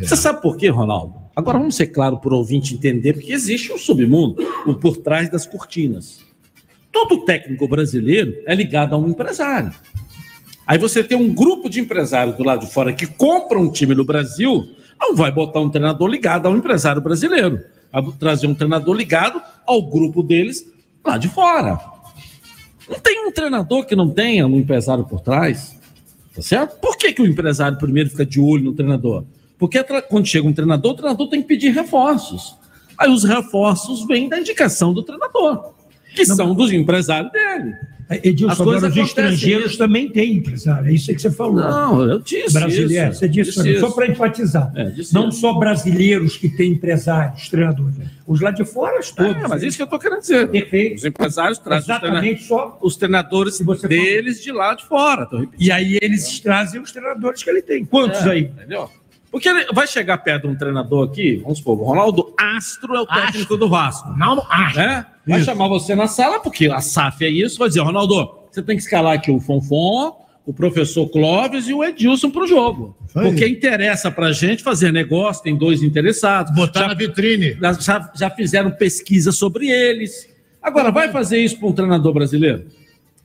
Você sabe por quê, Ronaldo? Agora vamos ser claro para o ouvinte entender, porque existe um submundo um por trás das cortinas. Todo técnico brasileiro é ligado a um empresário. Aí você tem um grupo de empresários do lado de fora que compram um time no Brasil, não vai botar um treinador ligado a um empresário brasileiro. Vai trazer um treinador ligado ao grupo deles lá de fora. Não tem um treinador que não tenha um empresário por trás. Tá certo? Por que, que o empresário primeiro fica de olho no treinador? Porque quando chega um treinador, o treinador tem que pedir reforços. Aí os reforços vêm da indicação do treinador, que são dos empresários dele. É, Edilson, agora os estrangeiros isso. também têm empresário. É isso que você falou. Não, eu disse Brasileiro, isso. você disse, Disse mim, só isso. para enfatizar. É, não isso. só brasileiros que têm empresários, treinadores. Os lá de fora, todos. É, mas isso que eu estou querendo dizer. Perfeito. Os empresários trazem os, Exatamente só. os treinadores deles de lá de fora. E aí eles trazem os treinadores que ele tem. Quantos É, aí? Entendeu? Porque vai chegar perto de um treinador aqui, vamos supor, o Ronaldo Astro é o técnico do Vasco. Ronaldo Astro. Né? Vai chamar você na sala, porque a SAF é isso, vai dizer, Ronaldo, você tem que escalar aqui o Fonfon, o professor Clóvis e o Edilson para o jogo. Porque interessa para gente fazer negócio, tem dois interessados. Botar já, na vitrine. já, já fizeram pesquisa sobre eles. Agora, vai fazer isso para um treinador brasileiro?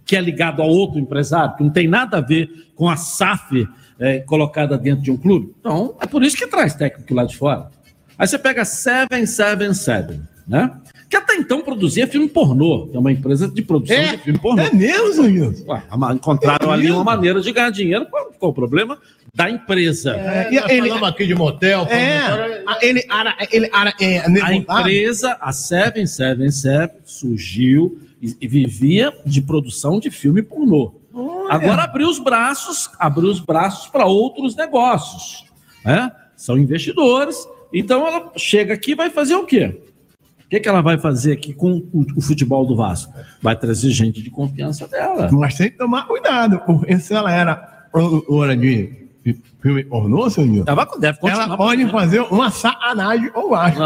Que é ligado a outro empresário, que não tem nada a ver com a SAF é, colocada dentro de um clube? Então, é por isso que traz técnico lá de fora. Aí você pega 777, né? Que até então produzia filme pornô. É uma empresa de produção É? de filme pornô. É mesmo, ama- encontraram É ali mesmo? uma maneira de ganhar dinheiro. Qual, qual o problema? Da empresa. É, e ele... falamos aqui de motel. É, ele era, ele era, é, A deputado. empresa, a 777, surgiu e, e vivia de produção de filme pornô. Agora abriu os braços, abriu os braços para outros negócios. Né? São investidores. Então ela chega aqui e vai fazer o quê? O que, que ela vai fazer aqui com o, futebol do Vasco? Vai trazer gente de confiança dela. Mas tem que tomar cuidado, porque se ela era produtora de filme pornô, senhor, Ela deve continuar ela pode fazer uma sacanagem ou eu acho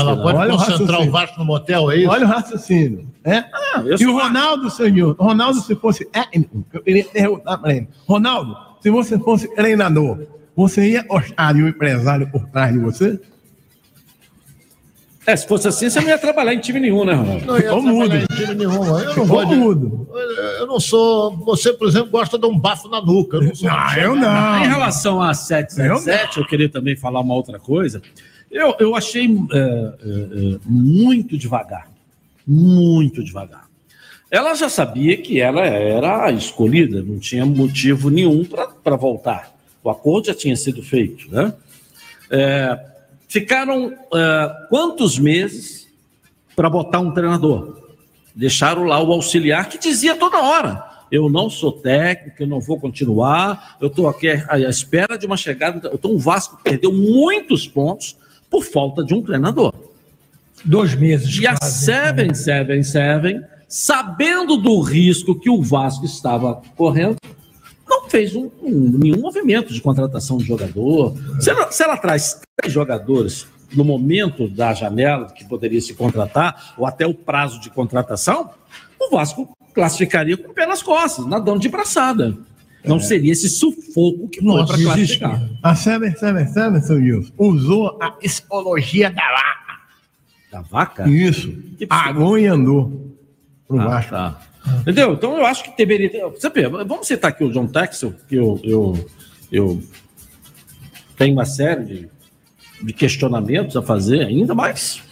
Ela que não. pode Olha o concentrar o raciocínio. Vasco no motel, é isso? Olha o raciocínio. É? eu e o Ronaldo, senhor, o Ronaldo, se fosse técnico, eu queria perguntar para ele: Ronaldo, se você fosse treinador, você ia gostar de um empresário por trás de você? É, se fosse assim, você não ia trabalhar em time nenhum, né, Ronaldo? Não ia mudo. em time nenhum. Eu não de- mudo. Eu não sou. Você, por exemplo, gosta de um bafo na nuca. Eu não sou. Ah, eu não. Em relação a 777, eu queria também falar uma outra coisa. Eu, eu achei é, é, muito devagar. Muito devagar. Ela já sabia que ela era a escolhida, não tinha motivo nenhum para voltar. O acordo já tinha sido feito. Né? É, ficaram é, quantos meses para botar um treinador? Deixaram lá o auxiliar que dizia toda hora: eu não sou técnico, eu não vou continuar, eu estou aqui à espera de uma chegada. Então o Vasco perdeu muitos pontos por falta de um treinador. Dois meses. E a quase. 777, sabendo do risco que o Vasco estava correndo, não fez um- um- nenhum movimento de contratação de jogador. Se ela, se ela traz três jogadores no momento da janela que poderia se contratar, ou até o prazo de contratação, o Vasco classificaria com o pé nas costas, nadando de braçada. Não seria esse sufoco que foi Nossa, para classificar. A Sever, Sever, Sever, seu usou a psicologia da vaca. Da vaca? Isso. Agou e andou pro Ah, Vasco. tá. Entendeu? Então eu acho que deveria vê, vamos citar aqui o John Texel, que eu, eu, eu tenho uma série de, de questionamentos a fazer ainda, mas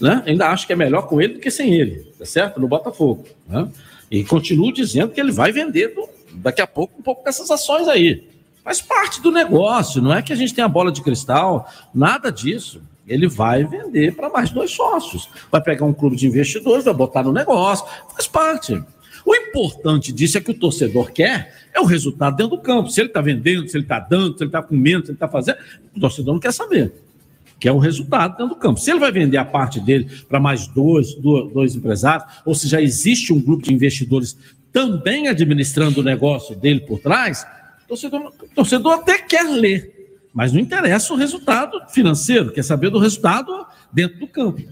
né, ainda acho que é melhor com ele do que sem ele, tá certo? No Botafogo. Né? E continuo dizendo que ele vai vender do- daqui a pouco um pouco dessas ações aí. Faz parte do negócio, não é que a gente tem a bola de cristal, nada disso. Ele vai vender para mais dois sócios. Vai pegar um clube de investidores, vai botar no negócio, faz parte. O importante disso é que o torcedor quer é o resultado dentro do campo. Se ele está vendendo, se ele está dando, se ele está comendo, se ele está fazendo, o torcedor não quer saber. Que é o resultado dentro do campo. Se ele vai vender a parte dele para mais dois, dois, dois empresários, ou se já existe um grupo de investidores também administrando o negócio dele por trás, o torcedor, o torcedor até quer ler, mas não interessa o resultado financeiro, quer saber do resultado dentro do campo.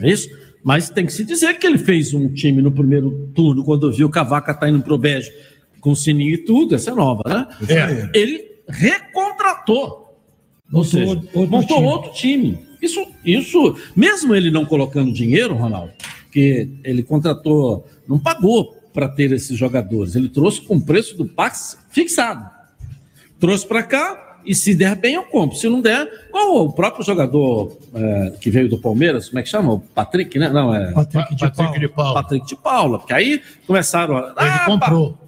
É isso? Mas tem que se dizer que ele fez um time no primeiro turno, quando viu que a vaca está indo pro Bege com sininho e tudo, essa é nova, né? É. Ele recontratou. Ou seja, outro montou time. outro time. Isso, isso, mesmo ele não colocando dinheiro, Ronaldo, que ele contratou, não pagou para ter esses jogadores, ele trouxe com o preço do Pax fixado. Trouxe para cá e se der bem eu compro. Se não der, igual o próprio jogador é, que veio do Palmeiras, como é que chama? O Patrick, né? Não, é. Patrick de Patrick de Paula. Patrick de Paula, porque aí começaram a. Ele Ah, comprou. pa-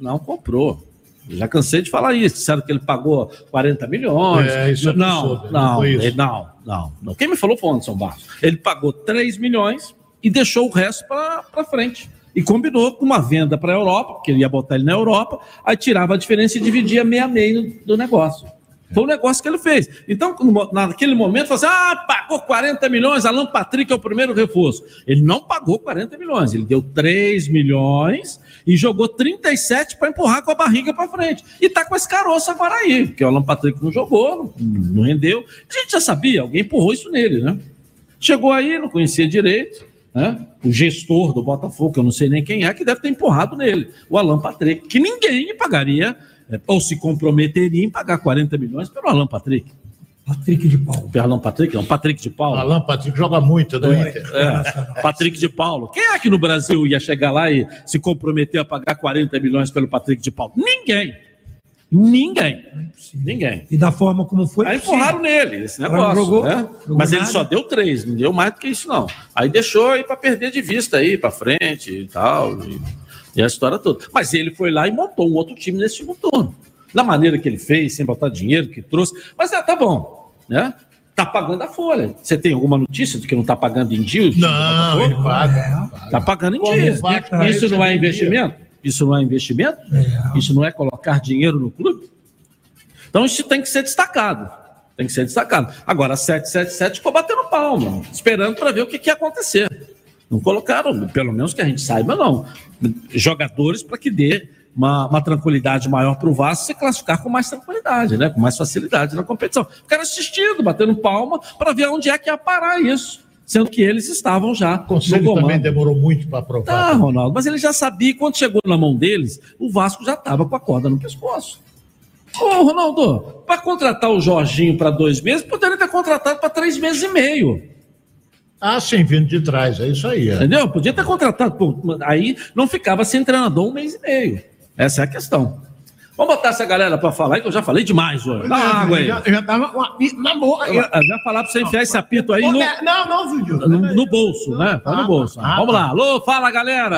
Não comprou. Eu Já cansei de falar isso. Disseram que ele pagou 40 milhões. É, isso eu não não, soube, não, não foi isso. ele- não, não, não. Quem me falou foi o Anderson Barros. Ele pagou 3 milhões e deixou o resto para frente. E combinou com uma venda para a Europa, porque ele ia botar ele na Europa, aí tirava a diferença e dividia meio a meio do negócio. Foi o negócio que ele fez. Então, naquele momento, falou assim: ah, pagou 40 milhões, Alan Patrick é o primeiro reforço. Ele não pagou 40 milhões, ele deu 3 milhões e jogou 37 para empurrar com a barriga para frente. E tá com esse caroço agora aí, porque o Alan Patrick não jogou, não rendeu. A gente já sabia, alguém empurrou isso nele, né? Chegou aí, não conhecia direito, né? O gestor do Botafogo, que eu não sei nem quem é, que deve ter empurrado nele, o Alan Patrick, que ninguém pagaria eh, ou se comprometeria em pagar 40 milhões pelo Alan Patrick. Patrick de Paulo. Pelo Alan Patrick, não, Patrick de Paulo. Alan Patrick joga muito do Inter. É, Patrick de Paulo. Quem é que no Brasil ia chegar lá e se comprometer a pagar 40 milhões pelo Patrick de Paulo? Ninguém. Ninguém. Ninguém. E da forma como foi. Aí empurraram nele esse não negócio. jogou, né? jogou Mas ele só deu três, não deu mais do que isso, não. Aí deixou aí para perder de vista aí, para frente e tal. E, e a história toda. Mas ele foi lá e montou um outro time nesse segundo turno. Da maneira que ele fez, sem botar dinheiro, que trouxe. Mas é, tá bom, né? Tá pagando a folha. Você tem alguma notícia de que não tá pagando em dia? o time do Não, Botafogo? ele paga. Tá pagando em dias. Isso não é investimento? Isso não é investimento? Isso não é colocar dinheiro no clube? Então isso tem que ser destacado. Tem que ser destacado. Agora, a 777 ficou batendo palma, esperando para ver o que, que ia acontecer. Não colocaram, pelo menos que a gente saiba, não. Jogadores para que dê uma, uma tranquilidade maior para o Vasco se classificar com mais tranquilidade, né? com mais facilidade na competição. Ficaram assistindo, batendo palma, para ver onde é que ia parar isso. Sendo que eles estavam já O Conselho no comando. também demorou muito para aprovar. Tá, Ronaldo, mas ele já sabia, quando chegou na mão deles, o Vasco já estava com a corda no pescoço. Ô, Ronaldo, para contratar o Jorginho para dois meses, poderia ter contratado para três meses e meio. Ah, sim, vindo de trás, é isso aí. é. Entendeu? Podia ter contratado. aí não ficava sem treinador um mês e meio. Essa é a questão. Vamos botar essa galera para falar aí, que eu já falei demais hoje. Dá água aí. Já, já tava com a na boca. Eu já falar para você enfiar esse apito aí no, Não, não, Zudio. no, no bolso, né? Tá no bolso. Vamos lá. Alô, fala, galera.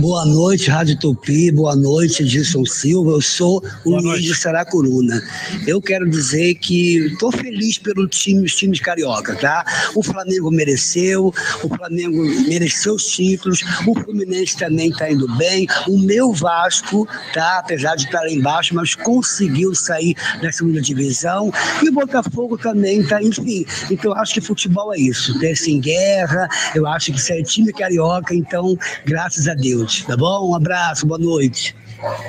Boa noite, Rádio Tupi, boa noite, Edson Silva. Eu sou o Luiz de Saracuruna. Eu quero dizer que estou feliz pelo time, os times carioca, tá? O Flamengo mereceu, o Flamengo mereceu os títulos, o Fluminense também está indo bem, o meu Vasco, tá? Apesar de estar lá embaixo, mas conseguiu sair da segunda divisão, e o Botafogo também tá, enfim. Então eu acho que futebol é isso, desce em guerra, eu acho que isso é time carioca, então graças a Deus, tá bom? Um abraço, boa noite.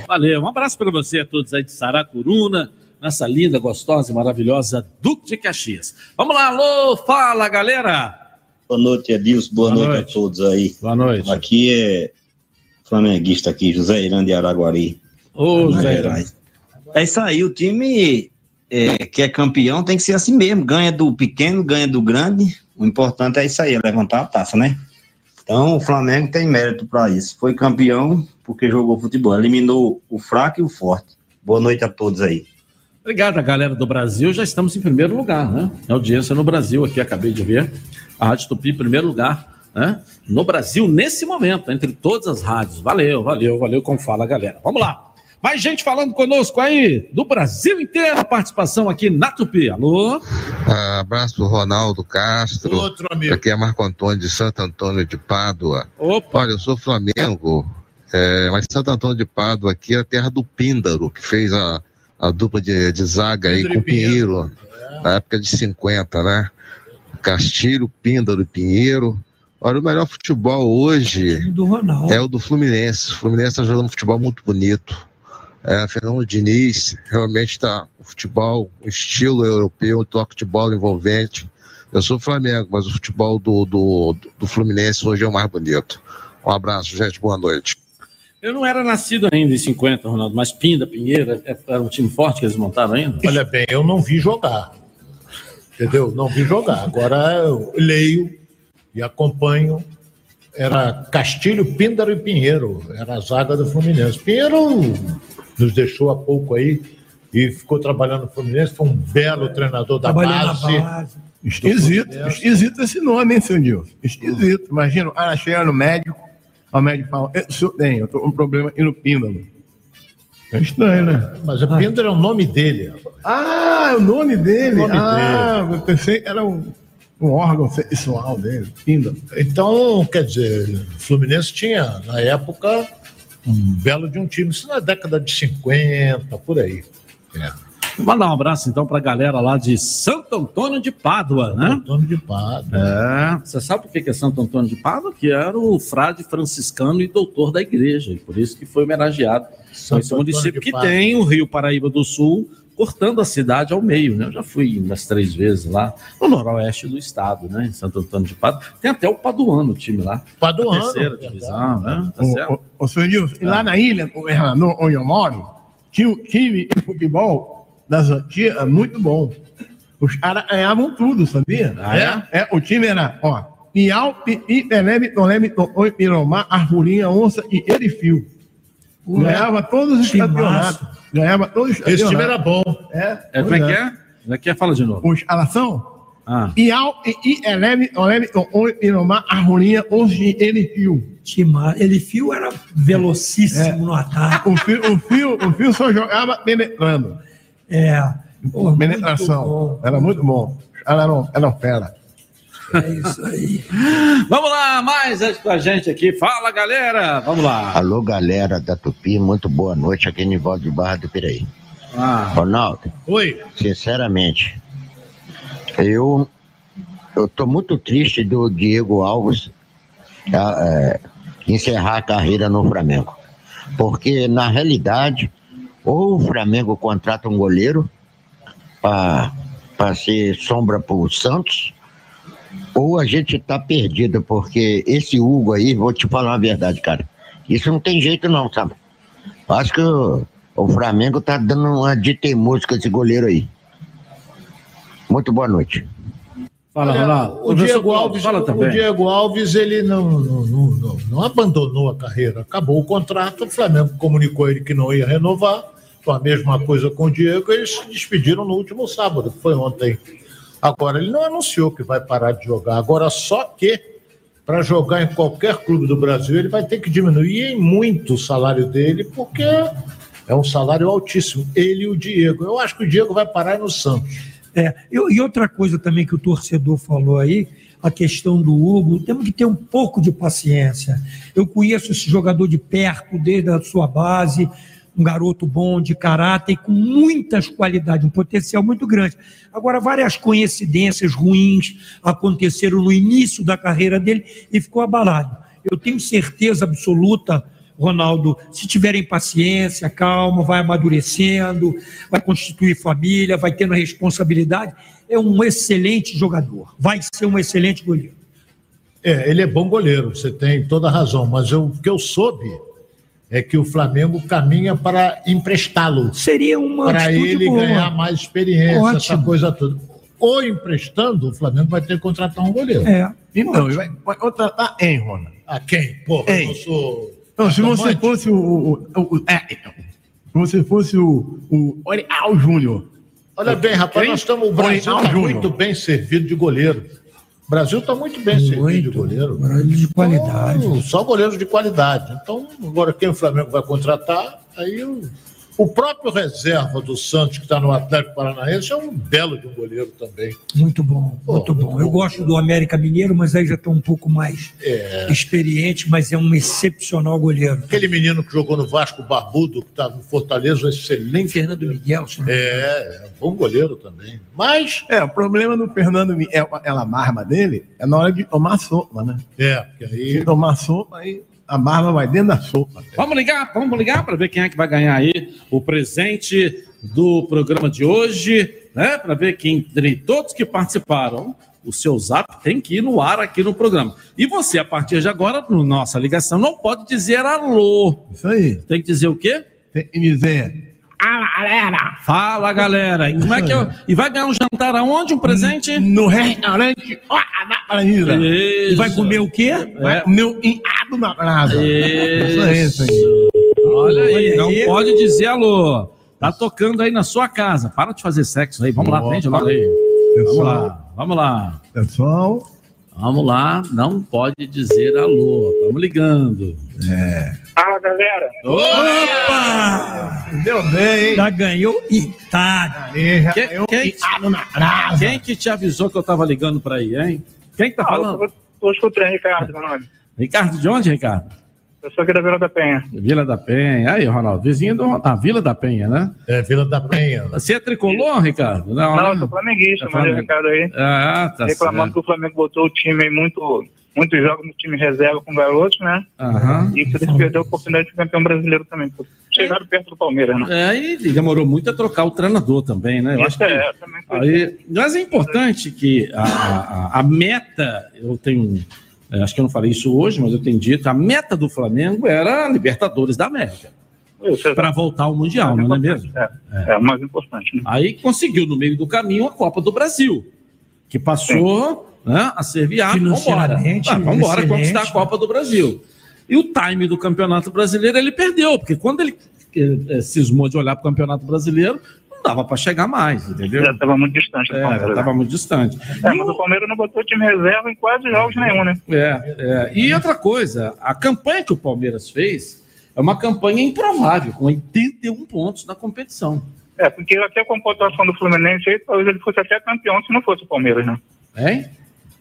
Valeu, um abraço para você a todos aí de Saracuruna, nessa linda, gostosa e maravilhosa Duque de Caxias. Vamos lá, alô, fala galera! Boa noite, Edilson. Boa, Boa noite, noite. a todos aí. Boa noite. Aqui é flamenguista aqui, José Irã de Araguari. Ô, José Irã. É isso aí, o time é, que é campeão tem que ser assim mesmo. Ganha do pequeno, ganha do grande. O importante é isso aí, é levantar a taça, né? Então o Flamengo tem mérito para isso. Foi campeão porque jogou futebol. Eliminou o fraco e o forte. Boa noite a todos aí. Obrigado, galera do Brasil. Já estamos em primeiro lugar, né? A audiência no Brasil aqui, acabei de ver. A Rádio Tupi em primeiro lugar, né? No Brasil, nesse momento, entre todas as rádios. Valeu, valeu, valeu, como fala, galera. Vamos lá. Mais gente falando conosco aí, do Brasil inteiro, participação aqui na Tupi. Alô? Ah, abraço Ronaldo Castro. Outro amigo. Aqui é Marco Antônio de Santo Antônio de Pádua. Opa. Olha, eu sou Flamengo, é, mas Santo Antônio de Pádua aqui é a terra do Píndaro, que fez a, a dupla de, de zaga aí Píndaro com o Pinheiro, na época de 50, né? Castilho, Píndaro e Pinheiro. Olha, o melhor futebol hoje é o do Fluminense. O Fluminense está jogando um futebol muito bonito. É, Fernando Diniz realmente está o futebol, o estilo europeu, o toque de bola envolvente. Eu sou Flamengo, mas o futebol do, do, do Fluminense hoje é o mais bonito. Um abraço, gente. Boa noite. Eu não era nascido ainda em 50, Ronaldo, mas Pinda, Pinheiro, é- era um time forte que eles montaram ainda? Olha bem, eu não vi jogar. Entendeu? Não vi jogar. Agora eu leio e acompanho. Era Castilho, Píndaro e Pinheiro. Era a zaga do Fluminense. Pinheiro nos deixou há pouco aí e ficou trabalhando no Fluminense. Foi um belo treinador da base. base. Esquisito, esquisito esse nome, hein, seu Dilson? Esquisito. Imagina, cara chega no médico, o médico fala, "Eh, o senhor tem, eu tô com um problema aqui no píndalo. É estranho, né? Mas o Píndaro é o nome dele. Ah, é o nome dele? O nome ah, eu pensei que era um, um órgão sexual dele, píndalo. Então, quer dizer, o Fluminense tinha, na época, um belo de um time. Isso na década de 50, por aí. É. Mandar um abraço então para a galera lá de Santo Antônio de Pádua, né? Santo Antônio de Pádua. É. Você sabe por que é Santo Antônio de Pádua? Que era o frade franciscano e doutor da igreja, e por isso que foi homenageado. Então, esse Antônio município que tem o Rio Paraíba do Sul, cortando a cidade ao meio, né? Eu já fui umas três vezes lá, no noroeste do estado, né? Em Santo Antônio de Pádua. Tem até o Paduano, o time lá. Paduano, terceira divisão, né? Tá Ô, certo? senhor e lá na ilha, onde eu moro, tinha um time de futebol das antigas muito bom. Os caras ganhavam tudo, sabia? Ah, é? é? o time era, ó, Piau, Pipi, Peleme, Toleme, Totoi, Piromá, Arvorinha, Onça e Erifil. Ganhava todos os campeonatos. Ganhava todos os Esse time campeonatos. era bom. É, É, como é que é? Como é que é? Fala de novo. Os alação? Ah. Piau, Pipi, Eleme, Toleme, Totoi, Piromá, Arvorinha, Onça e Erifil. Tima- Ele fio era velocíssimo no ataque. O fio, o fio, o fio só jogava penetrando. É. Pô, Penetração. Era muito bom. Ela eram, eram fera. É isso aí. Vamos lá, mais gente com a gente aqui. Fala, galera. Vamos lá. Alô, galera da Tupi, muito boa noite aqui em Nivaldo de Barra do Piraí. Ah. Ronaldo, Oi. sinceramente, eu eu tô muito triste do Diego Alves tá, é, encerrar a carreira no Flamengo. Porque, na realidade, ou o Flamengo contrata um goleiro para ser sombra para o Santos, ou a gente tá perdido, porque esse Hugo aí, vou te falar uma verdade, cara. Isso não tem jeito não, sabe? Acho que o, o Flamengo tá dando uma de teimoso com esse goleiro aí. Muito boa noite. Fala, Olha. O Professor Diego Alves, fala o também. Diego Alves, ele não, não, não, não- não abandonou a carreira. Acabou o contrato, o Flamengo comunicou ele que não ia renovar. Foi a mesma coisa com o Diego, eles se despediram no último sábado, que foi ontem. Agora, ele não anunciou que vai parar de jogar. Agora, só que para jogar em qualquer clube do Brasil, ele vai ter que diminuir em muito o salário dele, porque é um salário altíssimo. Ele e o Diego. Eu acho que o Diego vai parar no Santos. É, e, e outra coisa também que o torcedor falou aí, a questão do Hugo, temos que ter um pouco de paciência. Eu conheço esse jogador de perto, desde a sua base, um garoto bom, de caráter, e com muitas qualidades, um potencial muito grande. Agora, várias coincidências ruins aconteceram no início da carreira dele e ficou abalado. Eu tenho certeza absoluta, Ronaldo, se tiverem paciência, calma, vai amadurecendo, vai constituir família, vai tendo responsabilidade, é um excelente jogador, vai ser um excelente goleiro. É, ele é bom goleiro, você tem toda a razão, mas o que eu soube é que o Flamengo caminha para emprestá-lo. Seria uma Para ele boa. ganhar mais experiência, essa Ótimo. coisa toda. Ou emprestando, o Flamengo vai ter que contratar um goleiro. É. Então, vai, vai contratar hein, Rona? A quem? Pô, eu sou. Não, se você fosse o. o, o- é, então, se você fosse o, o Orial Júnior. Olha bem, rapaz, Quem? nós estamos. O Brasil está muito bem servido de goleiro. O Brasil está muito bem servido de goleiro. de qualidade. Então, só goleiros de qualidade. Então, agora quem o Flamengo vai contratar, aí o, o próprio reserva do Santos, que está no Atlético Paranaense, é um belo de um goleiro também. Muito bom, muito bom. Eu gosto do América Mineiro, mas aí já estou um pouco mais É. experiente, mas é um excepcional goleiro. Aquele menino que jogou no Vasco Barbudo, que está no Fortaleza, excelente. Fernando Miguel. É, é um bom goleiro também. Mas. É, o problema do Fernando Miguel, ela barba dele, é na hora de tomar sopa, né? É, porque aí. Se tomar sopa, aí a barba vai dentro da sopa. Vamos ligar, vamos ligar para ver quem é que vai ganhar aí o presente do programa de hoje, né? Para ver quem, entre todos que participaram, o seu zap tem que ir no ar aqui no programa. E você, a partir de agora, no nossa ligação, não pode dizer alô. Isso aí. Tem que dizer o quê? Tem que dizer. Ah, galera! Fala, galera! E, como é que eu... e vai ganhar um jantar aonde? Um presente? No restaurante na Paraíba. Isso. E vai comer o quê? Vai comer o enado na brasa. Isso aí, isso aí. Olha aí, não pode dizer alô. Tá tocando aí na sua casa. Para de fazer sexo aí. Vamos lá, Opa. atende logo aí. Vamos lá, vamos lá. Pessoal. Vamos lá, não pode dizer alô. Estamos ligando. É. Fala, galera. Opa! Deu bem, hein? Já ganhou Itália. Quem, quem, quem que te avisou que eu tava ligando para aí, hein? Quem que tá Ah, falando? eu tô escutando, Ricardo, meu nome. Ricardo, de onde, Ricardo? Eu sou aqui da Vila da Penha. Vila da Penha. Aí, Ronaldo, vizinho do, da Vila da Penha, né? É, Vila da Penha. Você é tricolor, Ricardo? Não, né? eu sou flamenguista, É mas o Flamengo. Ricardo aí. Ah, tá reclamando certo. que o Flamengo botou o time aí muito, muitos jogos no time reserva com garotos, né? Aham. E por isso perdeu a oportunidade de campeão brasileiro também. Chegaram perto do Palmeiras, né? É, e demorou muito a trocar o treinador também, né? Eu acho Isso que é, também foi. Aí, mas é importante que a, a- a meta, eu tenho, é, acho que eu não falei isso hoje, mas eu tenho dito, a meta do Flamengo era a Libertadores da América. Para voltar ao Mundial, não é mesmo? É, é o mais importante. Né? Aí conseguiu no meio do caminho a Copa do Brasil, que passou né, a ser viável. Vamos embora. Ah, Vamos embora conquistar a Copa do Brasil. E o time do Campeonato Brasileiro ele perdeu, porque quando ele eh, cismou de olhar para o Campeonato Brasileiro, dava para chegar mais, entendeu? Já estava muito distante do É, Palmeiras. estava muito distante. É, mas o Palmeiras não botou time reserva em quase jogos nenhum, né? É, é. E outra coisa, a campanha que o Palmeiras fez é uma campanha improvável, com 81 pontos na competição. É, porque até com a pontuação do Fluminense talvez ele fosse até campeão se não fosse o Palmeiras, né? Hein?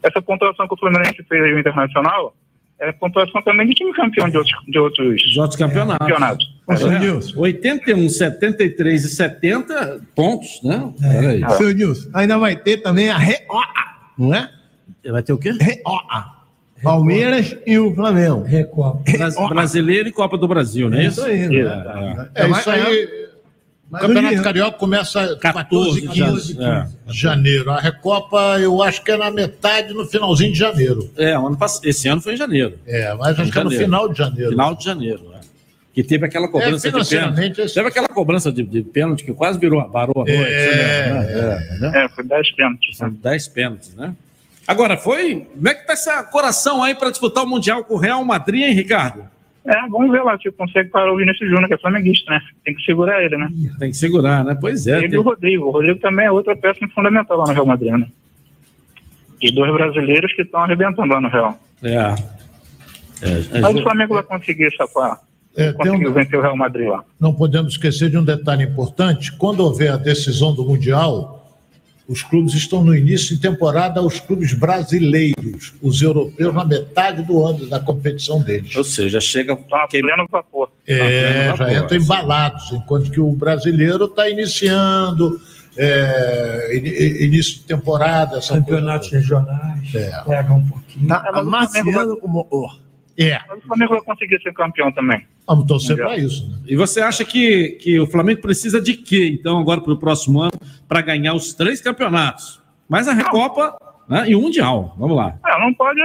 Essa pontuação que o Fluminense fez aí no Internacional é pontuação também de time campeão de outros, de outros, de outros campeonatos. campeonatos. É. 81, 73 e 70 pontos, né? Peraí. Seu Nilson, ainda vai ter também a REOA, não é? Vai ter o quê? REOA. Palmeiras e o Flamengo. Recopa. Bras- Brasileiro e Copa do Brasil, não é isso? Isso aí, É, né? é. É isso aí. O Mas Campeonato o dia- Carioca começa 14 e 15 é. de janeiro. A Recopa, eu acho que é na metade, no finalzinho de janeiro. É, ano pass- esse ano foi em janeiro. É, mas acho que é no final de janeiro. Final de janeiro, é. Que teve aquela cobrança É, de pênalti. Teve aquela cobrança de, de pênalti que quase virou, varou a noite. É, né? É, né? É, foi 10 pênaltis. São 10 pênaltis, né? Agora, foi. Como é que tá esse coração aí para disputar o Mundial com o Real Madrid, hein, Ricardo? É, vamos ver lá se consegue parar o Vinícius Júnior, que é flamenguista, né? Tem que segurar ele, né? Tem que segurar, né? Pois é. Ele e tem- o Rodrigo. O Rodrigo também é outra peça fundamental lá no Real Madrid, né? Os dois brasileiros que estão arrebentando lá no Real. É. É, Mas o Flamengo vai conseguir safar. É, tem conseguiu um- vencer o Real Madrid lá. Não podemos esquecer de um detalhe importante: quando houver a decisão do Mundial, os clubes estão no início de temporada, os clubes brasileiros, os europeus na metade do ano da competição deles. Ou seja, chega. Estão a pleno vapor. É, Tá já entram embalados, enquanto que o brasileiro está iniciando, é, início de temporada, essa Campeonatos regionais. É. Pega um pouquinho. Tá É, o amaciando o motor. É, Mas o Flamengo vai conseguir ser campeão também. vamos torcer para isso. Né? E você acha que, que o Flamengo precisa de quê, então, agora para o próximo ano, para ganhar os três campeonatos? Mas a Recopa né? e um Mundial. Vamos lá. É, não pode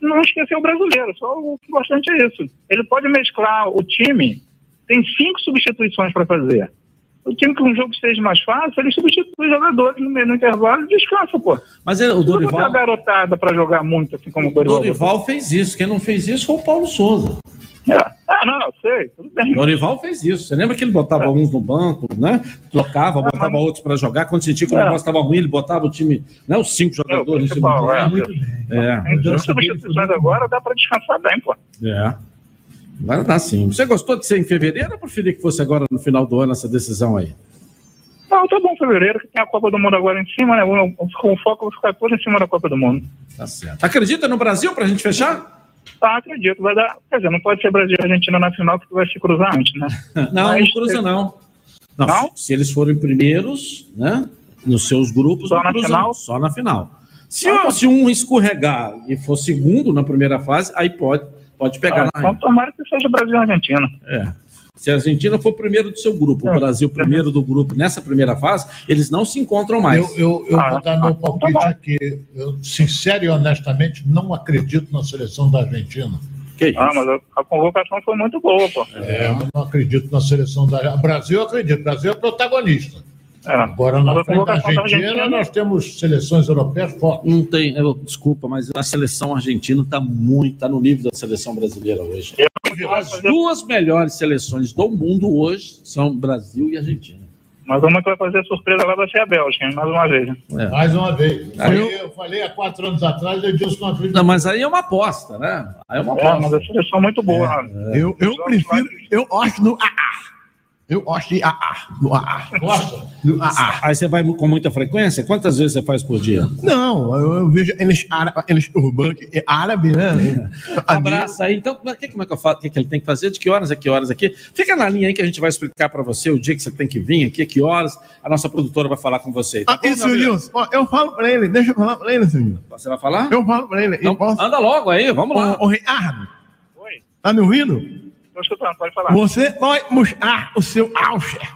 não esquecer o brasileiro, só o importante é isso. Ele pode mesclar o time, tem cinco substituições para fazer. O time que um jogo seja mais fácil, ele substitui os jogadores no meio do intervalo e descansa, pô. Mas ele- o Não botar Dorival- a garotada para jogar muito, assim como o O Dorival. Dorival fez isso. Quem não fez isso foi o Paulo Souza. Ah, não, eu sei, tudo bem. O Dorival fez isso. Você lembra que ele botava uns no banco, né? Trocava, botava outros para jogar. Quando sentia que o É. negócio estava ruim, ele botava o time, né? Os cinco jogadores. no time principal, é. Muito bem. É. Então, substituições agora dá para descansar bem, pô. É. Agora dá sim. Você gostou de ser em fevereiro ou preferia que fosse agora no final do ano essa decisão aí? Não, tá bom, fevereiro, que tem a Copa do Mundo agora em cima, né? O, o foco vai ficar todo em cima da Copa do Mundo. Tá certo. Acredita no Brasil pra gente fechar? Tá, acredito. Vai dar. Quer dizer, não pode ser Brasil e Argentina na final, porque vai se cruzar antes, né? Não, Mas- não cruza não. Não, Se eles forem primeiros, né? Nos seus grupos, Só não na cruza, final? não, Só na final. Se, se um escorregar e for segundo na primeira fase, aí pode, pode pegar Ah, na então tomara que seja Brasil e Argentina. É. Se a Argentina for primeiro do seu grupo, É. o Brasil primeiro do grupo nessa primeira fase, eles não se encontram mais. Eu, eu, eu Ah, vou dar meu palpite aqui. Eu, sincero e honestamente, não acredito na seleção da Argentina. Que Ah, mas a, a convocação foi muito boa, pô. É, eu não acredito na seleção da Brasil, eu acredito. Brasil é protagonista. Agora, Mas na frente Argentina, Argentina- nós temos seleções europeias fortes. Não tem, eu- desculpa, mas a seleção argentina está muito, está no nível da seleção brasileira hoje. As duas melhores seleções do mundo hoje são Brasil e Argentina. Mas uma que vai fazer surpresa lá vai ser a Bélgica, hein? mais uma vez. né? É. Mais uma vez. Aí Eu, eu falei há quatro anos atrás, eu disse que não mas aí é uma aposta, né? Aí é uma É, aposta. mas a seleção é muito boa. né? Eu, eu prefiro, eu gosto do AA. Eu gosto de AA. Do AA. Gosta? Do AA. Aí você vai com muita frequência? Quantas vezes você faz por dia? Não, eu, eu vejo eles, árabe, eles urbanos, é árabe, né? Abraça aí. Então, como é que, como é que eu falo? O que, que ele tem que fazer? De que horas a que horas aqui? Fica na linha aí que a gente vai explicar para você o dia que você tem que vir aqui, que horas. A nossa produtora vai falar com você. Tá Ah, isso, Nilson. Eu falo pra ele, deixa eu falar pra ele, senhor. Você vai falar? Eu falo pra ele. Então, posso... anda logo aí, vamos lá. Ô, ô Ricardo. Tá me ouvindo? Tô escutando, pode falar. Você vai mostrar o seu Alcher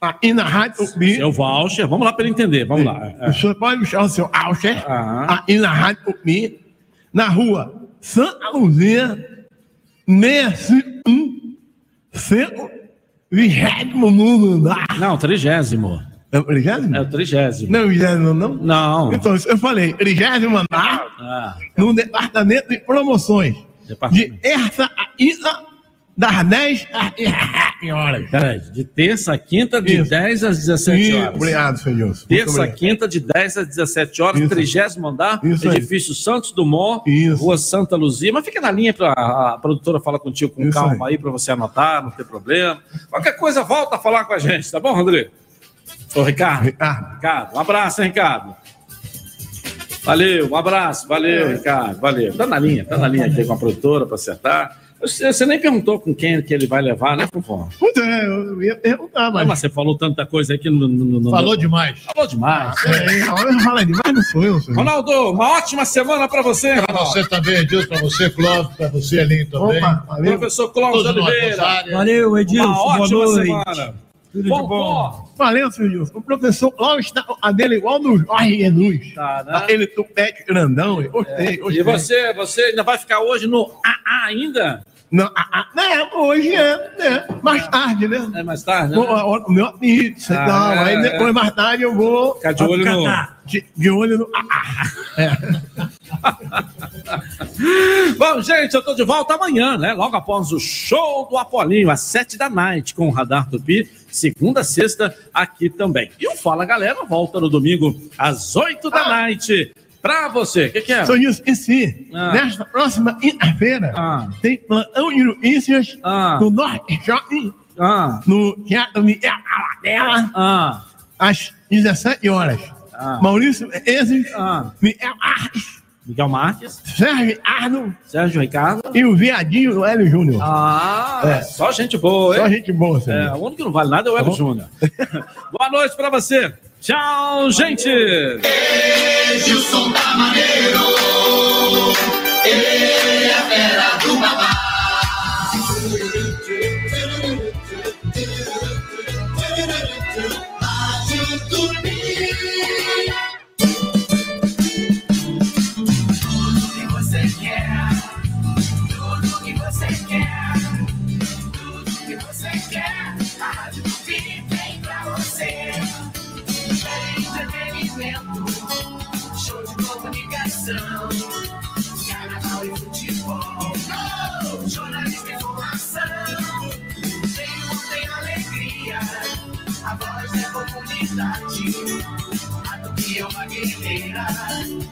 aqui na Rádio Tupi. Seu voucher, vamos lá para ele entender, vamos lá. É. O senhor pode mostrar o seu Alcher aqui na Rádio Tupi, na rua Santa Luzia, 651, centro, vigésimo andar. Não, trigésimo. É o trigésimo? É o trigésimo. Não é o vigésimo, não? Não. Então, eu falei, trigésimo andar, Ah, no departamento de promoções. Departamento. De terça a quinta, das 10 às 17 horas. de terça a quinta, de Isso. 10 às 17 Sim, horas. Obrigado, senhor Nilson. Terça a quinta, de 10 às 17 horas, Isso. trigésimo andar, Isso aí. edifício Santos Dumont, Rua Santa Luzia. Mas fica na linha para a produtora falar contigo com Isso calma aí, para você anotar, não ter problema. Qualquer coisa, volta a falar com a gente, tá bom, Rodrigo? Ô, Ricardo. Ricardo, um abraço, hein, Ricardo. Valeu, um abraço, valeu, Ricardo, valeu. Tá na linha, tá na linha aqui com a produtora para acertar. Você, nem perguntou com quem que ele vai levar, né, Fofão? Puta, é, eu ia perguntar, mas. Mas você falou tanta coisa aqui no. no- no- Falou demais. Falou demais. É, a hora fala demais, não sou eu, senhor. Ronaldo, uma ótima semana para você, Para você também, Edilson, para você, Clóvis, para você, Alinho também. Opa, valeu. Professor nós, Oliveira. Valeu, Edilson. Uma Boa ótima noite. semana. Tudo de Bom, bom. Valeu, senhor Nilson. O professor Cláudio está a dele igual do Jorge Jesus. Tá, né? Aquele tupete grandão. Gostei, gostei. E você, você ainda vai ficar hoje no AA ainda? Não, ah, ah, não, hoje é, é, mais tarde, né? É mais tarde, né? O meu apito, Ah, então, é, aí é. depois, mais tarde, eu vou... Ficar de olho no- De, de olho no... É. Bom, gente, eu tô de volta amanhã, né? Logo após o show do Apolinho, às sete da noite, com o Radar Tupi, segunda a sexta, aqui também. E o Fala Galera volta no domingo, às oito da noite, pra você. O que, que é? Senhor Nilson, e sim, Ah. nesta próxima quinta-feira, tem plantão de notícias Ah. no Norte Shopping, Ah. no Teatro Miguel Aladela, Ah. às 17 horas. Ah. Maurício Ezes, Ah. Miguel Miguel Marques, Sérgio Arno Sérgio Ricardo. e o Viadinho do Hélio Júnior. Ah, É. só gente boa, hein? Só gente boa, senhor. É, o único que não vale nada é o Hélio Júnior. Boa noite pra você. Tchau, gente. Edilson tá maneiro. Ele é fera comunidade. A Tupi é uma guerreira. Uma